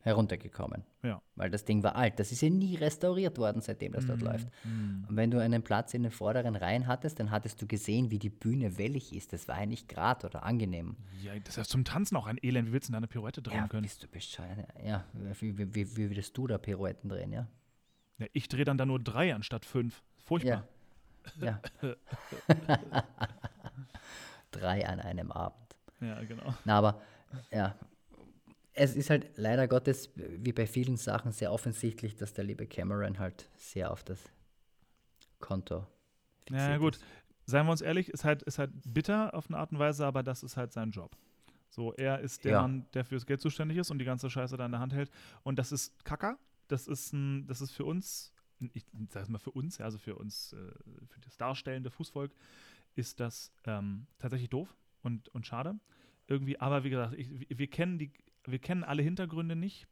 heruntergekommen. Ja. Weil das Ding war alt. Das ist ja nie restauriert worden, seitdem das Mhm. dort läuft. Und wenn du einen Platz in den vorderen Reihen hattest, dann hattest du gesehen, wie die Bühne wellig ist. Das war ja nicht grad oder angenehm. Ja, das ist ja zum Tanzen auch ein Elend. Wie willst du denn da eine Pirouette drehen Ja, können? bist du bescheuert. Ja, wie, wie, wie, wie würdest du da Pirouetten drehen, ja? Ja, ich drehe dann da nur drei anstatt fünf. Furchtbar. Ja. ja. [LAUGHS] [LAUGHS] drei an einem Abend. Ja, genau. Na, aber ja, es ist halt leider Gottes, wie bei vielen Sachen, sehr offensichtlich, dass der liebe Cameron halt sehr auf das Konto Ja, fixiert gut. ist. Seien wir uns ehrlich, ist halt, ist halt bitter auf eine Art und Weise, aber das ist halt sein Job. So, er ist der Ja. Mann, der fürs Geld zuständig ist und die ganze Scheiße da in der Hand hält. Und das ist Kacker. Das ist ein, das ist für uns, ich sag mal für uns, ja, also für uns, äh, für das darstellende Fußvolk, ist das ähm, tatsächlich doof und, und schade. Irgendwie, aber wie gesagt, ich, wir kennen die, wir kennen alle Hintergründe nicht.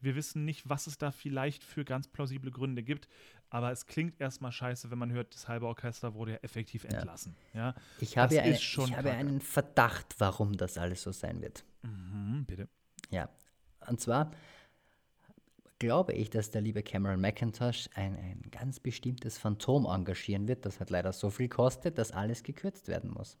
Wir wissen nicht, was es da vielleicht für ganz plausible Gründe gibt, aber es klingt erstmal scheiße, wenn man hört, das halbe Orchester wurde ja effektiv entlassen. Ja, Ich habe, ja eine, ich habe einen Verdacht, warum das alles so sein wird. Mhm, bitte. Ja, und zwar glaube ich, dass der liebe Cameron McIntosh ein, ein ganz bestimmtes Phantom engagieren wird, das hat leider so viel kostet, dass alles gekürzt werden muss.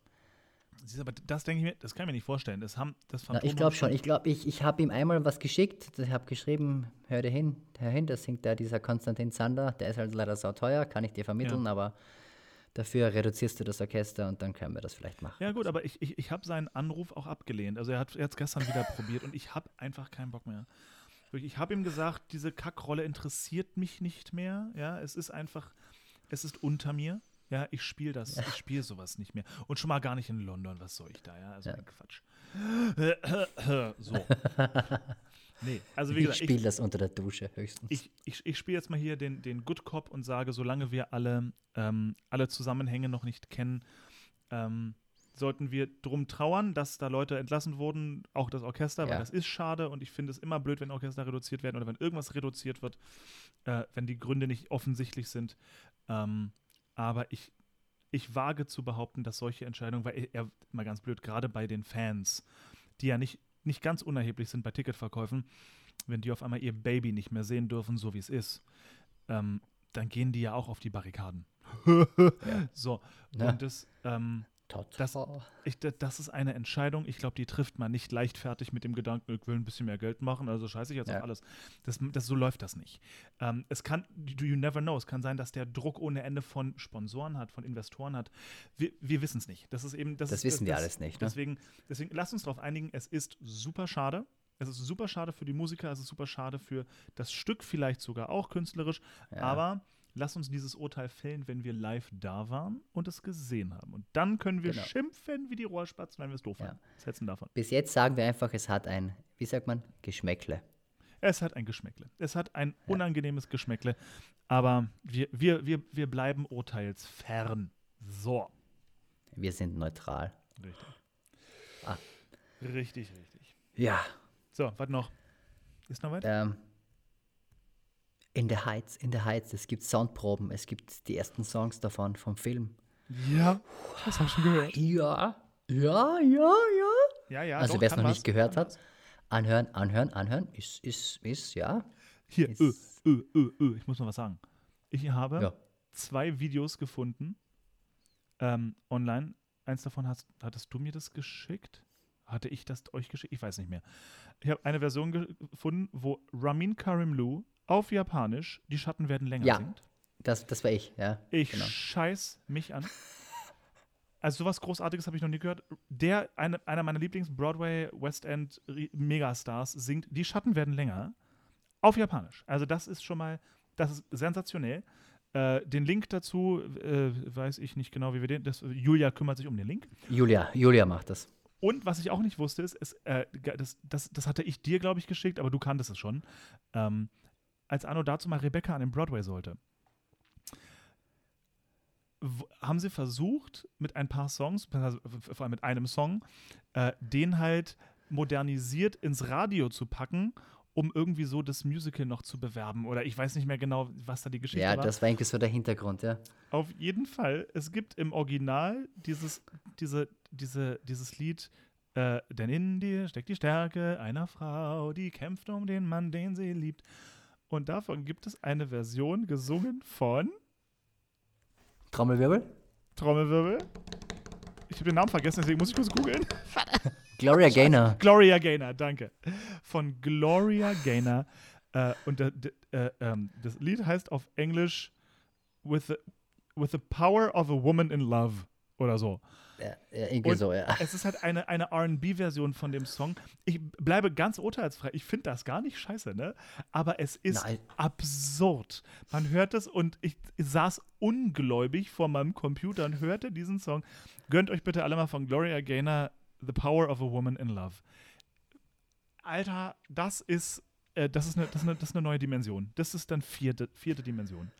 Siehst Aber das denke ich mir, das kann ich mir nicht vorstellen. Das haben das Na, ich glaube schon, ich glaube, ich, ich habe ihm einmal was geschickt, ich habe geschrieben, hör dir hin, hör hin, das singt da dieser Konstantin Zander, der ist halt leider sauteuer, kann ich dir vermitteln, aber dafür reduzierst du das Orchester und dann können wir das vielleicht machen. Ja gut, aber ich, ich, ich habe seinen Anruf auch abgelehnt. Also er hat es gestern wieder probiert und ich habe einfach keinen Bock mehr. Ich habe ihm gesagt, diese Kackrolle interessiert mich nicht mehr. Ja, es ist einfach, es ist unter mir. Ja, ich spiele das, ich spiele sowas nicht mehr. Und schon mal gar nicht in London, was soll ich da, ja? Also Ja. ein Quatsch. [CLEARS THROAT] so. [LAUGHS] Nee, also wie ich gesagt, ich, spiele das unter der Dusche höchstens. ich, ich, ich spiele jetzt mal hier den, den Good Cop und sage, solange wir alle, ähm, alle Zusammenhänge noch nicht kennen, ähm, sollten wir drum trauern, dass da Leute entlassen wurden, auch das Orchester, weil Ja. das ist schade und ich finde es immer blöd, wenn Orchester reduziert werden oder wenn irgendwas reduziert wird, äh, wenn die Gründe nicht offensichtlich sind. Ähm, aber ich, ich wage zu behaupten, dass solche Entscheidungen, weil er, mal ganz blöd, gerade bei den Fans, die ja nicht, nicht ganz unerheblich sind bei Ticketverkäufen, wenn die auf einmal ihr Baby nicht mehr sehen dürfen, so wie es ist, ähm, dann gehen die ja auch auf die Barrikaden. [LAUGHS] So, Ja. und das, ähm. Das, ich, da- das ist eine Entscheidung, ich glaube, die trifft man nicht leichtfertig mit dem Gedanken, ich will ein bisschen mehr Geld machen, also scheiße ich jetzt Ja. auf alles. Das, das, so läuft das nicht. Ähm, es kann, do you never know, es kann sein, dass der Druck ohne Ende von Sponsoren hat, von Investoren hat. Wir, wir wissen es nicht. Das ist eben, das, Das ist, wissen wir alles nicht, ne? Deswegen, deswegen lasst uns darauf einigen, es ist super schade. Es ist super schade für die Musiker, es ist super schade für das Stück, vielleicht sogar auch künstlerisch. Aber lasst uns dieses Urteil fällen, wenn wir live da waren und es gesehen haben. Und dann können wir Genau. schimpfen wie die Rohrspatzen, wenn wir es doof Ja. fanden. Was hältst du davon? Bis jetzt sagen wir einfach, es hat ein, wie sagt man, Geschmäckle. Es hat ein Geschmäckle. Es hat ein unangenehmes Geschmäckle. Aber wir, wir, wir, wir bleiben urteilsfern. So. Wir sind neutral. Richtig. Ah. Richtig, richtig. Ja, So, was noch? Ist noch was? ähm, in the Heights, in the Heights, es gibt Soundproben, es gibt die ersten Songs davon vom Film. Ja, das habe ich schon gehört. Ja, ja, ja, ja. Ja, ja. also wer es noch was, nicht gehört kann hat, was. anhören, anhören, anhören, ist, ist, ist, ja. Hier, Ist- ö, ö, ö, ö, ich muss noch was sagen. Ich habe Ja. zwei Videos gefunden ähm, online. Eins davon hast, hattest du mir das geschickt? Hatte ich das euch geschickt? Ich weiß nicht mehr. Ich habe eine Version ge- gefunden, wo Ramin Karimloo auf Japanisch Die Schatten werden länger Ja. singt. Das, das war ich, ja. Ich genau. scheiß mich an. [LAUGHS] Also sowas Großartiges habe ich noch nie gehört. Der, eine, einer meiner Lieblings-Broadway, West End Megastars singt Die Schatten werden länger auf Japanisch. Also das ist schon mal, das ist sensationell. Äh, den Link dazu äh, weiß ich nicht genau, wie wir den, das, Julia kümmert sich um den Link. Julia, Julia macht das. Und was ich auch nicht wusste, ist, ist äh, das, das, das hatte ich dir, glaube ich, geschickt, aber du kanntest es schon. Ähm, als Anno dazu mal Rebecca an den Broadway sollte, haben sie versucht, mit ein paar Songs, also vor allem mit einem Song, äh, den halt modernisiert ins Radio zu packen, um irgendwie so das Musical noch zu bewerben. Oder ich weiß nicht mehr genau, was da die Geschichte Ja, war. das war irgendwie so der Hintergrund, ja. Auf jeden Fall, es gibt im Original dieses, diese, diese, dieses Lied, äh, denn in dir steckt die Stärke einer Frau, die kämpft um den Mann, den sie liebt. Und davon gibt es eine Version gesungen von Trommelwirbel? Trommelwirbel. Ich habe den Namen vergessen, deswegen muss ich kurz googeln. Gloria Gaynor. [LAUGHS] Gloria Gaynor, danke. Von Gloria Gaynor. Äh, und äh, ähm, das Lied heißt auf Englisch With the, with the Power of a Woman in Love oder so. Ja, ja, irgendwie Und so, ja. Es ist halt eine, eine RB-Version von dem Song. Ich bleibe ganz urteilsfrei. Ich finde das gar nicht scheiße, ne? Aber es ist Nein. absurd. Man hört es und ich saß ungläubig vor meinem Computer und hörte diesen Song. Gönnt euch bitte alle mal von Gloria Gaynor The Power of a Woman in Love. Alter, das ist, äh, das, ist eine, das, ist eine, das ist eine neue Dimension. Das ist dann vierte, vierte Dimension.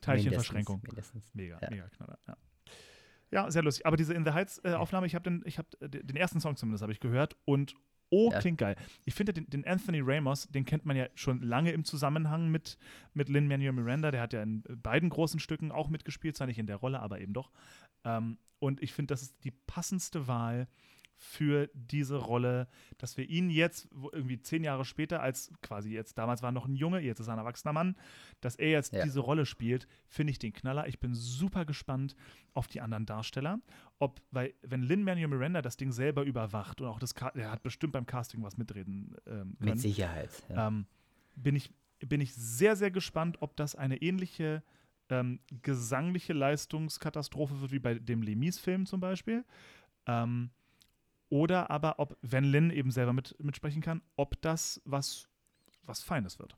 Teilchenverschränkung. Mindestens, mindestens. Mega, Ja. mega Knaller. Ja. Ja, sehr lustig. Aber diese In the Heights äh, Aufnahme, ich habe den, ich hab, äh, den ersten Song zumindest habe ich gehört und oh, Ja. klingt geil. Ich finde den, den Anthony Ramos, den kennt man ja schon lange im Zusammenhang mit, mit Lin-Manuel Miranda. Der hat ja in beiden großen Stücken auch mitgespielt, zwar nicht in der Rolle, aber eben doch. Ähm, und ich finde, das ist die passendste Wahl für diese Rolle, dass wir ihn jetzt irgendwie zehn Jahre später, als quasi jetzt damals war er noch ein Junge, jetzt ist er ein erwachsener Mann, dass er jetzt Ja. diese Rolle spielt, finde ich den Knaller. Ich bin super gespannt auf die anderen Darsteller. Ob, weil, wenn Lin-Manuel Miranda das Ding selber überwacht und auch das, er hat bestimmt beim Casting was mitreden ähm, können, Mit Sicherheit. Ja. ähm, bin, ich, bin ich sehr, sehr gespannt, ob das eine ähnliche ähm, gesangliche Leistungskatastrophe wird wie bei dem Lemis-Film zum Beispiel. Ähm, oder aber, ob, wenn Lin eben selber mit, mitsprechen kann, ob das was, was Feines wird.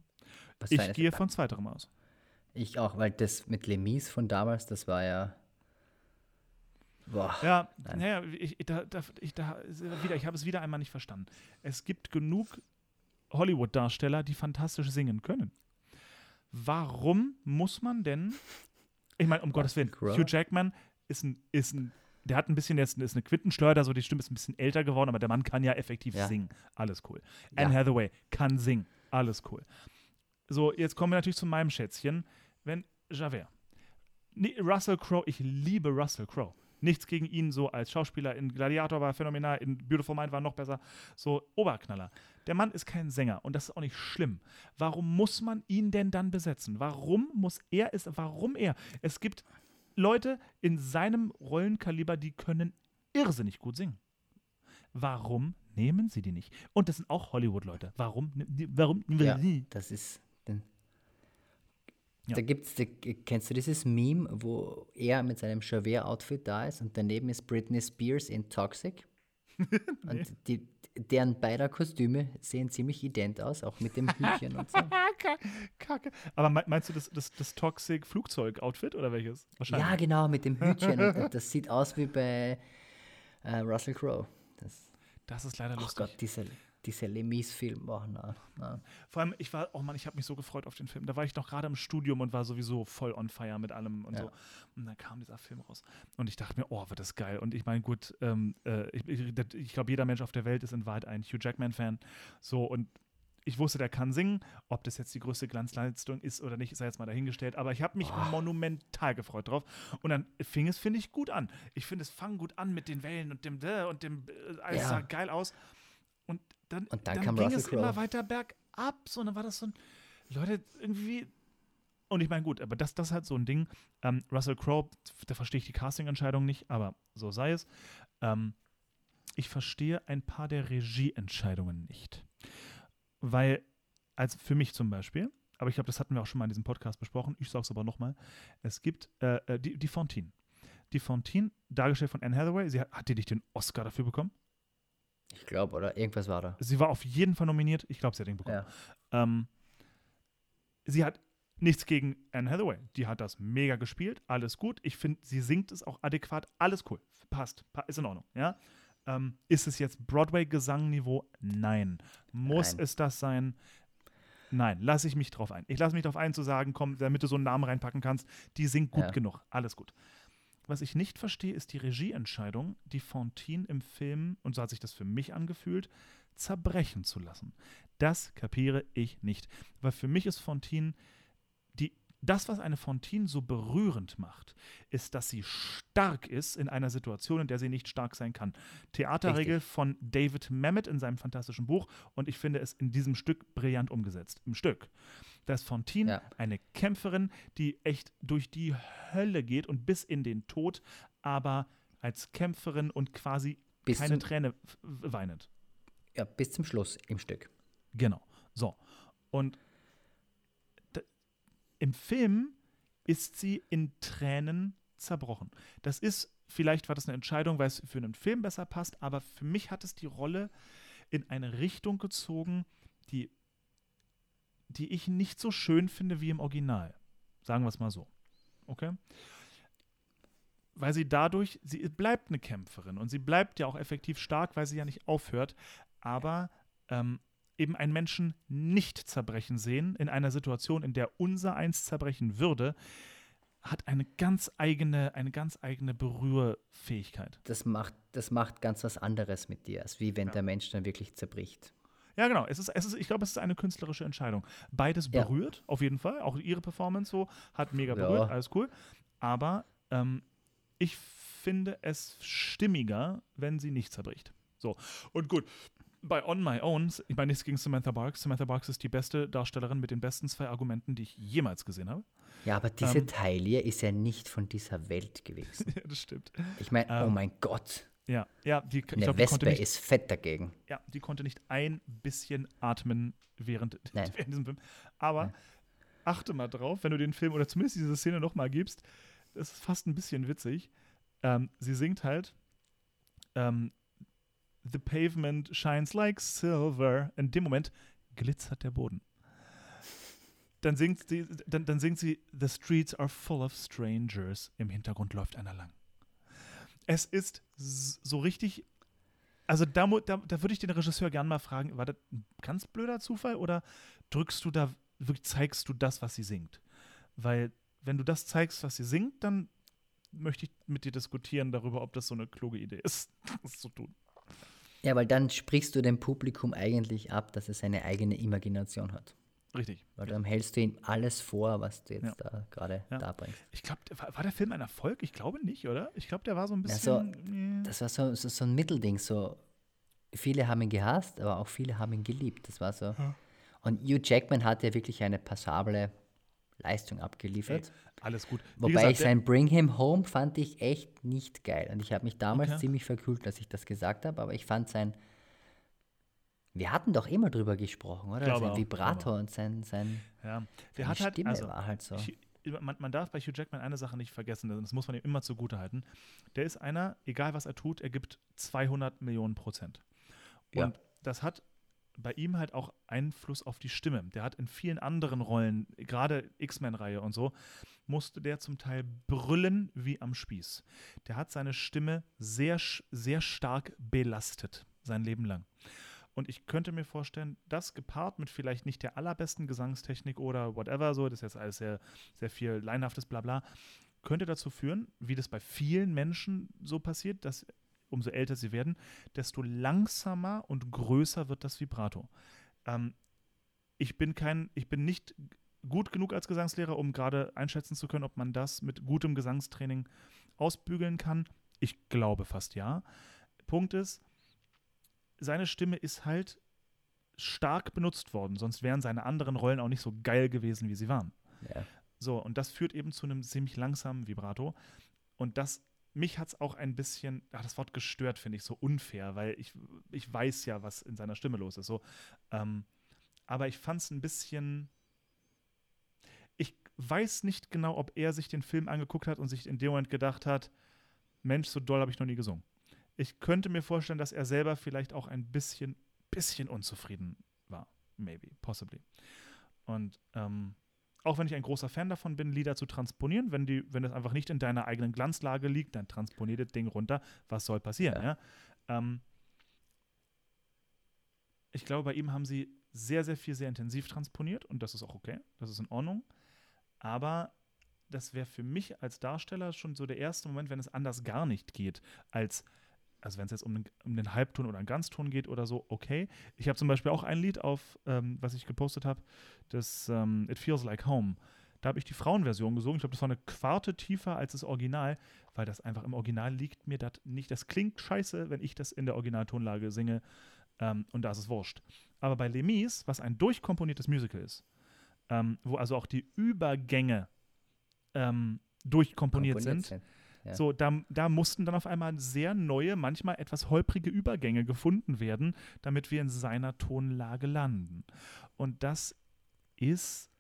Was Ich Feines. gehe von zweiterem aus. Ich auch, weil das mit Lemis von damals, das war ja. Boah. Ja, naja, ich, da, da, ich, da, wieder, ich habe es wieder einmal nicht verstanden. Es gibt genug Hollywood-Darsteller, die fantastisch singen können. Warum muss man denn, ich meine, um Gottes Willen? Hugh Jackman ist ein, ist ein, der hat ein bisschen jetzt, ist eine Quintenschleuder, so die Stimme ist ein bisschen älter geworden, aber der Mann kann ja effektiv Ja. singen. Alles cool. Ja. Anne Hathaway kann singen. Alles cool. So, jetzt kommen wir natürlich zu meinem Schätzchen. Wenn Javert. Nee, Russell Crowe, ich liebe Russell Crowe. Nichts gegen ihn so als Schauspieler. In Gladiator war phänomenal, in Beautiful Mind war noch besser. So, Oberknaller. Der Mann ist kein Sänger und das ist auch nicht schlimm. Warum muss man ihn denn dann besetzen? Warum muss er es, warum er? Es gibt Leute in seinem Rollenkaliber, die können irrsinnig gut singen. Warum nehmen sie die nicht? Und das sind auch Hollywood-Leute. Warum? Warum? Ja, das ist. Ja. Da gibt's, da, kennst du dieses Meme, wo er mit seinem Javert-Outfit da ist und daneben ist Britney Spears in Toxic? [LAUGHS] Und die, deren beider Kostüme sehen ziemlich ident aus, auch mit dem [LAUGHS] Hütchen und so. Kacke. Aber me- meinst du das, das, das Toxic-Flugzeug-Outfit oder welches? Wahrscheinlich. Ja, genau, mit dem Hütchen. Und [LAUGHS] das sieht aus wie bei äh, Russell Crowe. Das, Das ist leider oh lustig. Gott, dieser, dieser Lemis-Film. Oh, na, na. Vor allem, ich war, oh Mann, ich habe mich so gefreut auf den Film. Da war ich noch gerade im Studium und war sowieso voll on fire mit allem und Ja. so. Und dann kam dieser Film raus. Und ich dachte mir, oh, wird das geil. Und ich meine, gut, ähm, äh, ich, ich, ich glaube, jeder Mensch auf der Welt ist in Wahrheit ein Hugh Jackman-Fan. So, und ich wusste, der kann singen. Ob das jetzt die größte Glanzleistung ist oder nicht, sei jetzt mal dahingestellt. Aber ich habe mich monumental gefreut drauf. Und dann fing es, finde ich, gut an. Ich finde, es fang gut an mit den Wellen und dem äh, und dem äh, alles Ja. sah geil aus. Und dann, Und dann dann kam ging Russell es immer Crowe. weiter bergab. So, und dann war das so ein, Leute, irgendwie. Und ich meine, gut, aber das, das ist halt so ein Ding. Ähm, Russell Crowe, da verstehe ich die Casting-Entscheidung nicht, aber so sei es. Ähm, ich verstehe ein paar der Regieentscheidungen nicht. Weil, als für mich zum Beispiel, aber ich glaube, das hatten wir auch schon mal in diesem Podcast besprochen, ich sage es aber nochmal, es gibt äh, äh, die, die Fontaine. Die Fontaine, dargestellt von Anne Hathaway, sie hat, hat die nicht den Oscar dafür bekommen? Ich glaube, oder irgendwas war da. Sie war auf jeden Fall nominiert. Ich glaube, sie hat den bekommen. Ja. Ähm, sie hat nichts gegen Anne Hathaway. Die hat das mega gespielt. Alles gut. Ich finde, sie singt es auch adäquat. Alles cool. Passt. Pa ist in Ordnung. Ja. Ähm, ist es jetzt Broadway-Gesangniveau? Nein. Muss Nein. es das sein? Nein, lasse ich mich drauf ein. Ich lasse mich drauf ein, zu sagen, komm, damit du so einen Namen reinpacken kannst, die singt gut Ja. genug. Alles gut. Was ich nicht verstehe, ist die Regieentscheidung, die Fontaine im Film, und so hat sich das für mich angefühlt, zerbrechen zu lassen. Das kapiere ich nicht. Weil für mich ist Fontaine die, das, was eine Fontaine so berührend macht, ist, dass sie stark ist in einer Situation, in der sie nicht stark sein kann. Theaterregel Richtig. von David Mamet in seinem fantastischen Buch und ich finde es in diesem Stück brillant umgesetzt. Im Stück. Da ist Fontaine Ja. eine Kämpferin, die echt durch die Hölle geht und bis in den Tod, aber als Kämpferin und quasi Bis keine zum- Träne weinet. Ja, bis zum Schluss im Stück. Genau. So. Und im Film ist sie in Tränen zerbrochen. Das ist vielleicht war das eine Entscheidung, weil es für einen Film besser passt, aber für mich hat es die Rolle in eine Richtung gezogen, die, die ich nicht so schön finde wie im Original. Sagen wir es mal so. Okay? Weil sie dadurch, sie bleibt eine Kämpferin und sie bleibt ja auch effektiv stark, weil sie ja nicht aufhört, aber ähm, eben einen Menschen nicht zerbrechen sehen in einer Situation, in der unser eins zerbrechen würde, hat eine ganz eigene, eine ganz eigene Berührfähigkeit. Das macht, das macht ganz was anderes mit dir, als wie wenn der Mensch dann wirklich zerbricht. Ja, genau. Es ist, es ist, ich glaube, es ist eine künstlerische Entscheidung. Beides Ja. berührt, auf jeden Fall. Auch ihre Performance so hat mega Ja. berührt, alles cool. Aber ähm, ich finde es stimmiger, wenn sie nicht zerbricht. So, und gut. Bei On My Own, ich meine nichts gegen Samantha Barks. Samantha Barks ist die beste Darstellerin mit den besten zwei Argumenten, die ich jemals gesehen habe. Ja, aber diese Ähm. Taille ist ja nicht von dieser Welt gewesen. [LAUGHS] ja, das stimmt. Ich meine, oh Ähm, mein Gott, Ja, ja, die, ich eine glaube, die Wespe nicht ist fett dagegen. Ja, die konnte nicht ein bisschen atmen während, [LAUGHS] Nein. während diesem Film. Aber achte mal drauf, wenn du den Film oder zumindest diese Szene nochmal gibst, das ist fast ein bisschen witzig. Ähm, sie singt halt ähm, The pavement shines like silver. In dem Moment glitzert der Boden. Dann singt sie, dann, dann singt sie The streets are full of strangers. Im Hintergrund läuft einer lang. Es ist so richtig also da, da, da würde ich den Regisseur gerne mal fragen, war das ein ganz blöder Zufall oder drückst du da, wirklich zeigst du das, was sie singt? Weil wenn du das zeigst, was sie singt, dann möchte ich mit dir diskutieren darüber, ob das so eine kluge Idee ist, [LAUGHS] das zu tun. Ja, weil dann sprichst du dem Publikum eigentlich ab, dass es eine eigene Imagination hat. Richtig. Weil dann hältst du ihm alles vor, was du jetzt Ja. da gerade Ja. darbringst. Ich glaube, war, der Film ein Erfolg? Ich glaube nicht, oder? Ich glaube, der war so ein Also, bisschen. das war so, so, so ein Mittelding. So, viele haben ihn gehasst, aber auch viele haben ihn geliebt. Das war so. Und Hugh Jackman hat ja wirklich eine passable Leistung abgeliefert. alles gut. Wie Wobei gesagt, ich sein Bring Him Home fand ich echt nicht geil. Und ich habe mich damals Okay. ziemlich verkühlt, dass ich das gesagt habe, aber ich fand sein. Wir hatten doch immer drüber gesprochen, oder? Sein auch, Vibrato glaube und sein, sein Ja, der seine hat halt, Stimme also, war halt so. Ich, man, man darf bei Hugh Jackman eine Sache nicht vergessen, das muss man ihm immer zugute halten. Der ist einer, egal was er tut, er gibt 200 Millionen Prozent. Und Ja. das hat bei ihm halt auch Einfluss auf die Stimme. Der hat in vielen anderen Rollen, gerade X-Men-Reihe und so, musste der zum Teil brüllen wie am Spieß. Der hat seine Stimme sehr, sehr stark belastet, sein Leben lang. Und ich könnte mir vorstellen, das gepaart mit vielleicht nicht der allerbesten Gesangstechnik oder whatever, so, das ist jetzt alles sehr, sehr viel leinhaftes Blabla, könnte dazu führen, wie das bei vielen Menschen so passiert, dass umso älter sie werden, desto langsamer und größer wird das Vibrato. Ähm, ich bin kein, ich bin nicht gut genug als Gesangslehrer, um gerade einschätzen zu können, ob man das mit gutem Gesangstraining ausbügeln kann. Ich glaube fast ja. Punkt ist, seine Stimme ist halt stark benutzt worden, sonst wären seine anderen Rollen auch nicht so geil gewesen, wie sie waren. Ja. So, und das führt eben zu einem ziemlich langsamen Vibrato. Und das, mich hat es auch ein bisschen, ach, das Wort gestört finde ich so unfair, weil ich, ich weiß ja, was in seiner Stimme los ist. So. Ähm, aber ich fand es ein bisschen. Ich weiß nicht genau, ob er sich den Film angeguckt hat und sich in dem Moment gedacht hat, Mensch, so doll habe ich noch nie gesungen. Ich könnte mir vorstellen, dass er selber vielleicht auch ein bisschen, bisschen unzufrieden war. Maybe, possibly. Und ähm, auch wenn ich ein großer Fan davon bin, Lieder zu transponieren, wenn die, wenn es einfach nicht in deiner eigenen Glanzlage liegt, dann transponier das Ding runter. Was soll passieren? Ja. Ähm, ich glaube, bei ihm haben sie sehr, sehr viel, sehr intensiv transponiert und das ist auch okay, das ist in Ordnung. Aber das wäre für mich als Darsteller schon so der erste Moment, wenn es anders gar nicht geht, als also wenn es jetzt um den, um den Halbton oder einen Ganzton geht oder so, okay. Ich habe zum Beispiel auch ein Lied auf, ähm, was ich gepostet habe, das ähm, It Feels Like Home. Da habe ich die Frauenversion gesungen. Ich glaube, das war eine Quarte tiefer als das Original, weil das einfach im Original liegt mir das nicht. Das klingt scheiße, wenn ich das in der Originaltonlage singe. Ähm, und da ist es wurscht. Aber bei Les Mis, was ein durchkomponiertes Musical ist, ähm, wo also auch die Übergänge ähm, durchkomponiert komponiert sind, Ja. so, da, da mussten dann auf einmal sehr neue, manchmal etwas holprige Übergänge gefunden werden, damit wir in seiner Tonlage landen. Und das ist,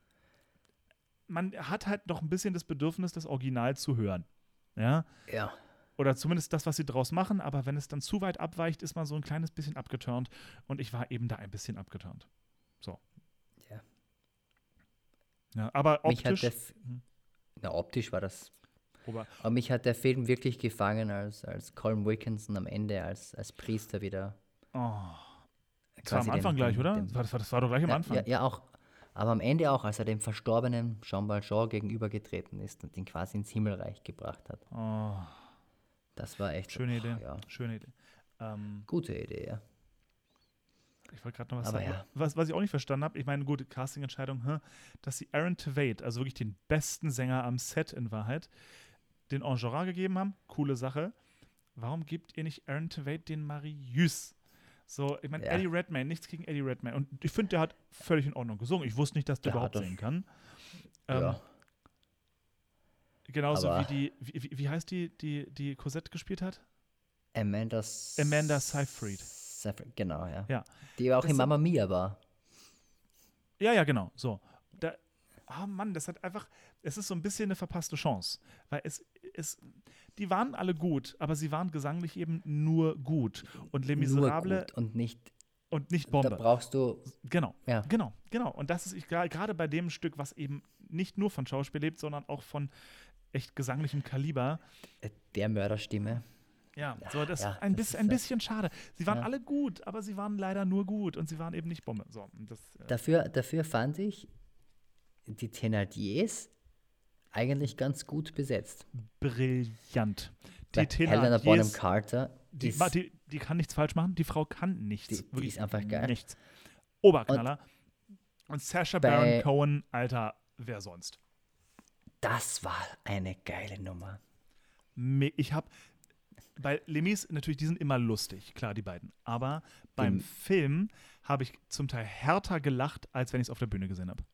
man hat halt noch ein bisschen das Bedürfnis, das Original zu hören. Ja, Ja. Oder zumindest das, was sie draus machen, aber wenn es dann zu weit abweicht, ist man so ein kleines bisschen abgeturnt. Und ich war eben da ein bisschen abgeturnt. So. Ja. Ja, aber optisch. der F Na, optisch war das. Aber, Aber mich hat der Film wirklich gefangen, als, als Colin Wilkinson am Ende als, als Priester wieder. oh, das war am Anfang dem- gleich, oder? dem- Das war, das, war, das war doch gleich am Ja, Anfang. ja, ja, auch. Aber am Ende auch, als er dem verstorbenen Jean Valjean gegenübergetreten ist und ihn quasi ins Himmelreich gebracht hat. Oh, Das war echt so, schöne boah, Idee. Ja, Schöne Idee. Ähm, gute Idee, ja. ich wollte gerade noch was Aber sagen. ja. Was, was ich auch nicht verstanden habe, ich meine, gute Casting-Entscheidung, dass sie Aaron Tveit, also wirklich den besten Sänger am Set in Wahrheit, den Enjolras gegeben haben. Coole Sache. Warum gebt ihr nicht Aaron Tveit den Marius? So, ich meine, Ja. Eddie Redmayne, nichts gegen Eddie Redmayne. Und ich finde, der hat völlig in Ordnung gesungen. Ich wusste nicht, dass der Der überhaupt singen kann. Ähm, ja. Genauso Aber- wie die, wie, wie- heißt die, die, die Cosette gespielt hat? Amanda, Amanda Seyfried. Seyfried, genau, ja. Ja. Die auch Das in Mamma Mia war. Ja, ja, genau. So. Da, ah Mann, das hat einfach, es ist so ein bisschen eine verpasste Chance. Weil es, es, die waren alle gut, aber sie waren gesanglich eben nur gut. Und Les Miserables und nicht, und nicht da Bombe. brauchst du, Genau, ja, genau, genau. Und das ist ich- gerade bei dem Stück, was eben nicht nur von Schauspiel lebt, sondern auch von echt gesanglichem Kaliber. äh, der Mörderstimme. Ja, so das ja, ist ein, das bisschen, ist, ein bisschen schade. Sie waren ja. alle gut, aber sie waren leider nur gut und sie waren eben nicht Bombe. So, das, Dafür, dafür fand ich die Thenardiers eigentlich ganz gut besetzt. brillant. Die Weil Helena Bonham Thénardiers- Carter Die, ist, die, die kann nichts falsch machen. Die Frau kann nichts. Die- die ist einfach geil. Nichts. Oberknaller. Und, Sacha bei- Baron Cohen, Alter, wer sonst? das war eine geile Nummer. Me- Ich habe bei Lemis natürlich, die sind immer lustig, klar, die beiden. Aber beim Dem- Film habe ich zum Teil härter gelacht, als wenn ich es auf der Bühne gesehen habe.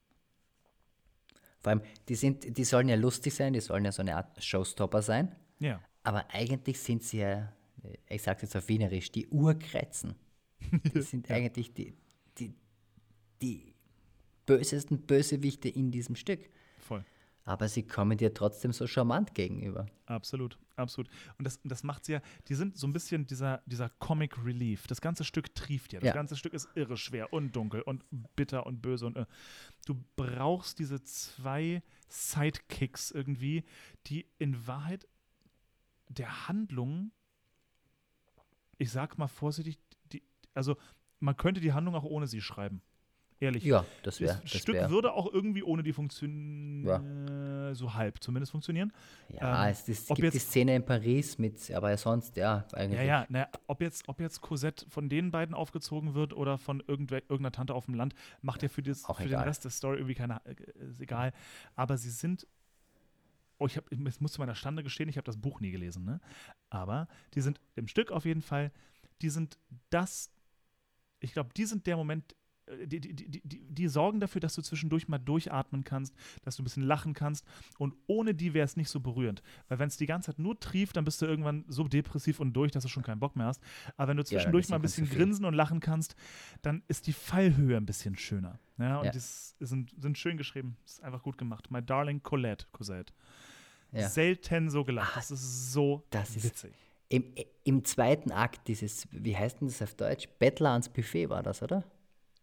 Vor allem, die, sind, die sollen ja lustig sein, die sollen ja so eine Art Showstopper sein. Ja. Aber eigentlich sind sie ja, ich sag's jetzt auf Wienerisch, die Urkretzen. Die [LAUGHS] sind eigentlich die, die, die bösesten Bösewichte in diesem Stück. Aber sie kommen dir trotzdem so charmant gegenüber. Absolut, absolut. Und das, das macht sie ja, die sind so ein bisschen dieser, dieser Comic Relief. Das ganze Stück trieft ja. Das Ja. ganze Stück ist irre schwer und dunkel und bitter und böse und äh. du brauchst diese zwei Sidekicks irgendwie, die in Wahrheit der Handlung, ich sag mal vorsichtig, die, also man könnte die Handlung auch ohne sie schreiben. Ehrlich. Ja, das wäre. das Das Stück wär, würde auch irgendwie ohne die funktionieren, äh, so halb zumindest funktionieren. ja, ähm, es, ob gibt die jetzt- Szene in Paris mit, aber sonst, ja, eigentlich. Ja, ja, naja, ob jetzt, ob jetzt Cosette von den beiden aufgezogen wird oder von irgendeiner Tante auf dem Land, macht ja für, das, für den. Rest der Story irgendwie keine, äh, ist egal. Aber sie sind, oh, ich, hab, ich muss zu meiner Stande gestehen, ich habe das Buch nie gelesen, ne? Aber die sind im Stück auf jeden Fall, die sind das, ich glaube, die sind der Moment, die, die, die, die, die sorgen dafür, dass du zwischendurch mal durchatmen kannst, dass du ein bisschen lachen kannst. Und ohne die wäre es nicht so berührend. Weil wenn es die ganze Zeit nur trieft, dann bist du irgendwann so depressiv und durch, dass du schon keinen Bock mehr hast. Aber wenn du zwischendurch ist mal ein bisschen grinsen und lachen kannst, dann ist die Fallhöhe ein bisschen schöner. Ja, und Ja. das sind, sind schön geschrieben. Ist einfach gut gemacht. My Darling Colette, Cosette. Ja. Selten so gelacht. Das ist so das ist- witzig. Im, Im zweiten Akt dieses, wie heißt denn das auf Deutsch? Bettler ans Buffet war das, oder?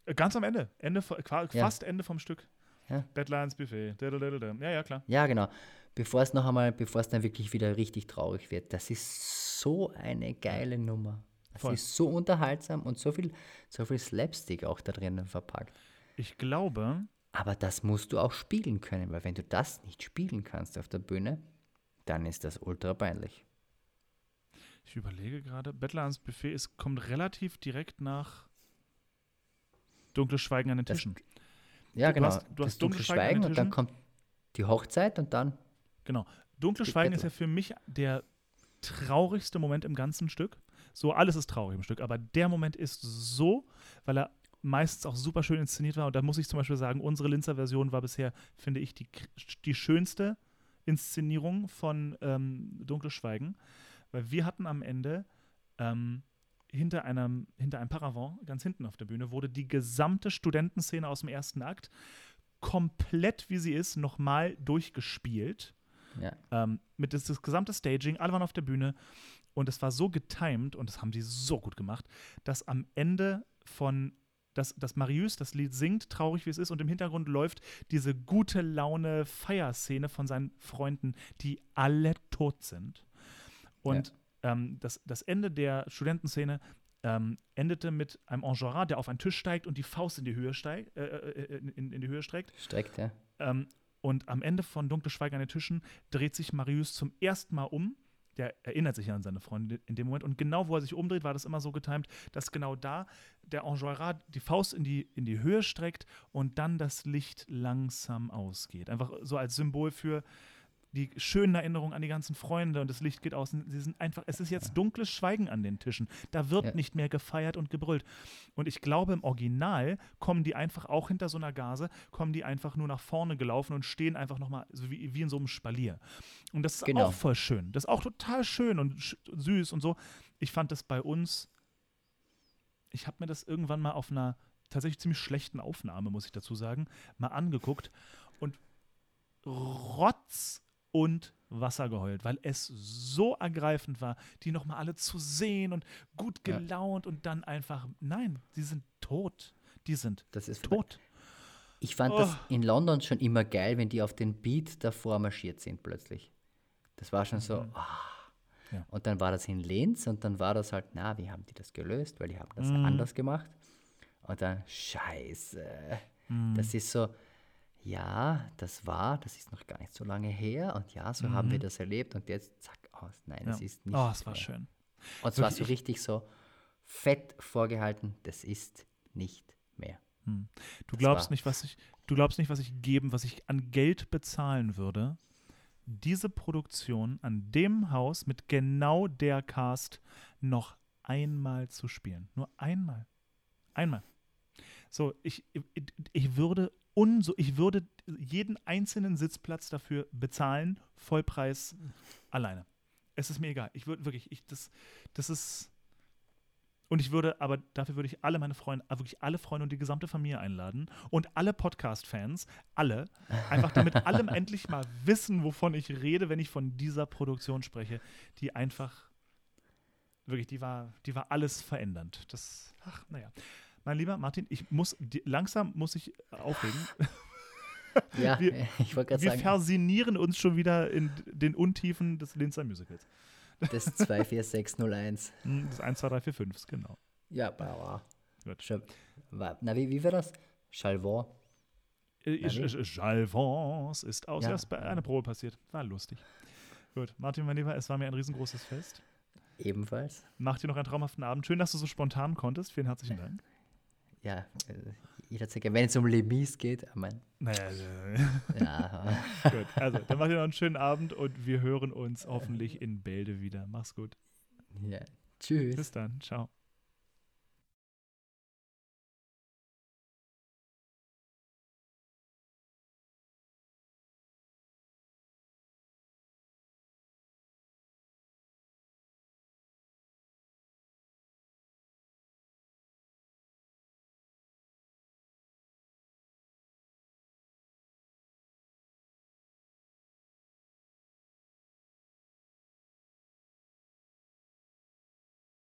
Äh, Ganz am Ende. Ende qua- Ja. Fast Ende vom Stück. Ja. Badlands Buffet. Ja, ja, klar. Ja, genau. Bevor es noch einmal, bevor es dann wirklich wieder richtig traurig wird. Das ist so eine geile Nummer. Das Voll. ist so unterhaltsam und so viel, so viel Slapstick auch da drinnen verpackt. Ich glaube, Aber das musst du auch spielen können, weil wenn du das nicht spielen kannst auf der Bühne, dann ist das ultra peinlich. ich überlege gerade, Badlands Buffet ist, kommt relativ direkt nach Dunkles Schweigen an den Das- Tischen. Ja, Du genau. hast- du das hast dunkle dunkle Schweigen Schweigen und dann kommt die Hochzeit und dann Genau. Dunkle Die Schweigen ist Bettler. ja für mich der traurigste Moment im ganzen Stück. So, alles ist traurig im Stück, aber der Moment ist so, weil er meistens auch super schön inszeniert war. Und da muss ich zum Beispiel sagen, unsere Linzer Version war bisher, finde ich, die, die schönste Inszenierung von ähm, Dunkle Schweigen. Weil wir hatten am Ende ähm, hinter, einem, hinter einem Paravent, ganz hinten auf der Bühne, wurde die gesamte Studentenszene aus dem ersten Akt komplett, wie sie ist, nochmal durchgespielt. Ja. Ähm, mit das, das gesamte Staging, alle waren auf der Bühne und es war so getimed und das haben sie so gut gemacht, dass am Ende von dass, dass Marius das Lied singt, traurig wie es ist, und im Hintergrund läuft diese gute Laune Feierszene von seinen Freunden, die alle tot sind. Und ähm, das, das Ende der Studentenszene ähm, endete mit einem Enjolras, der auf einen Tisch steigt und die Faust in die Höhe steigt, äh, äh, in, in die Höhe streckt. Streckt, ja. Ähm, und am Ende von Dunkle Schweigen an den Tischen dreht sich Marius zum ersten Mal um. Der erinnert sich an seine Freundin in dem Moment. Und genau wo er sich umdreht, war das immer so getimt, dass genau da der Enjolras die Faust in die, in die Höhe streckt und dann das Licht langsam ausgeht. Einfach so als Symbol für die schönen Erinnerungen an die ganzen Freunde und das Licht geht aus. Sie sind einfach, es ist jetzt dunkles Schweigen an den Tischen. Da wird Ja. nicht mehr gefeiert und gebrüllt. Und ich glaube, im Original kommen die einfach auch hinter so einer Gase, kommen die einfach nur nach vorne gelaufen und stehen einfach nochmal so wie, wie in so einem Spalier. Und das ist Genau. auch voll schön. Das ist auch total schön und süß und so. Ich fand das bei uns, ich habe mir das irgendwann mal auf einer tatsächlich ziemlich schlechten Aufnahme, muss ich dazu sagen, mal angeguckt und Rotz und Wasser geheult, weil es so ergreifend war, die nochmal alle zu sehen und gut Ja. gelaunt und dann einfach, nein, sie sind tot. Die sind Das ist tot. Ich fand das in London schon immer geil, wenn die auf den Beat davor marschiert sind plötzlich. Das war schon so. ah. Ja. Und dann war das in Linz und dann war das halt, na, wie haben die das gelöst? Weil die haben das anders gemacht. Und dann, scheiße. Das ist so, ja, das war, das ist noch gar nicht so lange her und ja, so haben wir das erlebt und jetzt zack aus. Nein, Ja. das ist nicht. oh, es war mehr. schön. Und zwar so richtig so fett vorgehalten, das ist nicht mehr. Du glaubst war- nicht, was ich, du glaubst nicht, was ich geben, was ich an Geld bezahlen würde, diese Produktion an dem Haus mit genau der Cast noch einmal zu spielen. Nur einmal. Einmal. So, ich, ich, ich würde unso, ich würde jeden einzelnen Sitzplatz dafür bezahlen, Vollpreis alleine. Es ist mir egal. Ich würde wirklich, ich, das, das ist. Und ich würde, aber dafür würde ich alle meine Freunde, äh, wirklich alle Freunde und die gesamte Familie einladen und alle Podcast-Fans, alle, einfach damit [LAUGHS] alle endlich mal wissen, wovon ich rede, wenn ich von dieser Produktion spreche, die einfach, wirklich, die war, die war alles verändernd. Das, ach, naja. Mein lieber Martin, ich muss, langsam muss ich aufregen. [LAUGHS] Ja, Wir- ich wollte gerade Wir sagen, versinieren uns schon wieder in den Untiefen des Linzer Musicals. das 24601. [LAUGHS] Hm, Das 1, 2, 3, 4, 5, genau. Ja. Schon, war, na, wie, wie war das? Chalvon. Äh, Jalvance ist aus Ja. bei einer Probe passiert. War lustig. Gut, Martin, mein Lieber, es war mir ein riesengroßes Fest. Ebenfalls. Mach dir noch einen traumhaften Abend. Schön, dass du so spontan konntest. Vielen herzlichen [LAUGHS] Dank. Ja, jederzeit, gerne. wenn es um Lemis geht, ich mein, Naja, äh, [LAUGHS] ja, [LAUGHS] gut. Also, dann mach dir noch einen schönen Abend und wir hören uns hoffentlich in Bälde wieder. Mach's gut. ja. Tschüss. Bis dann. Ciao.